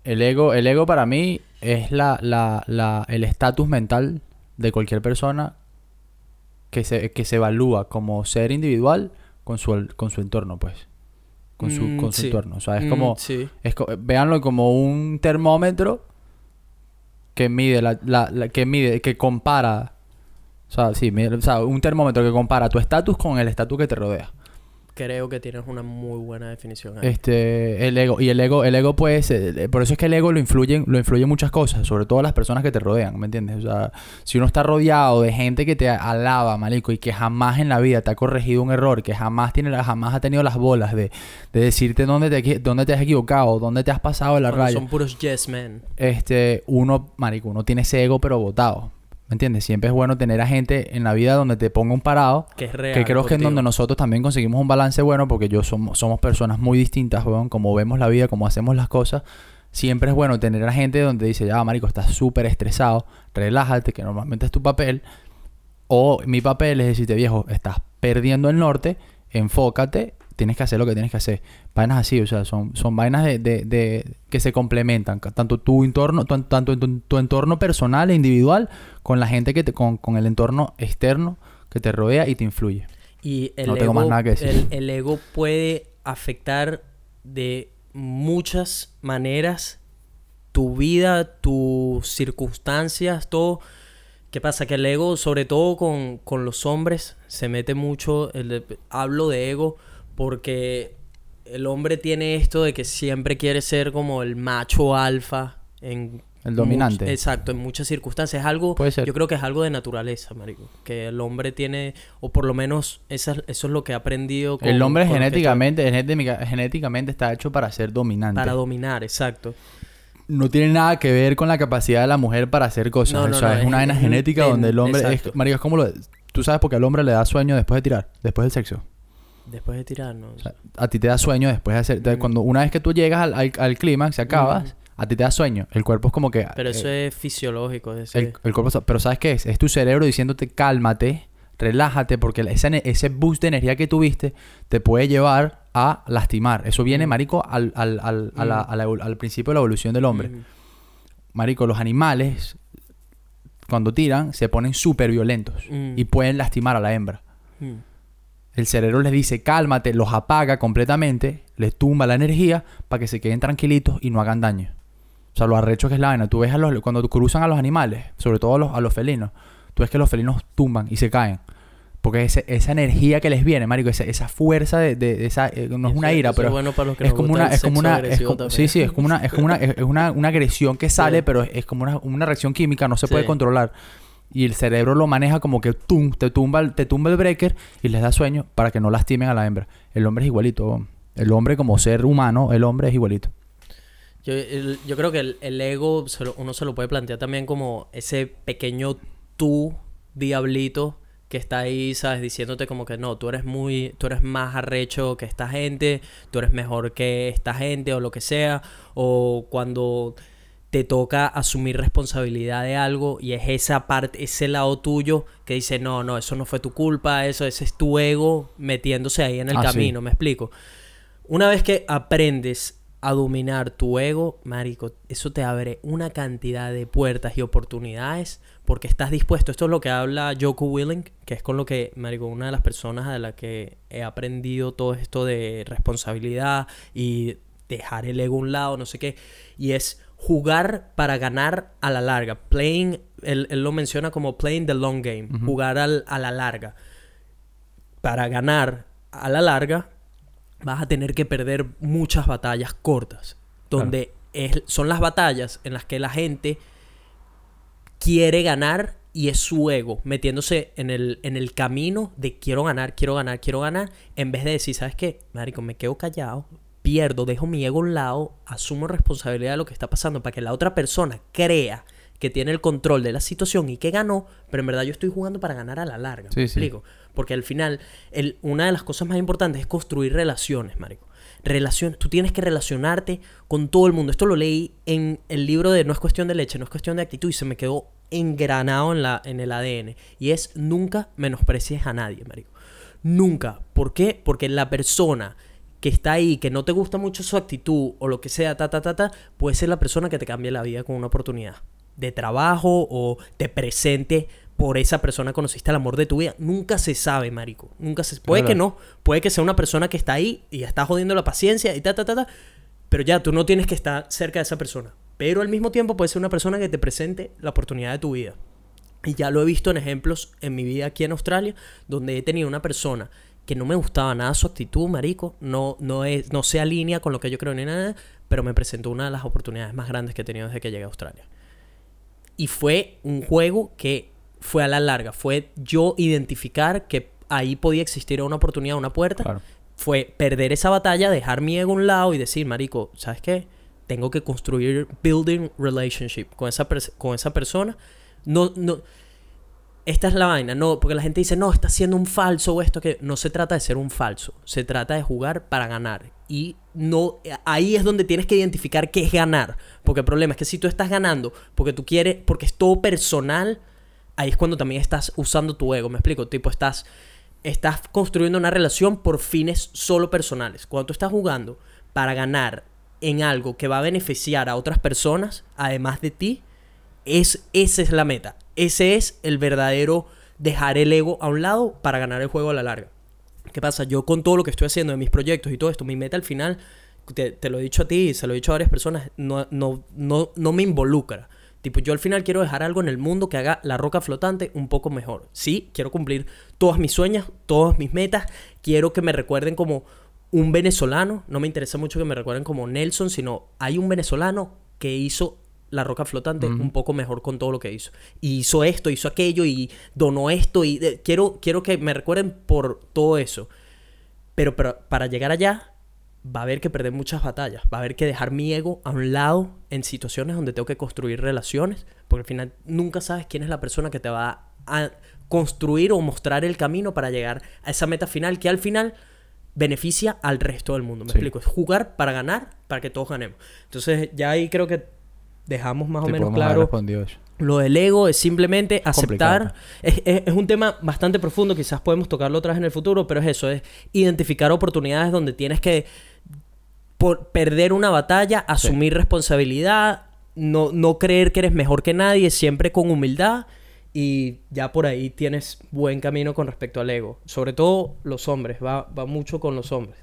el ego, el ego para mí es la, la, la, el estatus mental de cualquier persona que se, que se evalúa como ser individual con su, con su entorno, pues. Con su, Mm, con su sí. entorno. O sea, es Mm, como, sí. es co- véanlo como un termómetro que mide la, la- la- que mide, que compara. O sea, sí, o sea, un termómetro que compara tu estatus con el estatus que te rodea. Creo que tienes una muy buena definición. ahí. Este, el ego, y el ego, el ego pues, eh, por eso es que el ego lo influye, lo influye en muchas cosas, sobre todo las personas que te rodean, ¿me entiendes? O sea, si uno está rodeado de gente que te alaba, marico, y que jamás en la vida te ha corregido un error, que jamás tiene, la- jamás ha tenido las bolas de, de decirte dónde te, equi- dónde te has equivocado, dónde te has pasado de la Cuando raya, son puros yes men. este, uno, marico, uno tiene ese ego pero botado, ¿me entiendes? Siempre es bueno tener a gente en la vida donde te ponga un parado, Que es real. que creo que es donde nosotros también conseguimos un balance bueno porque yo somos, somos personas muy distintas, weón, como vemos la vida, como hacemos las cosas. Siempre es bueno tener a gente donde dice, ya, marico, estás súper estresado, relájate, que normalmente es tu papel. O mi papel es decirte, viejo, estás perdiendo el norte, enfócate, tienes que hacer lo que tienes que hacer. Vainas así, o sea, son, son vainas de, de- de- que se complementan. Tanto tu entorno, tu, tanto tu, tu entorno personal e individual, con la gente que te, con, con el entorno externo que te rodea y te influye. Y el, No tengo ego, más nada que decir. El, el ego puede afectar de muchas maneras tu vida, tus circunstancias, todo. ¿Qué pasa? Que el ego, sobre todo con, con los hombres, se mete mucho. el de- hablo de ego porque el hombre tiene esto de que siempre quiere ser como el macho alfa en El dominante. much- exacto, en muchas circunstancias. Es algo, Puede ser. yo creo que es algo de naturaleza, marico. Que el hombre tiene, o por lo menos esa- eso es lo que ha aprendido. con- el hombre con genéticamente, genética- genéticamente está hecho para ser dominante. Para dominar, exacto. no tiene nada que ver con la capacidad de la mujer para hacer cosas. No, no, o sea, no, es es- una vaina genética donde el hombre es, marico, es como lo tú sabes porque al hombre le da sueño después de tirar, después del sexo. Después de tirarnos. O sea, a ti te da sueño después de hacer Ujú. cuando una vez que tú llegas al, al, al clímax, se acabas, Ujú. a ti te da sueño. El cuerpo es como que Pero eso eh, es fisiológico. es decir, el, el cuerpo, pero ¿sabes qué es? Es tu cerebro diciéndote cálmate, relájate porque ese, ese boost de energía que tuviste te puede llevar a lastimar. Eso viene, Ujú. marico, al, al, al, a la- Ujú. a la evol- al principio de la evolución del hombre. Marico, los animales, cuando tiran, se ponen súper violentos Mm. y pueden lastimar a la hembra. El cerebro les dice, cálmate, los apaga completamente, les tumba la energía para que se queden tranquilitos y no hagan daño. O sea, lo arrecho que es la vaina. Tú ves a los, cuando cruzan a los animales, sobre todo a los, a los felinos, tú ves que los felinos tumban y se caen. Porque ese- esa energía que les viene, marico, esa, esa fuerza de, de- de esa, eh, no es una ira, pero es bueno para los que es como una, es como una, es como- sí, sí, es como una, es como una, es una, una agresión que sale, Sí. pero es, como una, una reacción química, no se puede controlar. Y el cerebro lo maneja como que tum, te tumba, te tumba el breaker y les da sueño para que no lastimen a la hembra. El hombre es igualito. El hombre como ser humano, el hombre es igualito. Yo, yo creo que el, ego uno se lo puede plantear también como ese pequeño tú, diablito, que está ahí, ¿sabes? Diciéndote como que no, tú eres muy, tú eres más arrecho que esta gente, tú eres mejor que esta gente o lo que sea, o cuando te toca asumir responsabilidad de algo y es esa parte, ese lado tuyo que dice, no, no, eso no fue tu culpa, eso, ese es tu ego metiéndose ahí en el Ah, sí. camino, ¿me explico? Una vez que aprendes a dominar tu ego, marico, eso te abre una cantidad de puertas y oportunidades porque estás dispuesto. Esto es lo que habla Joko Willing, que es con lo que, marico, una de las personas de la que he aprendido todo esto de responsabilidad y dejar el ego a un lado, no sé qué, y es jugar para ganar a la larga. Playing, él, él lo menciona como playing the long game, jugar al- a la larga. Para ganar a la larga, vas a tener que perder muchas batallas cortas. Donde es- son las batallas en las que la gente quiere ganar y es su ego metiéndose en el, en el camino de quiero ganar, quiero ganar, quiero ganar, en vez de decir, ¿sabes qué? Marico, me quedo callado, pierdo, dejo mi ego a un lado, asumo responsabilidad de lo que está pasando para que la otra persona crea que tiene el control de la situación y que ganó, pero en verdad yo estoy jugando para ganar a la larga. Sí, ¿me sí. explico? Porque al final, el- una de las cosas más importantes es construir relaciones, marico. Relación, tú tienes que relacionarte con todo el mundo. Esto lo leí en el libro de No es cuestión de leche, no es cuestión de actitud y se me quedó engranado en, la, en el ADN. Y es nunca menosprecies a nadie, marico. Nunca. ¿Por qué? Porque la persona que está ahí, que no te gusta mucho su actitud o lo que sea, ta, ta, ta, ta, puede ser la persona que te cambie la vida con una oportunidad de trabajo o te presente por esa persona conociste el amor de tu vida. Nunca se sabe, marico. Nunca se... Puede que no. Puede que sea una persona que está ahí y está jodiendo la paciencia y ta, ta, ta, ta. Pero ya, tú no tienes que estar cerca de esa persona. Pero al mismo tiempo puede ser una persona que te presente la oportunidad de tu vida. Y ya lo he visto en ejemplos en mi vida aquí en Australia, donde he tenido una persona que no me gustaba nada su actitud, marico, no, no, es, no se alinea con lo que yo creo ni nada, pero me presentó una de las oportunidades más grandes que he tenido desde que llegué a Australia. Y fue un juego que fue a la larga, fue yo identificar que ahí podía existir una oportunidad, una puerta, Claro. fue perder esa batalla, dejar mi ego a un lado y decir, marico, ¿sabes qué? Tengo que construir building relationship con esa, con esa persona. No, no, esta es la vaina, no, porque la gente dice, no, está siendo un falso o esto que no se trata de ser un falso, se trata de jugar para ganar. Y no, ahí es donde tienes que identificar qué es ganar, porque el problema es que si tú estás ganando porque tú quieres, porque es todo personal, ahí es cuando también estás usando tu ego, me explico, tipo, estás, estás construyendo una relación por fines solo personales. Cuando tú estás jugando para ganar en algo que va a beneficiar a otras personas, además de ti, es, esa es la meta. Ese es el verdadero dejar el ego a un lado para ganar el juego a la larga. ¿Qué pasa? Yo con todo lo que estoy haciendo de mis proyectos y todo esto, mi meta al final, te, te lo he dicho a ti se lo he dicho a varias personas, no, no, no, no me involucra. Tipo, yo al final quiero dejar algo en el mundo que haga la roca flotante un poco mejor. Sí, quiero cumplir todas mis sueños, todas mis metas. Quiero que me recuerden como un venezolano. No me interesa mucho que me recuerden como Nelson, sino hay un venezolano que hizo la roca flotante un poco mejor con todo lo que hizo. Y hizo esto, hizo aquello y donó esto y eh, quiero, quiero que me recuerden por todo eso. Pero, pero para llegar allá va a haber que perder muchas batallas, va a haber que dejar mi ego a un lado en situaciones donde tengo que construir relaciones, porque al final nunca sabes quién es la persona que te va a construir o mostrar el camino para llegar a esa meta final que al final beneficia al resto del mundo. Me Sí. explico, es jugar para ganar, para que todos ganemos. Entonces ya ahí creo que dejamos más o menos claro lo del ego es simplemente aceptar. Es, es- es un tema bastante profundo, quizás podemos tocarlo otra vez en el futuro, pero es eso, es identificar oportunidades donde tienes que por perder una batalla, asumir responsabilidad, no, no creer que eres mejor que nadie, siempre con humildad y ya por ahí tienes buen camino con respecto al ego. Sobre todo los hombres, va, va mucho con los hombres.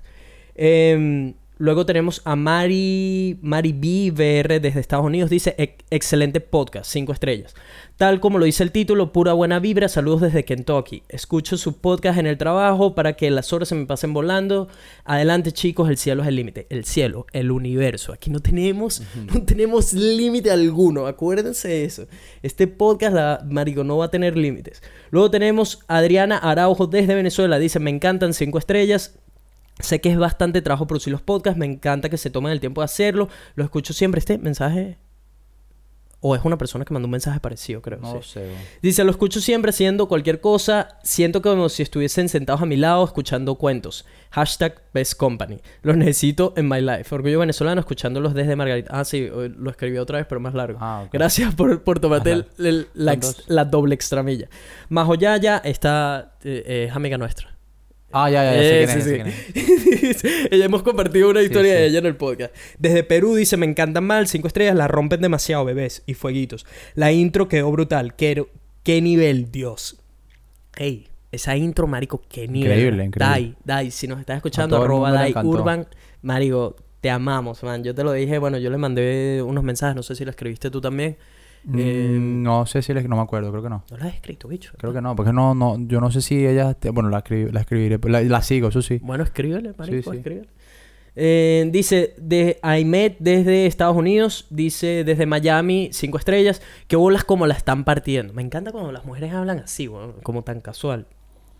Em, luego tenemos a Mari, Mari B. VR desde Estados Unidos. Dice, "Ex- excelente podcast, cinco estrellas. Tal como lo dice el título, pura buena vibra, saludos desde Kentucky. Escucho su podcast en el trabajo para que las horas se me pasen volando. Adelante chicos, el cielo es el límite. El cielo, el universo. Aquí no tenemos, no tenemos límite alguno. Acuérdense de eso. Este podcast, la, marico, no va a tener límites. Luego tenemos Adriana Araujo desde Venezuela. Dice, me encantan cinco estrellas. Sé que es bastante trabajo producir los podcasts. Me encanta que se tomen el tiempo de hacerlo. Lo escucho siempre. Este mensaje... O es una persona que mandó un mensaje parecido, creo. No sí. sé. Dice, lo escucho siempre haciendo cualquier cosa. Siento como si estuviesen sentados a mi lado escuchando cuentos. Hashtag Best Company. Los necesito en my life. Orgullo venezolano escuchándolos desde Margarita. Ah, sí, lo escribí otra vez, pero más largo. Ah. Gracias por, por tomarte el- el- la, ex- la doble extramilla. Majoyaya está... eh, es amiga nuestra. Ah, ya, ya, ya. sé Eh, quién es, sí, sé quién sí. es. [laughs] ella hemos compartido una historia sí. de ella en el podcast. Desde Perú dice, me encantan mal, cinco estrellas, la rompen demasiado, bebés y fueguitos. La intro quedó brutal. Qué, qué nivel, Dios. Ey, esa intro, marico, qué nivel. Increíble, increíble. Dai, Dai, si nos estás escuchando, arroba Dai. Urban, marico, te amamos, man. Yo te lo dije, bueno, yo le mandé unos mensajes, no sé si lo escribiste tú también. Eh, Mm, no sé si les... No me acuerdo, creo que no. No lo has escrito, bicho. Creo que no, porque no, no, yo no sé si ella, te- bueno, la, escribí- la escribiré, la, la sigo, eso sí. Bueno, escríbele, marico, sí. escríbele. Eh, dice, de Aimet desde Estados Unidos, dice desde Miami, cinco estrellas, que bolas como la están partiendo. Me encanta cuando las mujeres hablan así, como tan casual.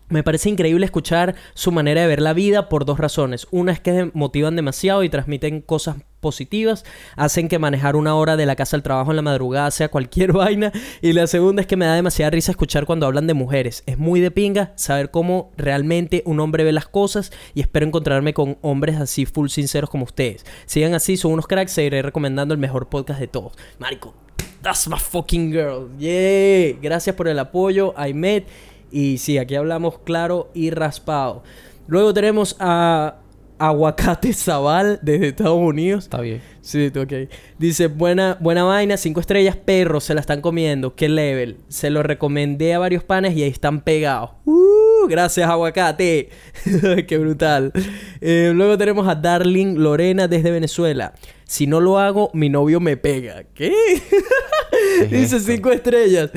Me parece increíble escuchar su manera de ver la vida por dos razones. Una es que motivan demasiado y transmiten cosas positivas, hacen que manejar una hora de la casa al trabajo en la madrugada sea cualquier [laughs] vaina. Y la segunda es que me da demasiada risa escuchar cuando hablan de mujeres. Es muy de pinga saber cómo realmente un hombre ve las cosas y espero encontrarme con hombres así full sinceros como ustedes. Sigan así, son unos cracks, seguiré recomendando el mejor podcast de todos. Marico, that's my fucking girl. Yeah. Gracias por el apoyo, Aimet. Y sí, aquí hablamos claro y raspado. Luego tenemos a Aguacate [laughs] Zaval desde Estados Unidos. Está bien. Sí, ok. Dice, buena, buena vaina, cinco estrellas, perros, se la están comiendo. ¿Qué level? Se lo recomendé a varios panes y ahí están pegados. ¡Uh! Gracias, aguacate. [laughs] Qué brutal. Eh, luego tenemos a Darling Lorena desde Venezuela. Si no lo hago, mi novio me pega. ¿Qué? [laughs] ¿Qué es Dice esto? cinco estrellas.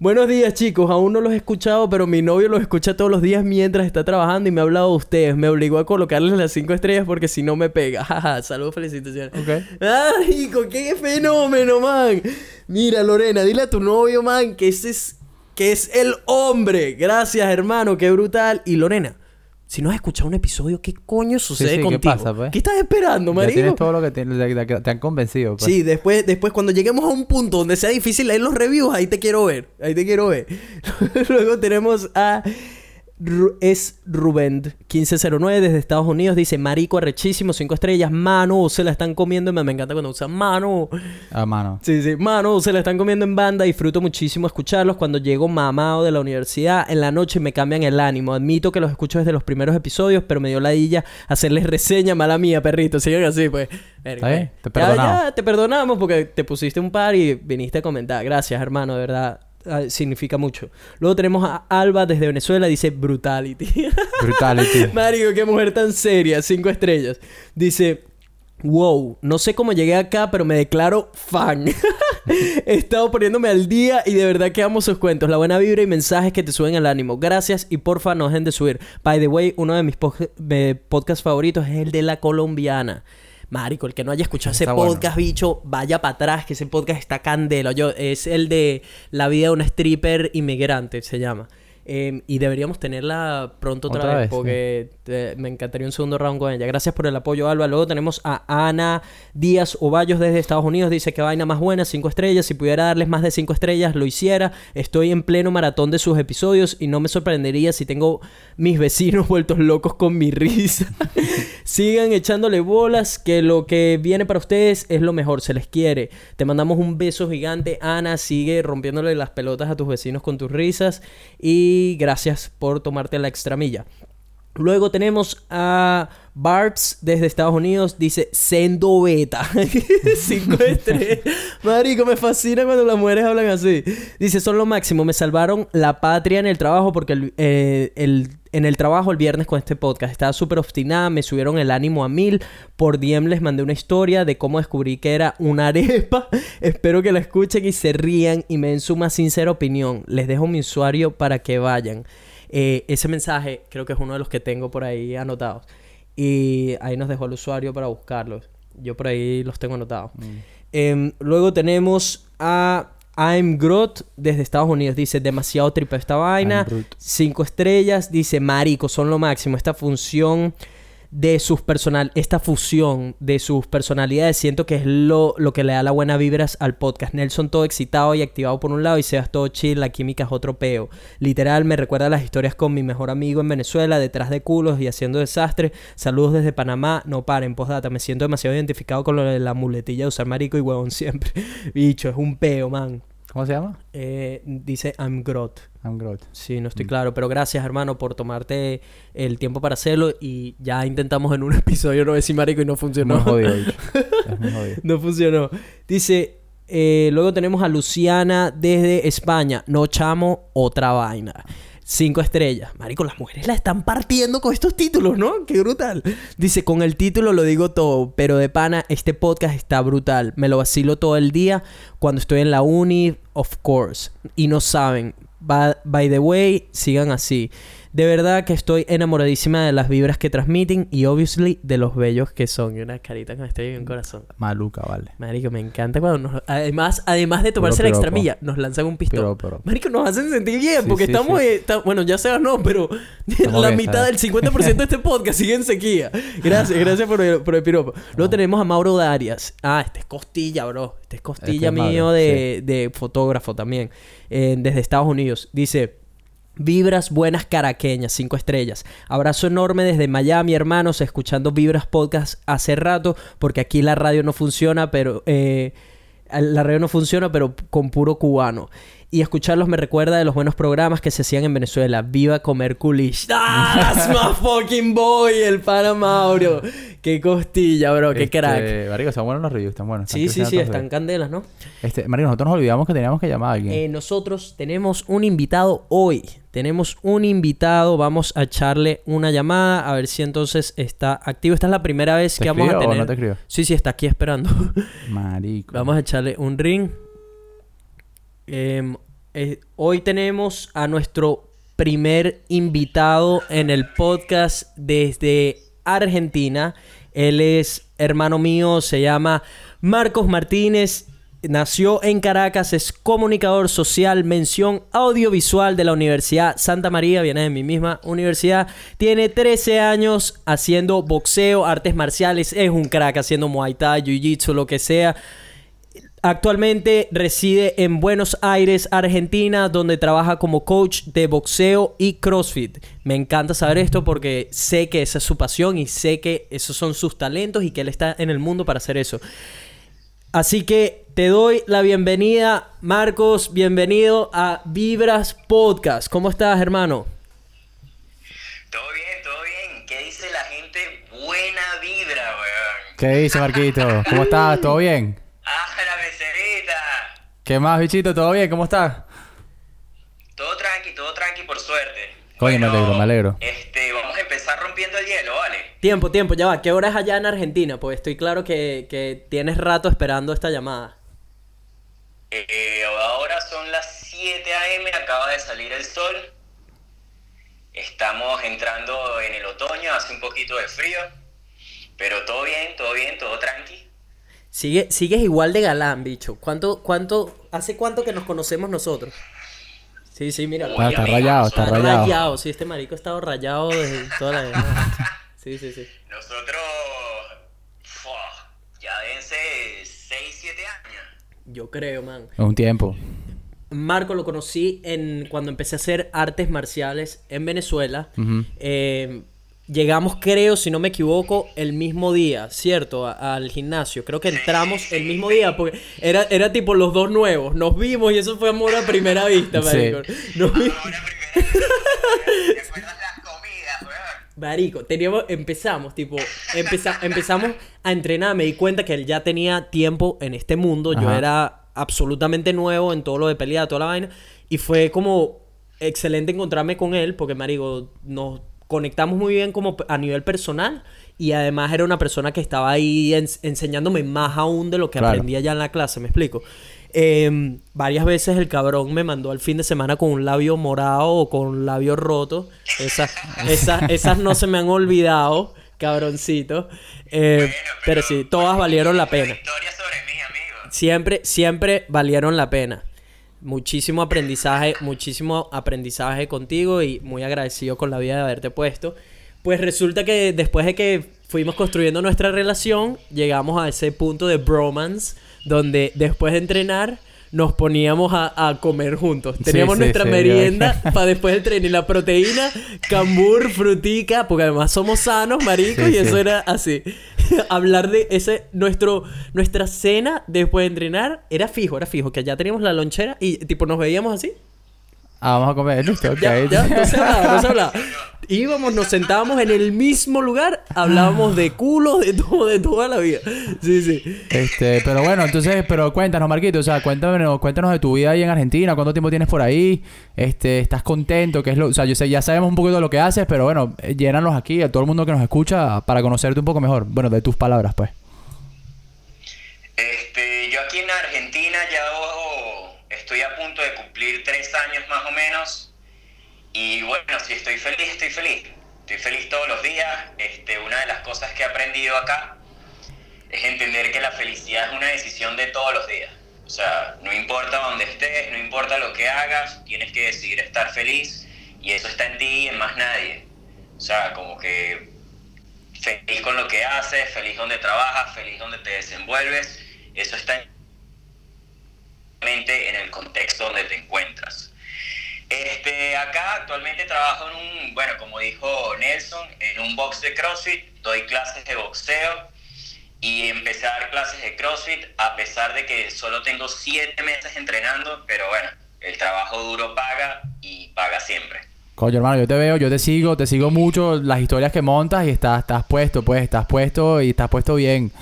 Buenos días, chicos. Aún no los he escuchado, pero mi novio los escucha todos los días mientras está trabajando y me ha hablado de ustedes. Me obligó a colocarles las cinco estrellas porque si no me pega. [laughs] Jaja, Saludos, felicitaciones. Ok. ¡Ay, qué fenómeno, man! Mira, Lorena, dile a tu novio, man, que ese es, que es el hombre. Gracias, hermano, qué brutal. Y Lorena, si no has escuchado un episodio, ¿qué coño sucede sí, ¿qué contigo? pasa, pues? ¿Qué estás esperando, Ya marico? tienes todo lo que te, te han convencido. pues. Sí, después, después cuando lleguemos a un punto donde sea difícil leer los reviews, ahí te quiero ver. Ahí te quiero ver. [laughs] Luego tenemos a... Es Rubén 1509 desde Estados Unidos. Dice, marico arrechísimo, cinco estrellas. Mano, se la están comiendo. Me, me encanta cuando usan mano. Ah, mano. Sí, sí. Mano, se la están comiendo en banda. Disfruto muchísimo escucharlos. Cuando llego mamado de la universidad, en la noche me cambian el ánimo. Admito que los escucho desde los primeros episodios, pero me dio la dilla hacerles reseña. Mala mía, perrito. Sigan así, pues. Bien, te Ya- perdonamos. ya, te perdonamos porque te pusiste un par y viniste a comentar. Gracias, hermano, de verdad. Ah, Significa mucho. Luego tenemos a Alba desde Venezuela, dice Brutality. [laughs] Brutality. Mario, qué mujer tan seria, cinco estrellas. Dice, wow, no sé cómo llegué acá, pero me declaro fan. [laughs] He estado poniéndome al día y de verdad que amo sus cuentos, la buena vibra y mensajes que te suben el ánimo. Gracias y porfa no dejen de subir. By the way, uno de mis po- podcasts favoritos es el de la colombiana. Marico, el que no haya escuchado ese bueno. podcast, bicho, vaya para atrás, que ese podcast está candela. Yo, es el de La vida de una stripper inmigrante, se llama. Eh, y deberíamos tenerla pronto otra, Otra vez, vez, sí. porque eh, me encantaría un segundo round con ella. Gracias por el apoyo, Alba. Luego tenemos a Ana Díaz Ovallos desde Estados Unidos. Dice que vaina más buena, cinco estrellas. Si pudiera darles más de cinco estrellas, lo hiciera. Estoy en pleno maratón de sus episodios y no me sorprendería si tengo mis vecinos [laughs] vueltos locos con mi risa. [laughs] Sigan echándole bolas, que lo que viene para ustedes es lo mejor, se les quiere. Te mandamos un beso gigante, Ana. Sigue rompiéndole las pelotas a tus vecinos con tus risas. Y gracias por tomarte la extramilla. Luego tenemos a Barbs desde Estados Unidos dice Sendo Beta. [laughs] Cinco estrellas. Marico, me fascina cuando las mujeres hablan así. Dice, son lo máximo. Me salvaron la patria en el trabajo porque eh, en el trabajo el viernes con este podcast estaba súper obstinada. Me subieron el ánimo a mil. Por DM les mandé una historia de cómo descubrí que era una [laughs] arepa. Espero que la escuchen y se rían y me den su más sincera opinión. Les dejo mi usuario para que vayan. Eh, ese mensaje creo que es uno de los que tengo por ahí anotados. Y ahí nos dejó el usuario para buscarlos. Yo por ahí los tengo anotados. Em, luego tenemos a I'm Grot desde Estados Unidos. Dice, demasiado tripa esta vaina. Cinco estrellas. Dice, marico, son lo máximo. Esta función de sus personal... Esta fusión de sus personalidades siento que es lo, lo que le da la buena vibras al podcast. Nelson todo excitado y activado por un lado y Sebas todo chill. La química es otro peo. Literal, me recuerda las historias con mi mejor amigo en Venezuela, detrás de culos y haciendo desastre. Saludos desde Panamá. No paren, postdata. Me siento demasiado identificado con lo de la muletilla de usar marico y huevón siempre. [laughs] Bicho, es un peo, man. ¿Cómo se llama? Eh, dice I'm Grot. I'm Groot. Sí, no estoy Mm. claro, pero gracias hermano por tomarte el tiempo para hacerlo y ya intentamos en un [laughs] episodio no decir marico y no funcionó. Muy jodido. bicho. [laughs] Es muy jodido. no funcionó. Dice, eh, luego tenemos a Luciana desde España. No chamo, otra vaina. Cinco estrellas. Marico, las mujeres la están partiendo con estos títulos, ¿no? Qué brutal. Dice, con el título lo digo todo, pero de pana, este podcast está brutal. Me lo vacilo todo el día cuando estoy en la uni, of course. Y no saben. Ba- by the way, sigan así. De verdad que estoy enamoradísima de las vibras que transmiten y obviously de los bellos que son. Y una carita que me está en el corazón. Maluca, vale. Marico, me encanta cuando nos... Además, además de tomarse la extramilla, nos lanzan un pistón. Pero, pero. Marico, nos hacen sentir bien Sí, porque sí, estamos... sí. bueno, ya se no, pero Estamos [laughs] la mitad del ¿sabes? 50% de este [laughs] podcast sigue en sequía. Gracias, gracias por el, por el piropo. Luego tenemos a Mauro Darias. Ah, este es costilla, bro. Este es costilla Este es mío de, de fotógrafo también. eh, desde Estados Unidos. Dice... Vibras buenas caraqueñas, cinco estrellas. Abrazo enorme desde Miami, hermanos, escuchando Vibras Podcast hace rato, porque aquí la radio no funciona, pero eh, la radio no funciona, pero con puro cubano. Y escucharlos me recuerda de los buenos programas que se hacían en Venezuela. Viva comer culish. ¡Ah! [laughs] That's my fucking boy, el pana Mauro. Qué costilla, bro, qué Este, crack. Marico, están buenos los reviews, están buenos. Sí, sí, sí, están candelas, ¿no? Este, Marico, nosotros nos olvidamos que teníamos que llamar a alguien. Eh, nosotros tenemos un invitado hoy. Tenemos un invitado. Vamos a echarle una llamada a ver si entonces está activo. Esta es la primera vez ¿Te que vamos a escribió o tener. no te? Sí, sí, está aquí esperando. [laughs] Marico. vamos a echarle un ring. Em, eh, hoy tenemos a nuestro primer invitado en el podcast desde Argentina. Él es hermano mío, se llama Marcos Martínez. Nació en Caracas, es comunicador social, mención audiovisual de la Universidad Santa María, viene de mi misma universidad. Tiene 13 años haciendo boxeo, artes marciales, es un crack haciendo muay thai, jiu-jitsu, lo que sea. Actualmente reside en Buenos Aires, Argentina, donde trabaja como coach de boxeo y CrossFit. Me encanta saber esto porque sé que esa es su pasión y sé que esos son sus talentos y que él está en el mundo para hacer eso. Así que te doy la bienvenida, Marcos. Bienvenido a Vibras Podcast. ¿Cómo estás, hermano? Todo bien, todo bien. ¿Qué dice la gente? Buena vibra, weón. ¿Qué dice, Marquito? ¿Cómo estás? ¿Todo bien? ¡Ah, la becerita! ¿Qué más, bichito? ¿Todo bien? ¿Cómo estás? Todo tranqui, todo tranqui, por suerte. Coño, me alegro, me alegro. Este, vamos a empezar rompiendo el hielo, ¿vale? Tiempo, tiempo, ya va. ¿Qué hora es allá en Argentina? Pues estoy claro que, que tienes rato esperando esta llamada. Eh, ahora son las 7 a.m., acaba de salir el sol. Estamos entrando en el otoño, hace un poquito de frío. Pero todo bien, todo bien, todo tranqui. Sigue, sigues igual de galán, bicho. ¿Cuánto, cuánto, hace cuánto que nos conocemos nosotros? Sí, sí, mira. Está rayado, está rayado. Sí, este marico ha estado rayado desde toda la vida. Sí, sí, sí. Nosotros. fua, ya deben ser 6, 7 años. Yo creo, man. Es un tiempo. Marco lo conocí en cuando empecé a hacer artes marciales en Venezuela. Eh, llegamos, creo, si no me equivoco, el mismo día, ¿cierto? A- al gimnasio. Creo que entramos el mismo día porque era, era tipo los dos nuevos. Nos vimos y eso fue amor a primera vista, Sí. marico. Nos vi- Ahora primero. ¿Te acuerdas las comidas, weón? Marico, teníamos, empezamos, tipo, empeza- empezamos a entrenar, me di cuenta que él ya tenía tiempo en este mundo, yo era absolutamente nuevo en todo lo de pelea, toda la vaina, y fue como excelente encontrarme con él, porque Marico, nos conectamos muy bien como a nivel personal, y además era una persona que estaba ahí ens- enseñándome más aún de lo que Claro. aprendía ya en la clase, me explico. Eh, varias veces el cabrón me mandó al fin de semana con un labio morado o con un labio roto. Esas, esas, esas no se me han olvidado, cabroncito. Eh, Bueno, pero, sí, todas valieron la pena. Sobre. Siempre, siempre valieron la pena. Muchísimo aprendizaje, muchísimo aprendizaje contigo y muy agradecido con la vida de haberte puesto. Pues resulta que después de que fuimos construyendo nuestra relación, llegamos a ese punto de bromance, donde después de entrenar nos poníamos a, a comer juntos. Teníamos sí, nuestra sí, merienda para después del tren y la proteína, cambur, frutica, porque además somos sanos, marico, Sí, y eso era así. [laughs] Hablar de ese, nuestro, nuestra cena después de entrenar era fijo, era fijo, que ya teníamos la lonchera y tipo nos veíamos así. Ah, vamos a comer, listo, [laughs] ok. Ya, ya, no se hablaba, no se hablaba. [laughs] Íbamos, nos sentábamos en el mismo lugar, hablábamos de culo, de todo, de toda la vida. Sí, sí. Este, pero bueno, entonces, pero cuéntanos, Marquito, o sea, cuéntanos, cuéntanos de tu vida ahí en Argentina, cuánto tiempo tienes por ahí, este, estás contento, qué es lo, o sea, yo sé, ya sabemos un poquito de lo que haces, pero bueno, eh, llénanos aquí a todo el mundo que nos escucha para conocerte un poco mejor, bueno, de tus palabras, pues. Este, yo aquí en Argentina ya oh, estoy a punto de cumplir tres años más o menos. Y bueno, si estoy feliz, estoy feliz. Estoy feliz todos los días. Este, una de las cosas que he aprendido acá es entender que la felicidad es una decisión de todos los días. O sea, no importa dónde estés, no importa lo que hagas, tienes que decidir estar feliz y eso está en ti y en más nadie. O sea, como que feliz con lo que haces, feliz donde trabajas, feliz donde te desenvuelves, eso está en en el contexto donde te encuentras. Este, acá actualmente trabajo en un, bueno, como dijo Nelson, en un box de CrossFit, doy clases de boxeo y empecé a dar clases de CrossFit a pesar de que solo tengo siete meses entrenando, pero bueno, el trabajo duro paga y paga siempre. Coño, hermano, yo te veo, yo te sigo, te sigo mucho las historias que montas y estás, estás puesto, pues, estás puesto y estás puesto bien.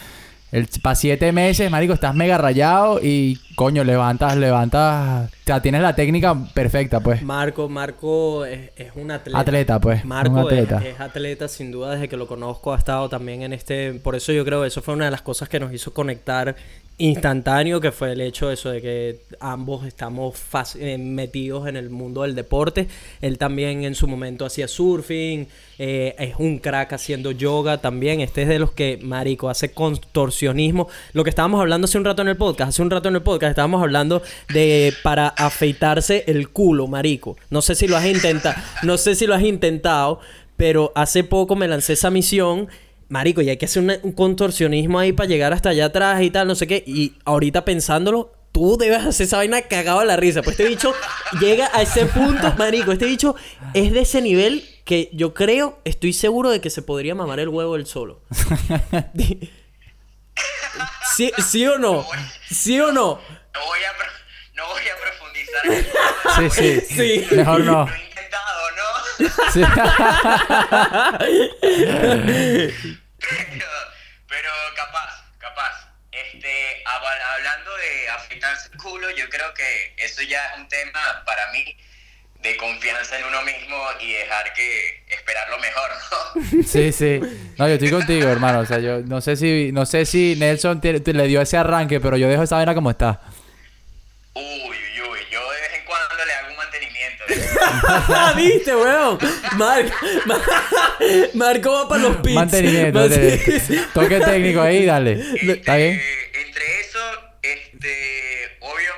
El, para siete meses, marico, estás mega rayado y, coño, levantas, levantas, o sea, tienes la técnica perfecta, pues. Marco, Marco es, es un atleta. Atleta, pues, Marco un atleta. Es, es atleta, sin duda, desde que lo conozco ha estado también en este... Por eso yo creo que eso fue una de las cosas que nos hizo conectar instantáneo, que fue el hecho de eso de que ambos estamos eh, metidos en el mundo del deporte. Él también en su momento hacía surfing, eh, es un crack haciendo yoga también. Este es de los que, marico, hace contorsionismo. Lo que estábamos hablando hace un rato en el podcast, hace un rato en el podcast estábamos hablando de para afeitarse el culo, marico. No sé si lo has intentado, no sé si lo has intentado, pero hace poco me lancé esa misión. Marico, y hay que hacer una- un contorsionismo ahí para llegar hasta allá atrás y tal, no sé qué. Y ahorita pensándolo, tú debes hacer esa vaina cagado de la risa. Pues este bicho [laughs] llega a ese punto, marico. Este bicho es de ese nivel que yo creo, estoy seguro de que se podría mamar el huevo él solo. [laughs] ¿Sí, ¿Sí o no? ¿Sí o no? No voy a, pro- no voy a profundizar. sí, Sí. [laughs] Mejor no. Sí. pero, [laughs] pero capaz, capaz. Este, hab- hablando de afeitarse el culo, yo creo que eso ya es un tema para mí de confianza en uno mismo y dejar que esperar lo mejor, ¿no? [laughs] Sí, sí. No, yo estoy contigo, hermano. O sea, yo no sé si, no sé si Nelson te- te- le dio ese arranque, pero yo dejo esa vaina como está. Uy, uy, uy. Yo de vez en cuando le hago un mantenimiento. [laughs] ¿Viste, weón? Mar- Mar- Marco va para los pits. Mantenimiento. Toque técnico ahí, dale. ¿Está bien? Este, entre eso, este, obvio,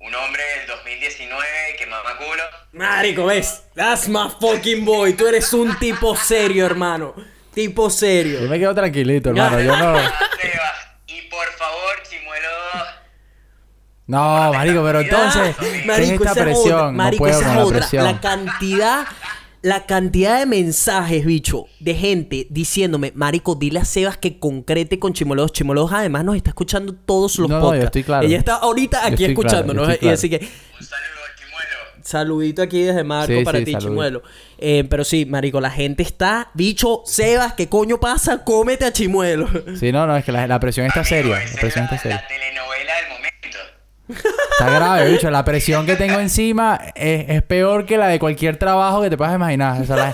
un hombre del 2019 que mama culo. Marico, ¿ves? That's my fucking boy. Tú eres un tipo serio, hermano. Tipo Yo serio. me quedo tranquilito, hermano. Yo no. Y por favor, Chimuelo 2, No, marico, pero entonces, ¿qué es Marico, esta presión? otra. Marico, no puedo esa con es la otra. presión. La cantidad, la cantidad de mensajes, bicho, de gente diciéndome, Marico, dile a Sebas que concrete con Chimolos. Chimolos además nos está escuchando todos los No, no, yo podcasts. estoy claro. Ella está ahorita aquí claro, escuchándonos. estoy Y así que, un saludo al Chimuelo. Saludito aquí desde Marco Sí, para sí, ti. Chimuelo. Eh, pero sí, marico, la gente está... Bicho, Sebas, ¿qué coño pasa? Cómete a Chimuelo. Sí, no, no, es que la, la presión está Amigo, seria. La presión es está seria. la telenovela. Está grave, bicho. La presión que tengo encima es, es peor que la de cualquier trabajo que te puedas imaginar. O sea, la-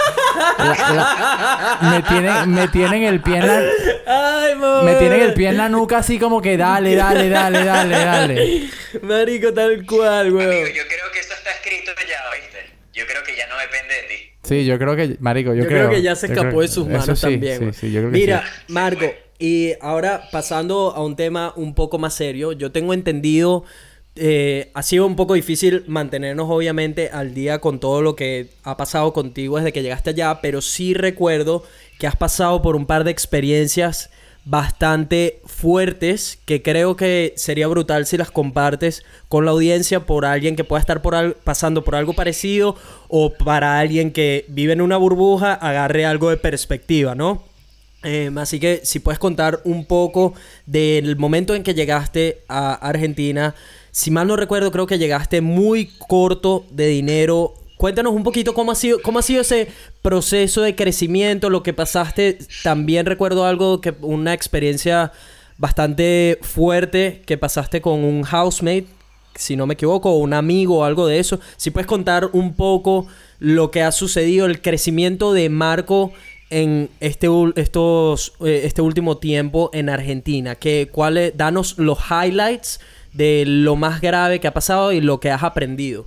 la- la- me, tienen, me tienen el pie en la, Ay, me tienen el pie en la nuca así como que dale, dale, dale, dale, dale. Marico, tal cual, Amigo, weón. yo creo que eso está escrito ya, ¿viste? Yo creo que ya no depende de ti. Sí, yo creo que, marico, yo, Yo, creo, que ya se escapó creo- de sus eso manos sí, también. Sí, güey. sí, yo creo que Mira, sí. Marco, y ahora pasando a un tema un poco más serio, yo tengo entendido, eh, ha sido un poco difícil mantenernos obviamente al día con todo lo que ha pasado contigo desde que llegaste allá, pero sí recuerdo que has pasado por un par de experiencias bastante fuertes que creo que sería brutal si las compartes con la audiencia por alguien que pueda estar pasando por algo parecido o para alguien que vive en una burbuja agarre algo de perspectiva, ¿no? Eh, así que si puedes contar un poco del momento en que llegaste a Argentina. Si mal no recuerdo, creo que llegaste muy corto de dinero. Cuéntanos un poquito cómo ha sido, cómo ha sido ese proceso de crecimiento, lo que pasaste. También recuerdo algo que una experiencia bastante fuerte que pasaste con un housemate, si no me equivoco, o un amigo o algo de eso. Si puedes contar un poco lo que ha sucedido, el crecimiento de Marco en este, estos, eh, este último tiempo en Argentina. Que, cuáles- danos los highlights de lo más grave que ha pasado y lo que has aprendido.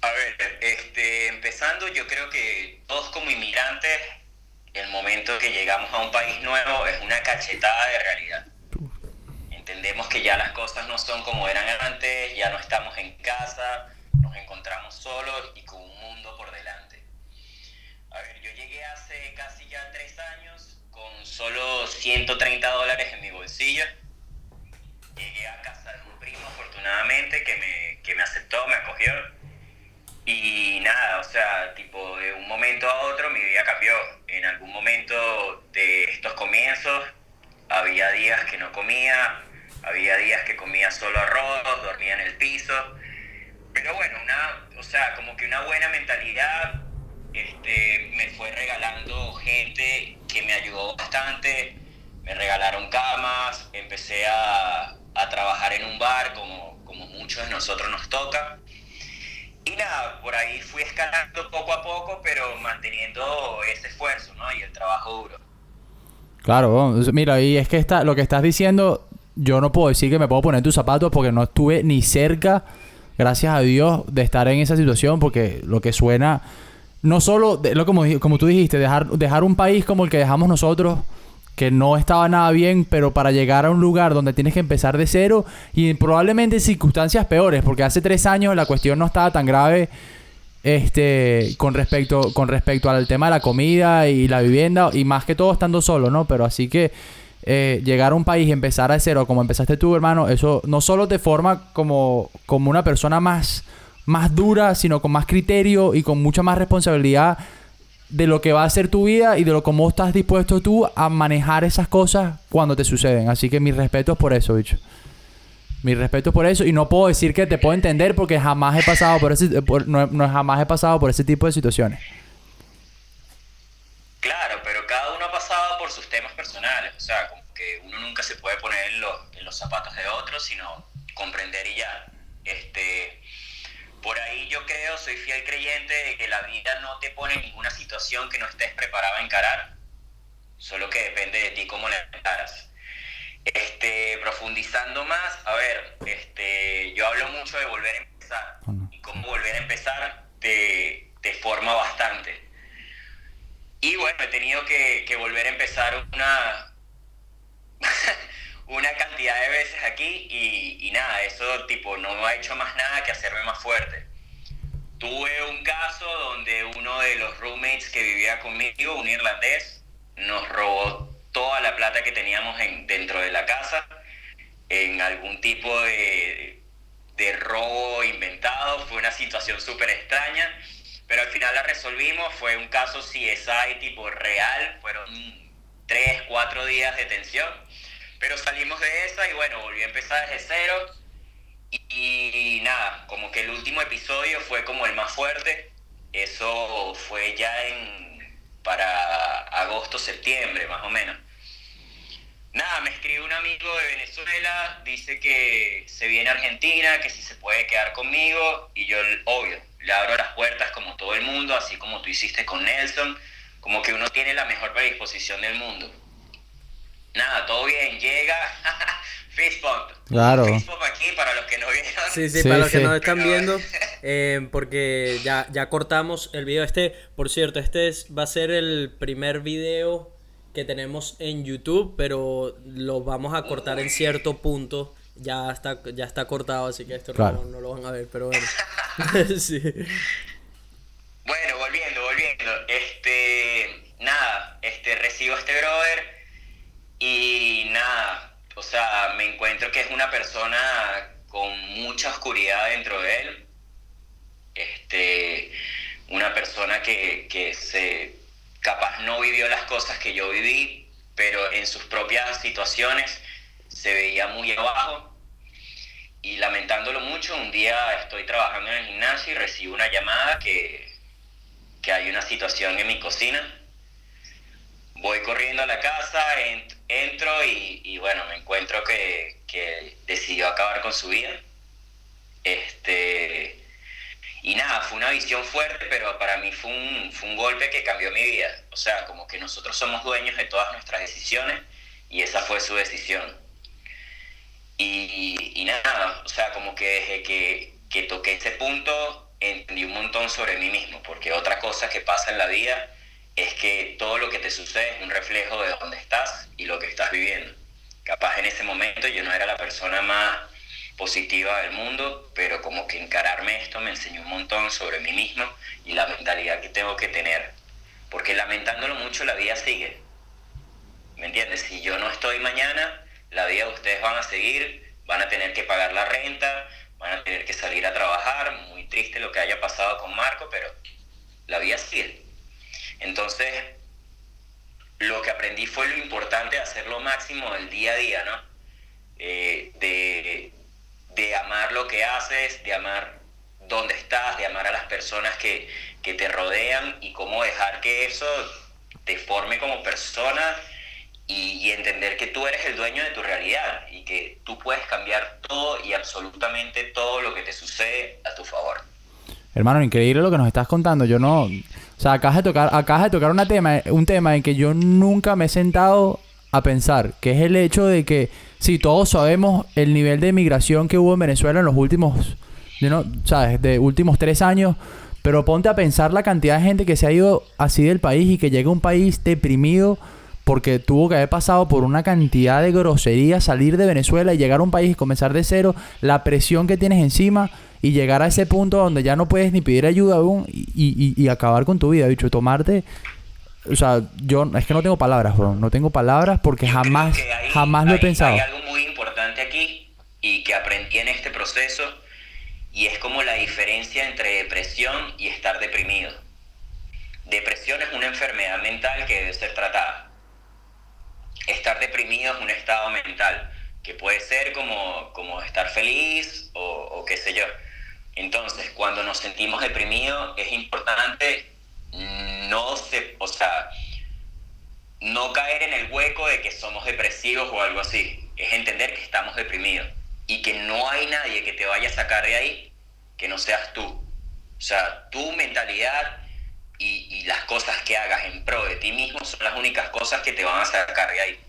A ver, este, empezando, yo creo que todos como inmigrantes, el momento que llegamos a un país nuevo es una cachetada de realidad. Entendemos que ya las cosas no son como eran antes, ya no estamos en casa, nos encontramos solos y con un mundo por delante. A ver, yo llegué hace casi ya tres años con solo 130 dólares en mi bolsillo. Llegué a casa de un primo, afortunadamente, que me, que me aceptó, me acogió. Y nada, o sea, tipo, de un momento a otro mi vida cambió. En algún momento de estos comienzos había días que no comía, había días que comía solo arroz, dormía en el piso. Pero bueno, una, o sea, como que una buena mentalidad este, me fue regalando gente que me ayudó bastante. Me regalaron camas, empecé a, a trabajar en un bar como, como muchos de nosotros nos toca. Y nada, por ahí fui escalando poco a poco, pero manteniendo ese esfuerzo, ¿no? Y el trabajo duro. Claro, mira, y es que está, lo que estás diciendo, yo no puedo decir que me puedo poner tus zapatos porque no estuve ni cerca, gracias a Dios, de estar en esa situación, porque lo que suena, no solo, de- lo como, como tú dijiste, dejar, dejar un país como el que dejamos nosotros, que no estaba nada bien, pero para llegar a un lugar donde tienes que empezar de cero y probablemente en circunstancias peores, porque hace tres años la cuestión no estaba tan grave este con respecto con respecto al tema de la comida y la vivienda y más que todo estando solo no pero así que eh, llegar a un país y empezar de cero como empezaste tú hermano eso no solo te forma como como una persona más más dura sino con más criterio y con mucha más responsabilidad de lo que va a ser tu vida y de lo cómo estás dispuesto tú a manejar esas cosas cuando te suceden así que mis respetos por eso bicho mi respeto por eso y no puedo decir que te puedo entender porque jamás he pasado por ese por- no, no jamás he pasado por ese tipo de situaciones. Claro, pero cada uno ha pasado por sus temas personales. O sea, como que uno nunca se puede poner en los, en los zapatos de otro, sino comprender y ya. Este, por ahí yo creo, soy fiel creyente de que la vida no te pone en ninguna situación que no estés preparado a encarar. Solo que depende de ti cómo la encaras. Este, profundizando más, a ver, este, yo hablo mucho de volver a empezar. Y cómo volver a empezar te, te forma bastante. Y bueno, he tenido que, que volver a empezar una, [laughs] una cantidad de veces aquí y, y nada, eso tipo no ha hecho más nada que hacerme más fuerte. Tuve un caso donde uno de los roommates que vivía conmigo, un irlandés, nos robó toda la plata que teníamos en, dentro de la casa en algún tipo de, robo inventado. Fue una situación súper extraña, pero al final la resolvimos. Fue un caso CSI tipo real. Fueron tres, cuatro días de tensión. Pero salimos de esa y bueno, volví a empezar desde cero. Y, nada, como que el último episodio fue como el más fuerte. Eso fue ya en para agosto, septiembre, más o menos. Nada, me escribe un amigo de Venezuela, dice que se viene a Argentina, que si se puede quedar conmigo, y yo, obvio, le abro las puertas como todo el mundo, así como tú hiciste con Nelson, como que uno tiene la mejor predisposición del mundo. Nada, todo bien, llega [laughs] Fist Claro. Fist aquí para los que no vieron. Sí, sí, Sí, para los que nos están viendo, [laughs] eh, porque ya, ya cortamos el video este. Por cierto, este es, va a ser el primer video que tenemos en YouTube, pero lo vamos a cortar en cierto punto. Ya está, ya está cortado, así que esto no- no, lo van a ver, pero bueno. [laughs] sí. Bueno, volviendo, volviendo. Este, nada, este, recibo a este brother y nada, o sea, me encuentro que es una persona con mucha oscuridad dentro de él. Este, una persona que, que se, capaz no vivió las cosas que yo viví, pero en sus propias situaciones se veía muy abajo. Y lamentándolo mucho, un día estoy trabajando en el gimnasio y recibo una llamada que, que hay una situación en mi cocina. Voy corriendo a la casa, ent- entro y, y bueno, me encuentro que, que decidió acabar con su vida. Este, y nada, fue una visión fuerte, pero para mí fue un, fue un golpe que cambió mi vida. O sea, como que nosotros somos dueños de todas nuestras decisiones y esa fue su decisión. Y, y nada, o sea, como que desde que, que toqué ese punto entendí un montón sobre mí mismo, porque otra cosa que pasa en la vida es que todo lo que te sucede es un reflejo de dónde estás y lo que estás viviendo. Capaz en ese momento yo no era la persona más positiva del mundo, pero como que encararme esto me enseñó un montón sobre mí mismo y la mentalidad que tengo que tener. Porque lamentándolo mucho la vida sigue. ¿Me entiendes? Si yo no estoy mañana, la vida de ustedes van a seguir, van a tener que pagar la renta, van a tener que salir a trabajar. Muy triste lo que haya pasado con Marco, pero la vida sigue. Entonces, lo que aprendí fue lo importante de hacer lo máximo del día a día, ¿no? Eh, de, de amar lo que haces, de amar dónde estás, de amar a las personas que, que te rodean y cómo dejar que eso te forme como persona y, y entender que tú eres el dueño de tu realidad y que tú puedes cambiar todo y absolutamente todo lo que te sucede a tu favor. Hermano, increíble lo que nos estás contando. Yo no. O sea, acabas de tocar, acabas de tocar una tema, un tema en que yo nunca me he sentado a pensar, que es el hecho de que, si todos sabemos el nivel de migración que hubo en Venezuela en los últimos, no, ¿sabes? De últimos tres años, pero ponte a pensar la cantidad de gente que se ha ido así del país y que llega a un país deprimido porque tuvo que haber pasado por una cantidad de groserías, salir de Venezuela y llegar a un país y comenzar de cero, la presión que tienes encima y llegar a ese punto donde ya no puedes ni pedir ayuda aún y, y- y acabar con tu vida, bicho, tomarte... O sea, yo es que no tengo palabras, bro. No tengo palabras porque Yo jamás, hay- jamás lo he pensado. Hay algo muy importante aquí y que aprendí en este proceso y es como la diferencia entre depresión y estar deprimido. Depresión es una enfermedad mental que debe ser tratada. Estar deprimido es un estado mental que puede ser como, como estar feliz o, o qué sé yo. Entonces, cuando nos sentimos deprimidos es importante no se, o sea, no caer en el hueco de que somos depresivos o algo así. Es entender que estamos deprimidos y que no hay nadie que te vaya a sacar de ahí que no seas tú. O sea, tu mentalidad y, y las cosas que hagas en pro de ti mismo son las únicas cosas que te van a sacar de ahí.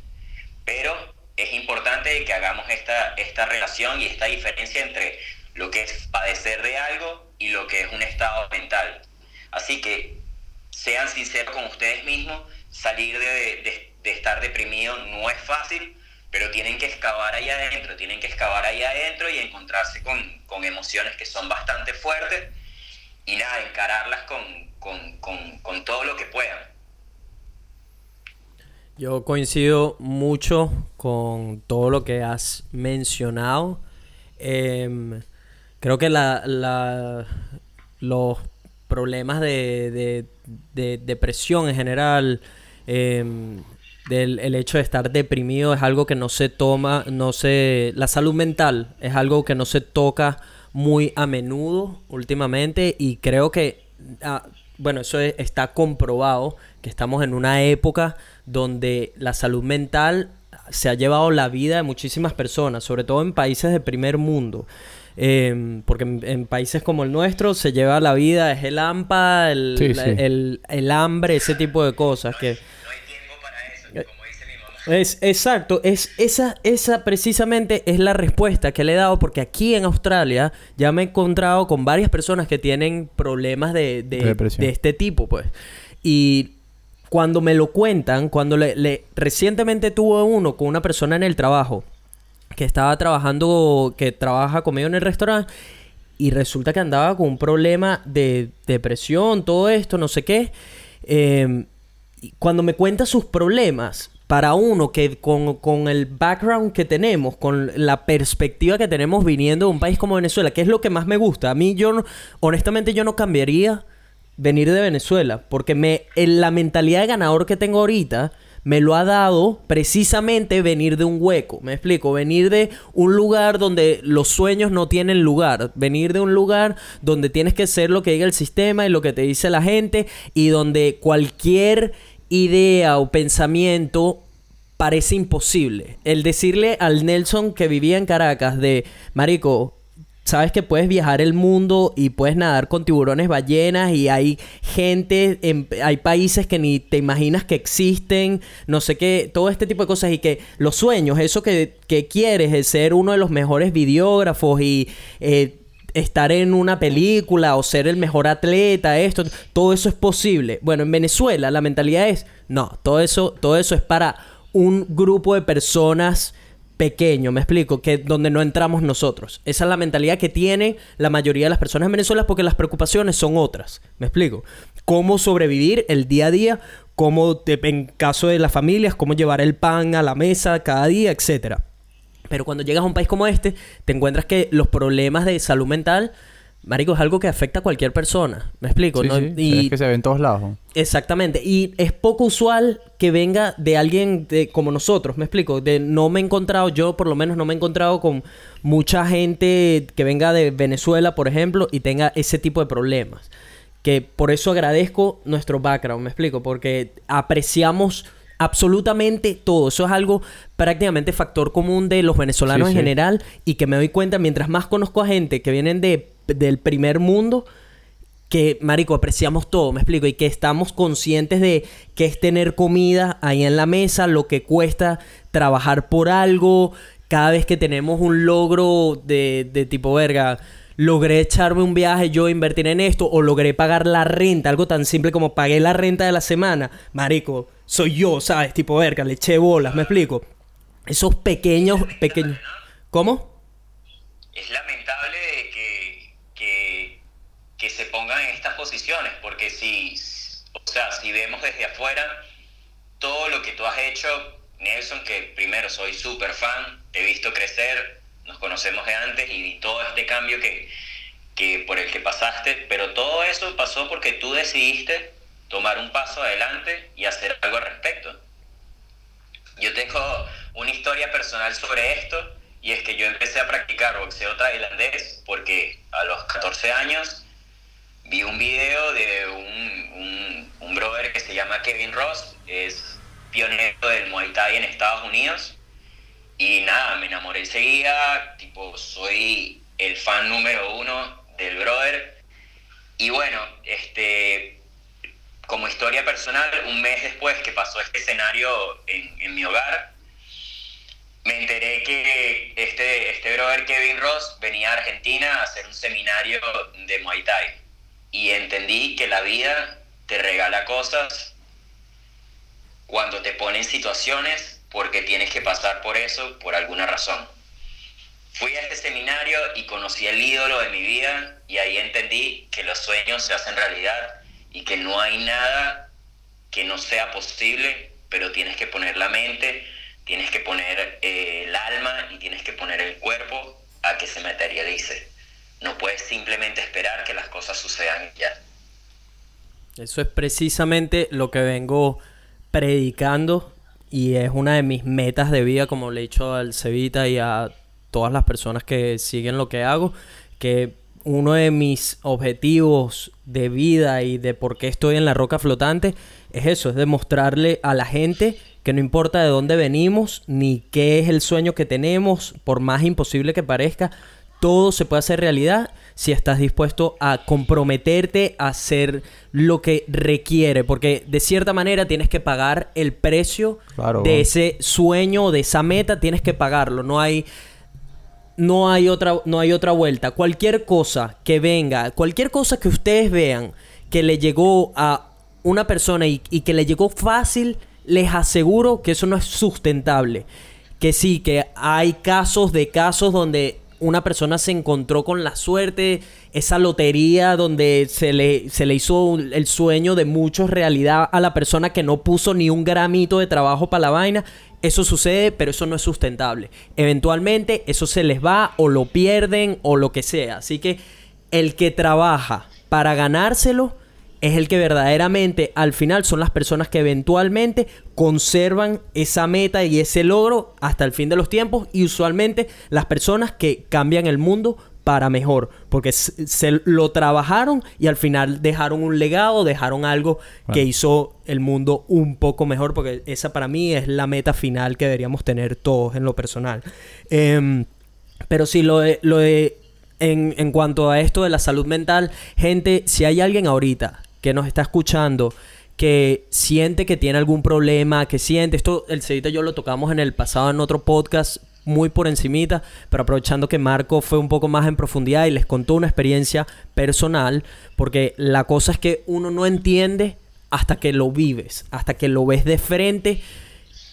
Pero es importante que hagamos esta, esta relación y esta diferencia entre lo que es padecer de algo y lo que es un estado mental. Así que sean sinceros con ustedes mismos, salir de, de- de estar deprimido no es fácil, pero tienen que excavar ahí adentro, tienen que excavar ahí adentro y encontrarse con, con emociones que son bastante fuertes y nada, encararlas con, con- con- con todo lo que puedan. Yo coincido mucho con todo lo que has mencionado. Em, creo que la, la- los problemas de, de- de depresión en general, em, del el hecho de estar deprimido es algo que no se toma, no se... La salud mental es algo que no se toca muy a menudo últimamente y creo que, ah, bueno, eso es- está comprobado, que estamos en una época donde la salud mental se ha llevado la vida de muchísimas personas, sobre todo en países de primer mundo. Eh, porque en, en países como el nuestro se lleva la vida, es el hampa, Sí, el, el hambre, ese tipo de cosas que... Es exacto, es esa esa precisamente es la respuesta que le he dado porque aquí en Australia ya me he encontrado con varias personas que tienen problemas de, de, de este tipo, pues. Y cuando me lo cuentan, cuando le, le- recientemente tuve uno con una persona en el trabajo que estaba trabajando, que trabaja conmigo en el restaurante y resulta que andaba con un problema de depresión, todo esto, no sé qué. Eh, cuando me cuenta sus problemas, para uno que con, con el background que tenemos, con la perspectiva que tenemos viniendo de un país como Venezuela, que es lo que más me gusta. A mí, yo no- honestamente, yo no cambiaría venir de Venezuela, porque me, en la mentalidad de ganador que tengo ahorita me lo ha dado precisamente venir de un hueco. Me explico, venir de un lugar donde los sueños no tienen lugar, venir de un lugar donde tienes que ser lo que diga el sistema y lo que te dice la gente y donde cualquier idea o pensamiento parece imposible. El decirle al Nelson que vivía en Caracas de, Marico, sabes que puedes viajar el mundo y puedes nadar con tiburones ballenas y hay gente, en- hay países que ni te imaginas que existen, no sé qué, todo este tipo de cosas y que los sueños, eso que, que quieres, es ser uno de los mejores videógrafos y... eh, estar en una película o ser el mejor atleta, esto, todo eso es posible. Bueno, en Venezuela la mentalidad es, no, todo eso, todo eso es para un grupo de personas pequeño, me explico, que donde no entramos nosotros. Esa es la mentalidad que tiene la mayoría de las personas en Venezuela porque las preocupaciones son otras, me explico. Cómo sobrevivir el día a día, cómo en caso de las familias, cómo llevar el pan a la mesa cada día, etcétera. Pero cuando llegas a un país como este, te encuentras que los problemas de salud mental, marico, es algo que afecta a cualquier persona. ¿Me explico? Sí, ¿no? sí, Y Es que se ve en todos lados. Exactamente. Y es poco usual que venga de alguien de, como nosotros, me explico. De, no me he encontrado, yo por lo menos no me he encontrado con mucha gente que venga de Venezuela, por ejemplo, y tenga ese tipo de problemas. Que por eso agradezco nuestro background, me explico, porque apreciamos absolutamente todo. Eso es algo prácticamente factor común de los venezolanos Sí, en sí. general y que me doy cuenta mientras más conozco a gente que vienen de, del primer mundo, que, marico, apreciamos todo, me explico, y que estamos conscientes de que es tener comida ahí en la mesa, lo que cuesta trabajar por algo, cada vez que tenemos un logro de, de tipo verga, logré echarme un viaje, yo invertir en esto, o logré pagar la renta, algo tan simple como pagué la renta de la semana, marico, soy yo, ¿sabes? Tipo verga, le eché bolas, me explico. Esos pequeños, pequeños... ¿Cómo? Es lamentable que, que se pongan en estas posiciones, porque si, o sea, si vemos desde afuera todo lo que tú has hecho, Nelson, que primero soy súper fan, te he visto crecer, nos conocemos de antes y todo este cambio que, que por el que pasaste, pero todo eso pasó porque tú decidiste tomar un paso adelante y hacer algo al respecto. Yo tengo una historia personal sobre esto y es que yo empecé a practicar boxeo tailandés porque a los 14 años vi un video de un, un, un brother que se llama Kevin Ross, es pionero del Muay Thai en Estados Unidos y nada, me enamoré enseguida, tipo soy el fan número uno del brother y bueno, este como historia personal, un mes después que pasó este escenario en, en mi hogar, me enteré que este, este brother Kevin Ross venía a Argentina a hacer un seminario de Muay Thai. Y entendí que la vida te regala cosas cuando te pone en situaciones porque tienes que pasar por eso por alguna razón. Fui a este seminario y conocí el ídolo de mi vida y ahí entendí que los sueños se hacen realidad y que no hay nada que no sea posible, pero tienes que poner la mente, tienes que poner eh, el alma y tienes que poner el cuerpo a que se materialice. No puedes simplemente esperar que las cosas sucedan ya. Eso es precisamente lo que vengo predicando y es una de mis metas de vida, como le he dicho al Cevita y a todas las personas que siguen lo que hago, que uno de mis objetivos de vida y de por qué estoy en la roca flotante es eso, es demostrarle a la gente que no importa de dónde venimos ni qué es el sueño que tenemos, por más imposible que parezca, todo se puede hacer realidad si estás dispuesto a comprometerte a hacer lo que requiere, porque de cierta manera tienes que pagar el precio Claro, de bueno. ese sueño, de esa meta, tienes que pagarlo, no hay no hay otra no hay otra vuelta. Cualquier cosa que venga, cualquier cosa que ustedes vean que le llegó a una persona y, y que le llegó fácil, les aseguro que eso no es sustentable. Que sí, que hay casos de casos donde una persona se encontró con la suerte, esa lotería donde se le, se le hizo el sueño de muchos realidad a la persona que no puso ni un gramito de trabajo para la vaina. Eso sucede, pero eso no es sustentable. Eventualmente eso se les va o lo pierden o lo que sea. Así que el que trabaja para ganárselo es el que verdaderamente al final son las personas que eventualmente conservan esa meta y ese logro hasta el fin de los tiempos y usualmente las personas que cambian el mundo para mejor porque se, se lo trabajaron y al final dejaron un legado, dejaron algo que hizo el mundo un poco mejor porque esa para mí es la meta final que deberíamos tener todos en lo personal. Em, pero sí, lo de, lo de en, en cuanto a esto de la salud mental, gente, si hay alguien ahorita que nos está escuchando que siente que tiene algún problema, que siente, esto el Cedita y yo lo tocamos en el pasado en otro podcast muy por encimita, pero aprovechando que Marco fue un poco más en profundidad y les contó una experiencia personal, porque la cosa es que uno no entiende hasta que lo vives, hasta que lo ves de frente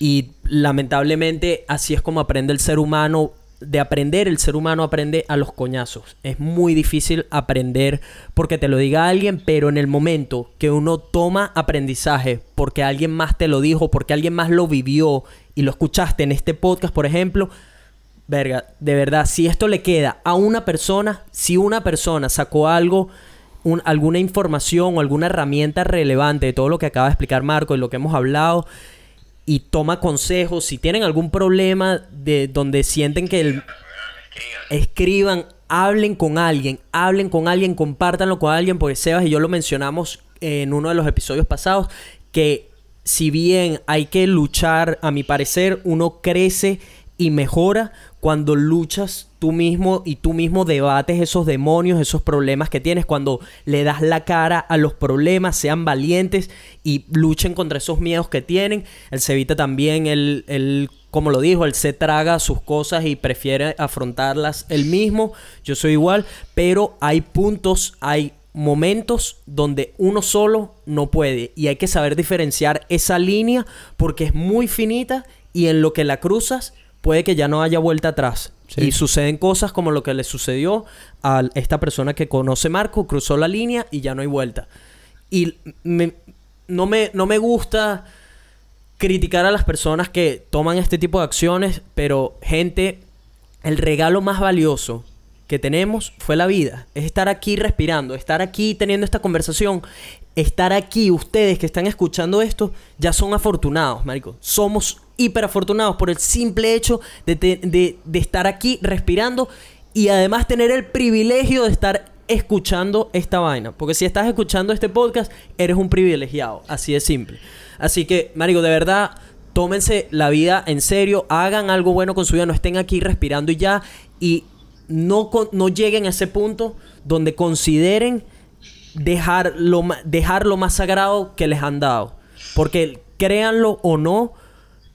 y lamentablemente así es como aprende el ser humano. De aprender, el ser humano aprende a los coñazos. Es muy difícil aprender porque te lo diga alguien, pero en el momento que uno toma aprendizaje porque alguien más te lo dijo, porque alguien más lo vivió y lo escuchaste en este podcast, por ejemplo, verga, de verdad, si esto le queda a una persona, si una persona sacó algo, un- alguna información o alguna herramienta relevante de todo lo que acaba de explicar Marco y lo que hemos hablado, y toma consejos, si tienen algún problema de donde sienten que el, escriban, hablen con alguien, hablen con alguien, compártanlo con alguien, porque Sebas y yo lo mencionamos en uno de los episodios pasados, que si bien hay que luchar, a mi parecer, uno crece y mejora cuando luchas tú mismo y tú mismo debates esos demonios, esos problemas que tienes, cuando le das la cara a los problemas, sean valientes y luchen contra esos miedos que tienen. El Cevita también, él, él, como lo dijo, él se traga sus cosas y prefiere afrontarlas él mismo. Yo soy igual, pero hay puntos, hay momentos donde uno solo no puede y hay que saber diferenciar esa línea porque es muy finita y en lo que la cruzas puede que ya no haya vuelta atrás. Y suceden cosas como lo que le sucedió a esta persona que conoce Marco, cruzó la línea y ya no hay vuelta. Y no, me, no me gusta criticar a las personas que toman este tipo de acciones, pero gente, el regalo más valioso que tenemos fue la vida. Es estar aquí respirando, estar aquí teniendo esta conversación, estar aquí, ustedes que están escuchando esto, ya son afortunados, marico. Somos hiper afortunados por el simple hecho de, de- estar aquí respirando y además tener el privilegio de estar escuchando esta vaina. Porque si estás escuchando este podcast, eres un privilegiado. Así de simple. Así que, marico, de verdad, tómense la vida en serio, hagan algo bueno con su vida, no estén aquí respirando y ya. Y no, no lleguen a ese punto donde consideren dejar lo, dejar lo más sagrado que les han dado. Porque créanlo o no,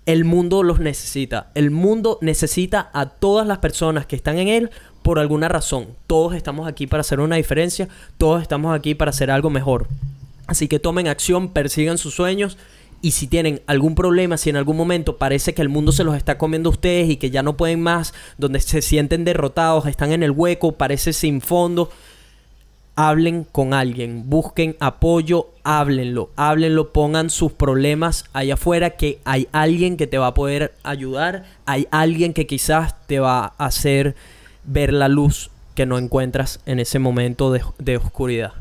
el mundo los necesita. El mundo necesita a todas las personas que están en él por alguna razón. Todos estamos aquí para hacer una diferencia, todos estamos aquí para hacer algo mejor. Así que tomen acción, persigan sus sueños y si tienen algún problema, si en algún momento parece que el mundo se los está comiendo a ustedes y que ya no pueden más, donde se sienten derrotados, están en el hueco, parece sin fondo, hablen con alguien, busquen apoyo, háblenlo, háblenlo, pongan sus problemas allá afuera, que hay alguien que te va a poder ayudar, hay alguien que quizás te va a hacer ver la luz que no encuentras en ese momento de, de oscuridad.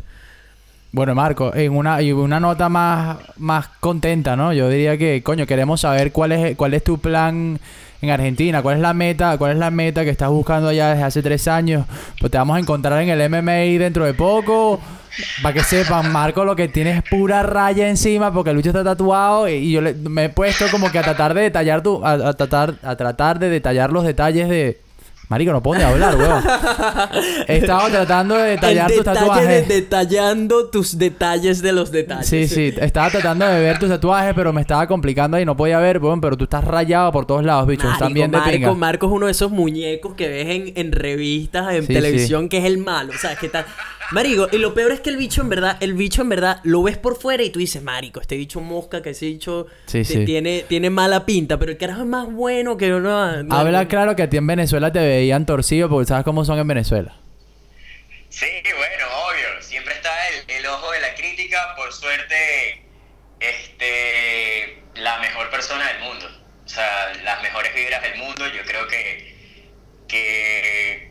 Bueno, Marco, en una, y una nota más, más contenta, ¿no? Yo diría que, coño, queremos saber cuál es, cuál es tu plan en Argentina, cuál es la meta, cuál es la meta que estás buscando allá desde hace tres años. Pues te vamos a encontrar en el MMA dentro de poco. Para que sepan, Marco, lo que tiene es pura raya encima porque Lucho está tatuado y, yo le- me he puesto como que a tratar de detallar tu, a tratar, a tratar de detallar los detalles de. Marico, no puedo ni hablar, weón. [laughs] He estado tratando de detallar el tus detalle tatuajes. de detallando tus detalles de los detalles. Sí, sí, estaba tratando de ver tus tatuajes, pero me estaba complicando y no podía ver, weón, pero tú estás rayado por todos lados, bicho. Están bien de Marco, pinga. Marco es uno de esos muñecos que ves en, en revistas, en Sí, televisión, que es el malo. O sea, que tal. Marico, y lo peor es que el bicho en verdad, el bicho en verdad lo ves por fuera y tú dices, Marico, este bicho mosca, que ese bicho Sí, te- sí. Tiene, tiene mala pinta, pero el carajo es más bueno que uno. no- Habla claro que a ti en Venezuela te veían torcido porque sabes cómo son en Venezuela. Sí, bueno, obvio. Siempre está el, el ojo de la crítica. Por suerte, este, la mejor persona del mundo. O sea, las mejores vibras del mundo. Yo creo que, que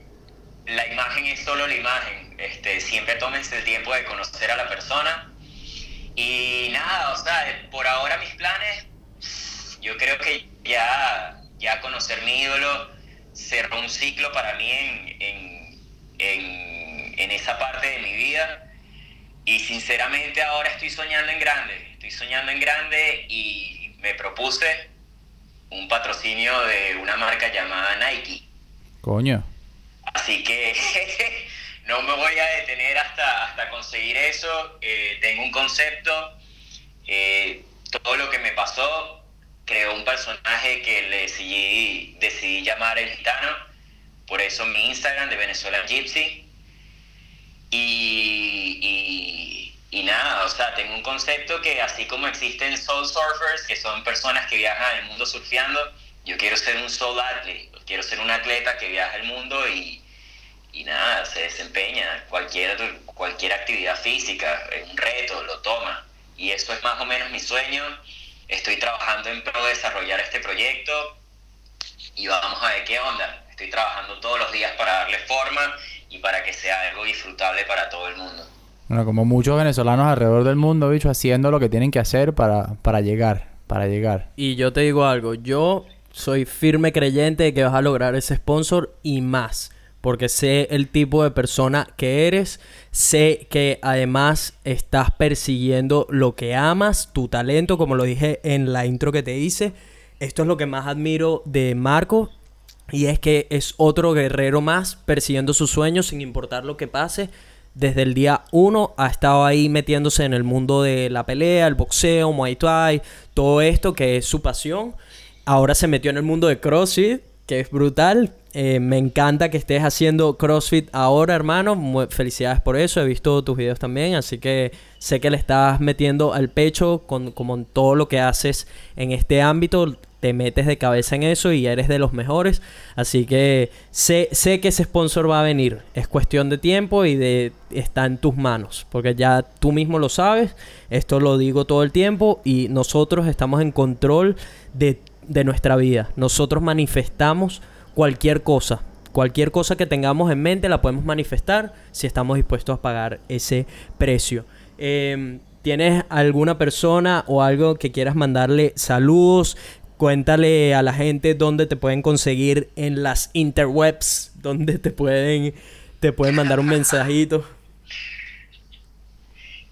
la imagen es solo la imagen. Este, siempre tómense el tiempo de conocer a la persona. Y nada, o sea, por ahora mis planes, yo creo que ya, ya conocer mi ídolo cerró un ciclo para mí en, en, en, en esa parte de mi vida. Y sinceramente ahora estoy soñando en grande. Estoy soñando en grande y me propuse un patrocinio de una marca llamada Nike. Coño. Así que [laughs] no me voy a detener hasta, hasta conseguir eso. Eh, tengo un concepto. eh, todo lo que me pasó, creó un personaje que le decidí, decidí llamar el gitano. Por eso mi Instagram de Venezuela Gypsy. Y, y, y nada, o sea, tengo un concepto que así como existen soul surfers, que son personas que viajan el mundo surfeando, yo quiero ser un soul athlete, quiero ser un atleta que viaja el mundo y, y nada, se desempeña. Cualquier, cualquier actividad física, es un reto, lo toma. Y eso es más o menos mi sueño. Estoy trabajando en pro de desarrollar este proyecto y vamos a ver qué onda. Estoy trabajando todos los días para darle forma y para que sea algo disfrutable para todo el mundo. Bueno, como muchos venezolanos alrededor del mundo, bicho, haciendo lo que tienen que hacer para, para llegar, para llegar. Y yo te digo algo, yo soy firme creyente de que vas a lograr ese sponsor y más. Porque sé el tipo de persona que eres, sé que además estás persiguiendo lo que amas, tu talento, como lo dije en la intro que te hice. Esto es lo que más admiro de Marco y es que es otro guerrero más persiguiendo sus sueños sin importar lo que pase. Desde el día uno ha estado ahí metiéndose en el mundo de la pelea, el boxeo, Muay Thai, todo esto que es su pasión. Ahora se metió en el mundo de CrossFit, que es brutal. Eh, me encanta que estés haciendo CrossFit ahora, hermano. Mu- Felicidades por eso. He visto tus videos también, así que sé que le estás metiendo al pecho con como en todo lo que haces en este ámbito. Te metes de cabeza en eso y eres de los mejores. Así que sé, sé que ese sponsor va a venir. Es cuestión de tiempo y de está en tus manos. Porque ya tú mismo lo sabes. Esto lo digo todo el tiempo. Y nosotros estamos en control de, de nuestra vida. Nosotros manifestamos cualquier cosa. Cualquier cosa que tengamos en mente la podemos manifestar si estamos dispuestos a pagar ese precio. Eh, ¿Tienes alguna persona o algo que quieras mandarle saludos? Cuéntale a la gente dónde te pueden conseguir en las interwebs, dónde te pueden, te pueden mandar un mensajito.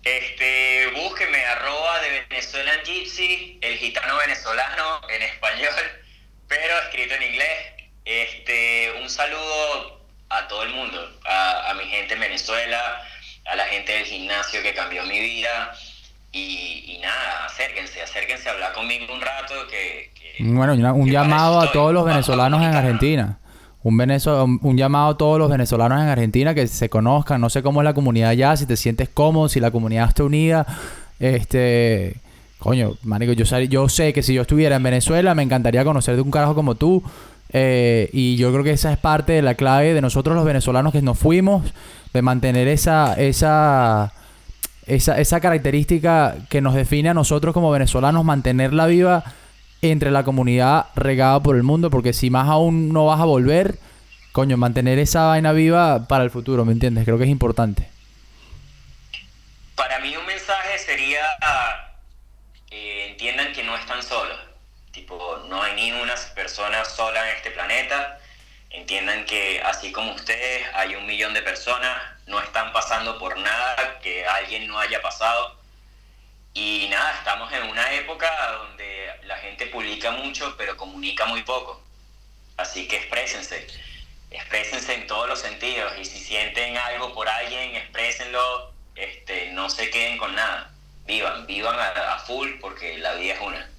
Este, búsqueme arroba de Venezuelan Gypsy, el gitano venezolano en español, [laughs] pero escrito en inglés. Este, un saludo a todo el mundo, a, a mi gente en Venezuela, a la gente del gimnasio que cambió mi vida. Y, y nada, acérquense, acérquense a hablar conmigo un rato que... que- Bueno, una- un que llamado a todos los venezolanos en. Argentina. Un, venezo- un un llamado a todos los venezolanos en Argentina que se conozcan. No sé cómo es la comunidad allá, si te sientes cómodo, si la comunidad está unida. Este. Coño, marico, yo, yo sé que si yo estuviera en Venezuela me encantaría conocerte un carajo como tú. Eh, y yo creo que esa es parte de la clave de nosotros los venezolanos que nos fuimos, de mantener esa, esa, esa, esa característica que nos define a nosotros como venezolanos, mantenerla viva entre la comunidad regada por el mundo, porque si más aún no vas a volver, coño, mantener esa vaina viva para el futuro, ¿me entiendes? Creo que es importante. Para mí sería eh, entiendan que no están solos. Tipo, no hay ni una persona sola en este planeta. Entiendan que así como ustedes, hay un millón de personas, no están pasando por nada que alguien no haya pasado. Y nada, estamos en una época donde la gente publica mucho, pero comunica muy poco. Así que exprésense, exprésense en todos los sentidos. Y si sienten algo por alguien, exprésenlo, este, no se queden con nada. Vivan, vivan a, a full porque la vida es una.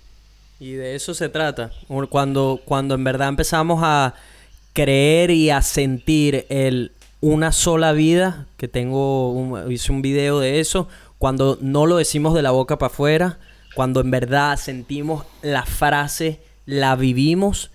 Y de eso se trata. Cuando, cuando en verdad empezamos a creer y a sentir el una sola vida, que tengo, un- hice un video de eso, cuando no lo decimos de la boca para afuera, cuando en verdad sentimos la frase, la vivimos,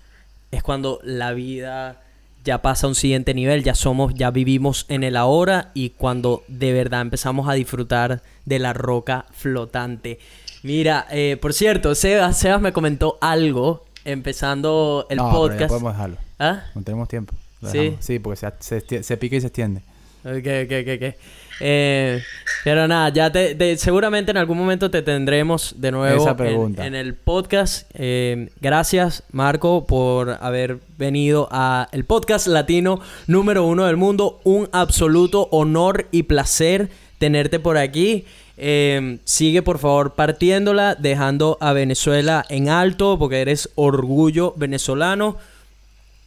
es cuando la vida ya pasa a un siguiente nivel, ya somos, ya vivimos en el ahora y cuando de verdad empezamos a disfrutar de la roca flotante. Mira, eh, por cierto, Sebas, Sebas me comentó algo empezando el no, pero ya podcast. podemos dejarlo. ¿Ah? No tenemos tiempo. Sí. Sí, porque se, se, esti- se pica y se extiende. Ok, ok, ok, ok. Eh, pero nada, ya te, te- seguramente en algún momento te tendremos de nuevo Esa en- pregunta. En, el podcast. Eh, gracias, Marco, por haber venido a el podcast latino número uno del mundo. Un absoluto honor y placer tenerte por aquí. Eh, sigue por favor partiéndola, dejando a Venezuela en alto, porque eres orgullo venezolano.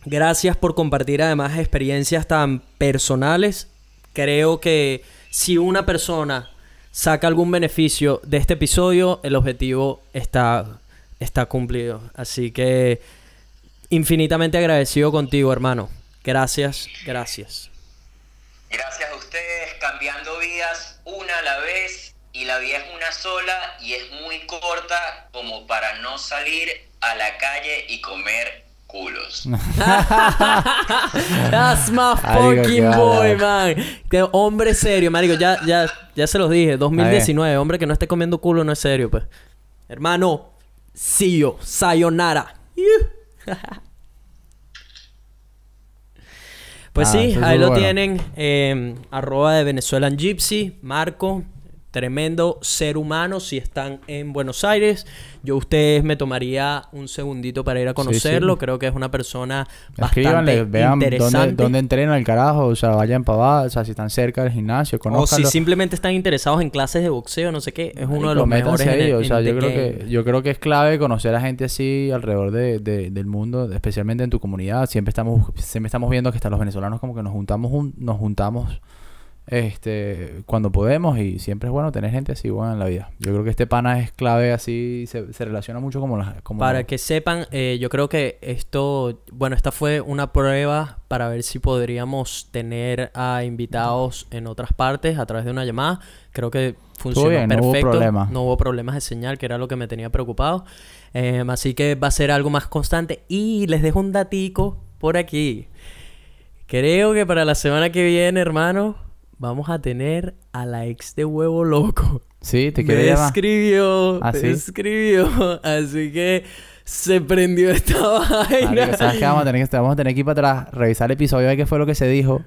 Gracias por compartir además experiencias tan personales. Creo que si una persona saca algún beneficio de este episodio, el objetivo está, está cumplido. Así que infinitamente agradecido contigo, hermano. Gracias, gracias. Gracias a ustedes, cambiando vidas una a la vez. Y la vida es una sola y es muy corta como para no salir a la calle y comer culos. [laughs] That's my fucking boy, man. Que hombre serio, marico. Ya, ya, ya se los dije. 2019. Hombre que no esté comiendo culo no es serio, pues. Hermano, see you. Sayonara. [laughs] Pues Ah, sí, ahí lo bueno. tienen. eh, arroba de Venezuelan Gypsy. Marco. Tremendo ser humano si están en Buenos Aires. Yo a ustedes me tomaría un segundito para ir a conocerlo. sí. Creo que es una persona bastante vean dónde, interesante. dónde entrenan el carajo, o sea, vayan para abajo, o sea, si están cerca del gimnasio, O si simplemente están interesados en clases de boxeo, no sé qué, es uno de los mejores en, o sea, yo creo game. que yo creo que es clave conocer a gente así alrededor de, de- del mundo, especialmente en tu comunidad. Siempre estamos siempre estamos viendo que hasta los venezolanos como que nos juntamos jun- nos juntamos este cuando podemos y siempre es bueno tener gente así buena en la vida. Yo creo que este pana es clave así se, se relaciona mucho como las como Para que sepan, eh, yo creo que esto, bueno, esta fue una prueba para ver si podríamos tener a invitados en otras partes a través de una llamada. Creo que funcionó bien, no hubo perfecto. problema. No hubo problemas de señal, que era lo que me tenía preocupado. Eh, así que va a ser algo más constante. Y les dejo un datico por aquí. Creo que para la semana que viene, hermano, vamos a tener a la ex de Huevo Loco. Sí, te me quiere llamar. escribió, ¿Ah, me escribió, así que se prendió esta vaina. Marico, ¿sabes qué? Vamos a tener que vamos a tener que ir para atrás, revisar el episodio, ver qué fue lo que se dijo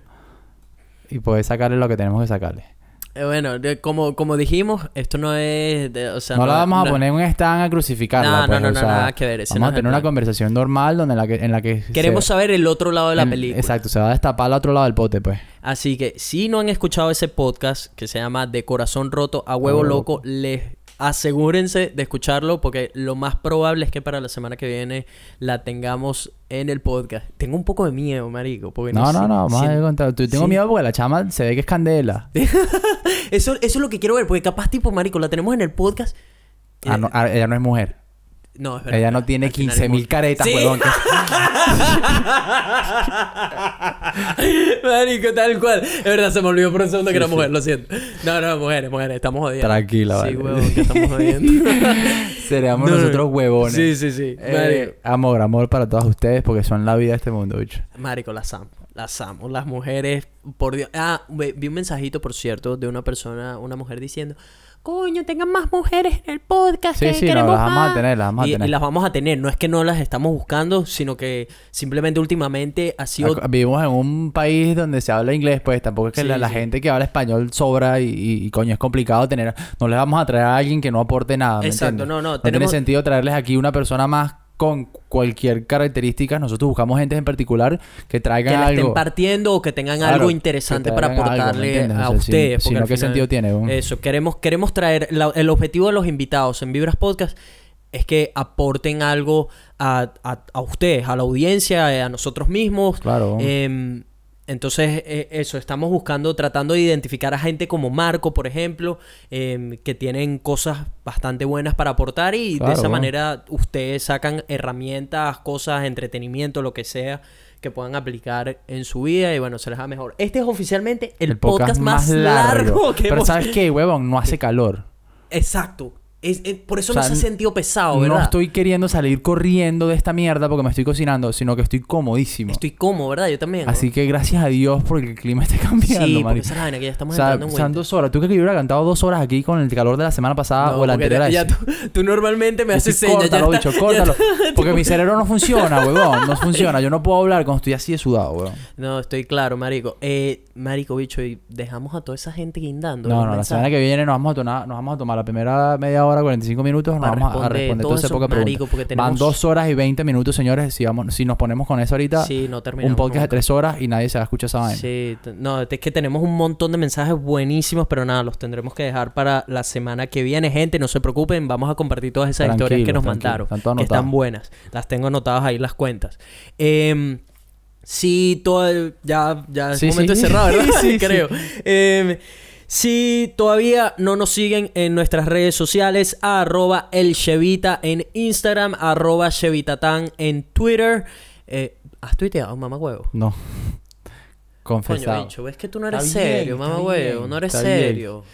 y poder sacarle lo que tenemos que sacarle. Eh, bueno, de- como, como dijimos, esto no es, de- o sea, no la vamos a no- poner en un stand a crucificarla. No, no, pues, no, o no, sea, nada que ver, Vamos no a tener el una plan. conversación normal donde en la que, en la que Queremos se- saber el otro lado de la en- película. Exacto, se va a destapar al otro lado del pote, pues. Así que si no han escuchado ese podcast que se llama De Corazón Roto a Huevo Huevo Loco, Loco. les asegúrense de escucharlo porque lo más probable es que para la semana que viene la tengamos en el podcast. Tengo un poco de miedo, marico. Porque No, no, no, vamos si- a contar. Tú- Tengo miedo porque la chama se ve que es candela. [laughs] Eso, eso es lo que quiero ver, porque capaz tipo, marico, la tenemos en el podcast. Ah, no, ah, ella no es mujer. No, es verdad. Ella no tiene Al final 15 mil es- caretas, Sí. huevón. [laughs] Marico, tal cual. Es verdad, se me olvidó por un segundo que Sí, era sí. mujer, lo siento. No, no, mujeres, mujeres, estamos jodiendo. Tranquila, Sí, vale. huevón, que estamos jodiendo. [laughs] Seríamos No, no. nosotros huevones. Sí, sí, sí. Eh, amor, amor para todos ustedes porque son la vida de este mundo, bicho. Marico, las amo. Las amo, las mujeres, por Dios. Ah, vi un mensajito, por cierto, de una persona, una mujer diciendo, coño, tengan más mujeres en el podcast. Sí, que sí, no, las vamos a más". tener, las vamos a y, tener. y las vamos a tener. No es que no las estamos buscando, ssino que simplemente últimamente ha sido... Vivimos en un país donde se habla inglés, pues tampoco es que Sí, la, la sí. gente que habla español sobra y, y- y, coño es complicado tener. No les vamos a traer a alguien que no aporte nada. ¿me Exacto, entiendes? no, no, No tiene tenemos- sentido traerles aquí una persona más con cualquier característica. Nosotros buscamos gente en particular que que traigan la algo. estén partiendo o que tengan Claro, algo que interesante para traigan algo, ¿me aportarle a si- ustedes. si porque no, ¿qué sentido tiene? Eso, queremos, queremos traer la- el objetivo de los invitados en Vibras Podcast es que aporten algo a, a- a ustedes, a la audiencia, a nosotros mismos. Claro. Entonces, eh, eso, estamos buscando, tratando de identificar a gente como Marco, por ejemplo, em, que tienen cosas bastante buenas para aportar y de esa bueno. manera ustedes sacan herramientas, cosas, entretenimiento, lo que sea que puedan aplicar en su vida y bueno, se les va mejor. Este es oficialmente el, podcast, más largo, que Pero hemos... ¿sabes qué, huevón? No hace calor. Exacto. Es, es- por eso O sea, no se ha sentido pesado, ¿verdad? No estoy queriendo salir corriendo de esta mierda porque me estoy cocinando, sino que estoy comodísimo. Estoy cómodo, ¿verdad? Yo también. ¿no? Así que gracias a Dios porque el clima está [laughs] cambiando, Sí, porque esa es la vaina que ya estamos O sea, entrando en son winter. dos horas. ¿Tú crees que yo hubiera cantado dos horas aquí con el calor de la semana pasada No, o la anterior a ya esa? tú, tú normalmente me haces señas. ya Córtalo, está- bicho, ya córtalo. está- [laughs] Porque mi cerebro no funciona, [laughs] huevón. No funciona. Yo no puedo hablar cuando estoy así de sudado, huevón. No, estoy claro, marico. Eh, marico, bicho, y dejamos a toda esa gente guindando. No, no, la semana que viene nos vamos a tomar, nos vamos a tomar la primera media hora, 45 minutos, nos vamos a responder toda esa poca pregunta. tenemos- Van dos horas y 20 minutos, señores. Si, vamos, si nos ponemos con eso ahorita, Sí, no terminamos un podcast de tres horas y nadie se va a escuchar esa vaina. Sí, no, es que tenemos un montón de mensajes buenísimos, pero nada, los tendremos que dejar para la semana que viene. Gente, no se preocupen, vamos a compartir todas esas historias que nos mandaron, están que están buenas. Las tengo anotadas ahí las cuentas. Em, sí, todo, ya, ya es Sí, momento sí. de cerrar, ¿verdad? [laughs] Sí, sí. [laughs] Creo. Em, si todavía no nos siguen en nuestras redes sociales, arroba el Chevita en Instagram, arroba Chevitatán en Twitter. Eh, ¿Has tuiteado, mamá huevo? No. Coño, Confesado. bicho, ves que tú no eres Está bien, serio, está mamá huevo, bien, no eres bien. serio.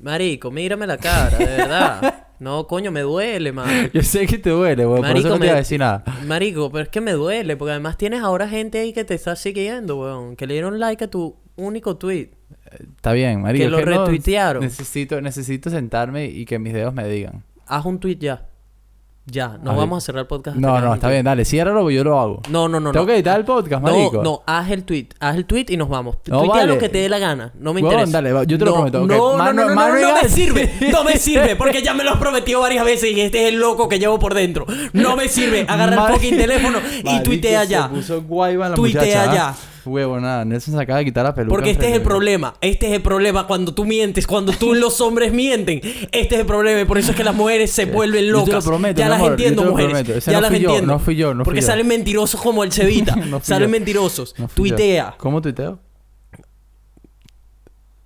Marico, mírame la cara, de verdad. [laughs] no, coño, me duele, man. Yo sé que te duele, weón. Por eso no te me- iba a decir nada. Marico, pero es que me duele, porque además tienes ahora gente ahí que te está siguiendo, weón. Que le dieron like a tu único tweet. Está bien, marico. Que lo retuitearon. necesito, necesito sentarme y que mis dedos me digan. Haz un tweet ya. Ya, no A ver. vamos a cerrar el podcast. No, no, está bien, dale. Ciérralo yo lo hago. No, no, no. Tengo no. que editar el podcast, marico. No, no, haz el tweet. Haz el tweet y nos vamos. No, Tuitea vale. lo que te dé la gana. No me Huevón, interesa. dale, yo te lo prometo. Ok, No, no, no, no, me sirve. No me [laughs] sirve porque ya me lo has prometido varias veces y este es el loco que llevo por dentro. No me sirve. Agarra el fucking teléfono y tuitea se ya. puso guayba la Tuitea muchacha, ¿ah? ya. Nada. Nelson se acaba de quitar la peluca. Porque este es el problema. Este es el problema cuando tú mientes, cuando tú los [laughs] hombres mienten. Este es el problema y por eso es que las mujeres se vuelven Yo te locas. lo prometo, ya las amor, yo entiendo, te lo mujeres. Ese ya no las fui yo, entiendo. no fui yo, no fui Porque yo. salen mentirosos como el. [laughs] No fui salen yo. mentirosos. No. Tuitea. ¿Cómo tuiteo?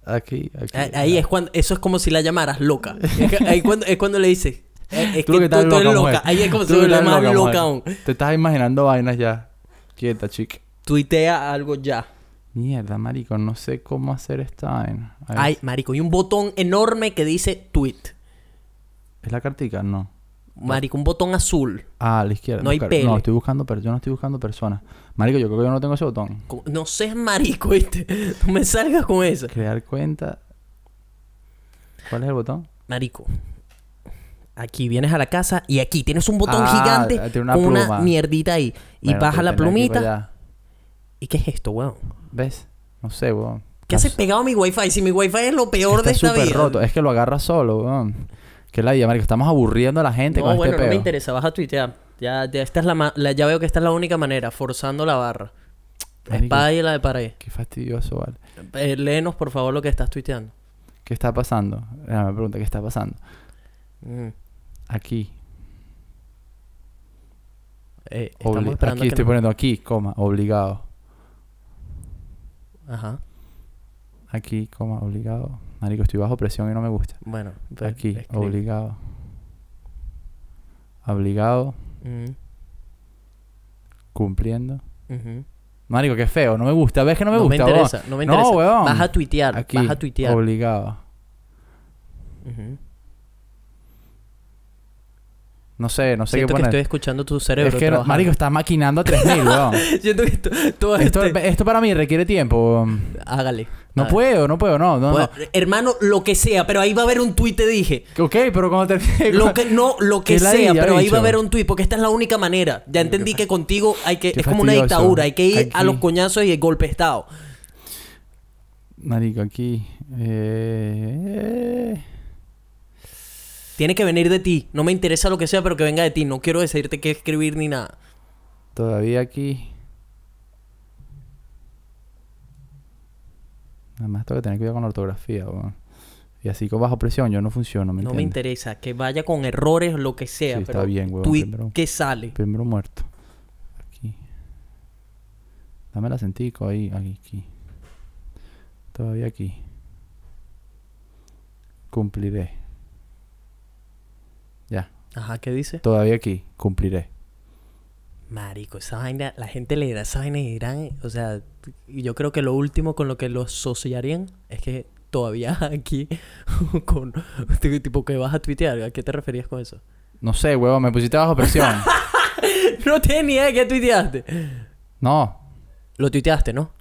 Aquí, aquí. Ah, Ahí es cuando, eso es como si la llamaras loca. Ahí cuando, es cuando le dices, eh, es Tú que tú, eres loca, mujer. Ahí es como si lo más loca, loca aún. Te estás imaginando vainas ya. Quieta, chica. Tuitea algo ya. Mierda, marico. No sé cómo hacer esta vaina. Ay, marico, y un botón enorme que dice tweet. ¿Es la cartica? No. Marico, un botón azul. Ah, a la izquierda. No hay pele. No, estoy buscando... per- Yo no estoy buscando personas. Marico, yo creo que yo no tengo ese botón. No seas marico, ¿viste? [laughs] No me salgas con eso. Crear cuenta... ¿Cuál es el botón? Marico. Aquí vienes a la casa y aquí tienes un botón Ah, gigante tiene una con una pluma. mierdita ahí. Y Bueno, baja pero la tenía que ir plumita. allá. ¿Y qué es esto, weón? ¿Ves? No sé, weón. ¿Qué haces pegado a mi wifi? Si mi wifi es lo peor de esta vida. roto. Es que lo agarra solo, weón. Que la idea, marico. Estamos aburriendo a la gente No, con bueno, este no me peo. interesa. Vas a tuitear. Ya, ya, esta es la, ma- la- ya veo que esta es la única manera. Forzando la barra. Marico, Espada y la de pared. Qué fastidioso, vale. Eh, léenos, por favor, lo que estás tuiteando. ¿Qué está pasando? Ah, me pregunta, ¿qué está pasando? Mm. Aquí. Eh, estamos Obli- esperando aquí que estoy nos- poniendo aquí, coma, obligado. Ajá. Aquí, coma, obligado. Marico, estoy bajo presión y no me gusta. Bueno. pues, Aquí, escribe. obligado. Obligado, cumpliendo. Marico, qué feo, no me gusta. ¿Ves que no me no gusta? me interesa, no me interesa. No, weón. Vas a tuitear, Aquí, vas a tuitear. obligado. Ujú. No sé, no sé Siento qué que poner. estoy escuchando tu cerebro. es que, trabajando. marico, estás maquinando a [laughs] 3000, weón. Siento que todo esto, este- esto para mí requiere tiempo. Hágale. No hágale. puedo, no puedo, no, no, Bueno, Hermano, lo que sea, pero ahí va a haber un tuit, te dije. Ok, pero cuando te... [laughs] Lo que, no, lo que sea, pero ahí va a haber un tuit, porque esta es la única manera. Ya entendí que contigo hay que, Qué es como una dictadura, hay que ir a los coñazos y el golpe de estado. Marico, aquí... Eh... Tiene que venir de ti. No me interesa lo que sea, pero que venga de ti. No quiero decirte qué escribir ni nada. Todavía aquí... Nada más tengo que tener cuidado con la ortografía, weón. Y así con bajo presión yo no funciono, ¿me no me interesa. Que vaya con errores, lo que sea. Sí, pero está bien, huevón, tuit primero. que sale. Primero muerto. Aquí. Dame el acentico ahí, aquí, aquí. Todavía aquí. Cumpliré. Ajá, ¿qué dice? Todavía aquí. Cumpliré. Marico, esa vaina, la gente leerá esa vaina y dirán, o sea, yo creo que lo último con lo que lo asociarían es que todavía [laughs] aquí, [laughs] con, tipo que vas a tuitear, ¿a qué te referías con eso? No sé, huevón, me pusiste bajo presión. [laughs] no tenía ni idea de qué tuiteaste. no, Lo tuiteaste, ¿no?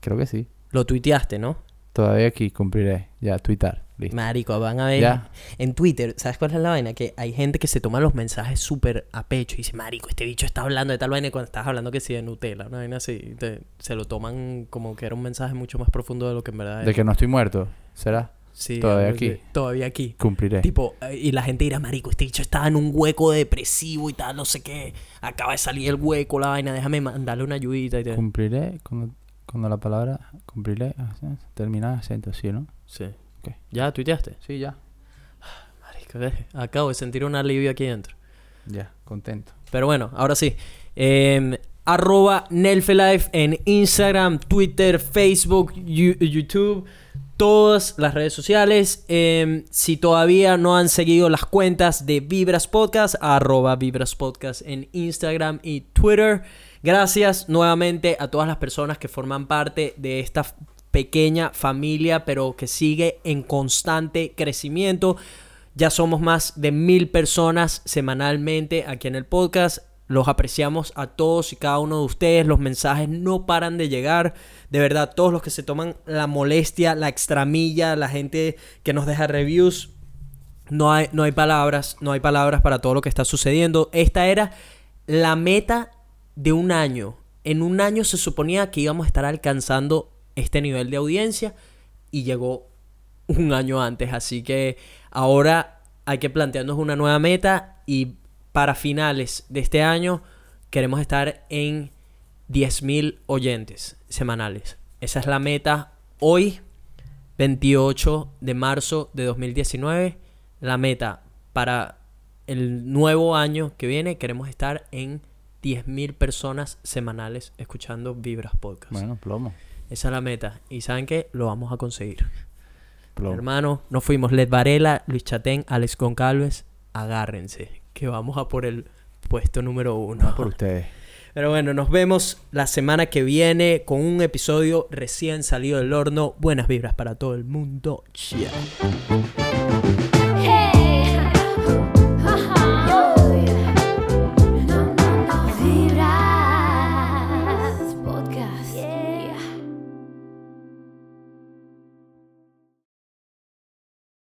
creo que sí. Lo tuiteaste, ¿no? Todavía aquí. Cumpliré. Ya, tuitar. Listo. Marico, van a ver Ya. en Twitter, ¿sabes cuál es la vaina? Que hay gente que se toma los mensajes súper a pecho y dice, Marico, este bicho está hablando de tal vaina y cuando estás hablando que sí de Nutella, una vaina así, te- se lo toman como que era un mensaje mucho más profundo de lo que en verdad es. De que no estoy muerto. ¿Será? Sí, Todavía aquí. Todavía aquí. Cumpliré. Tipo, eh, y la gente dirá, marico, este bicho estaba en un hueco depresivo y tal, no sé qué. Acaba de salir el hueco, la vaina, déjame mandarle una ayudita y tal. Cumpliré cuando, cuando la palabra cumpliré termina en acento, ¿sí, no? Sí. Ok. ¿Ya tuiteaste? Sí, ya. Marico, acabo de sentir un alivio aquí dentro. Ya, contento. Pero bueno, ahora sí. Eh, arroba Nelfelife en Instagram, Twitter, Facebook, YouTube, todas las redes sociales. Eh, si todavía no han seguido las cuentas de Vibras Podcast, arroba Vibras Podcast en Instagram y Twitter. Gracias nuevamente a todas las personas que forman parte de esta pequeña familia, pero que sigue en constante crecimiento. Ya somos más de mil personas semanalmente aquí en el podcast. Los apreciamos a todos y cada uno de ustedes. Los mensajes no paran de llegar. De verdad, todos los que se toman la molestia, la extramilla, la gente que nos deja reviews. No hay, no hay palabras, no hay palabras para todo lo que está sucediendo. Esta era la meta de un año. En un año se suponía que íbamos a estar alcanzando este nivel de audiencia y llegó un año antes. Así que ahora hay que plantearnos una nueva meta y para finales de este año queremos estar en 10.000 oyentes semanales. Esa es la meta hoy, 28 de marzo de 2019. La meta para el nuevo año que viene queremos estar en 10.000 personas semanales escuchando Vibras Podcast. Bueno, plomo. Esa es la meta. Y saben que lo vamos a conseguir. Plomo. Hermano, nos fuimos. Led Varela, Luis Chatén, Alex Goncalves. Agárrense, que vamos a por el puesto número uno. Por ustedes. [laughs] Pero bueno, nos vemos la semana que viene con un episodio recién salido del horno. Buenas vibras para todo el mundo. Chao.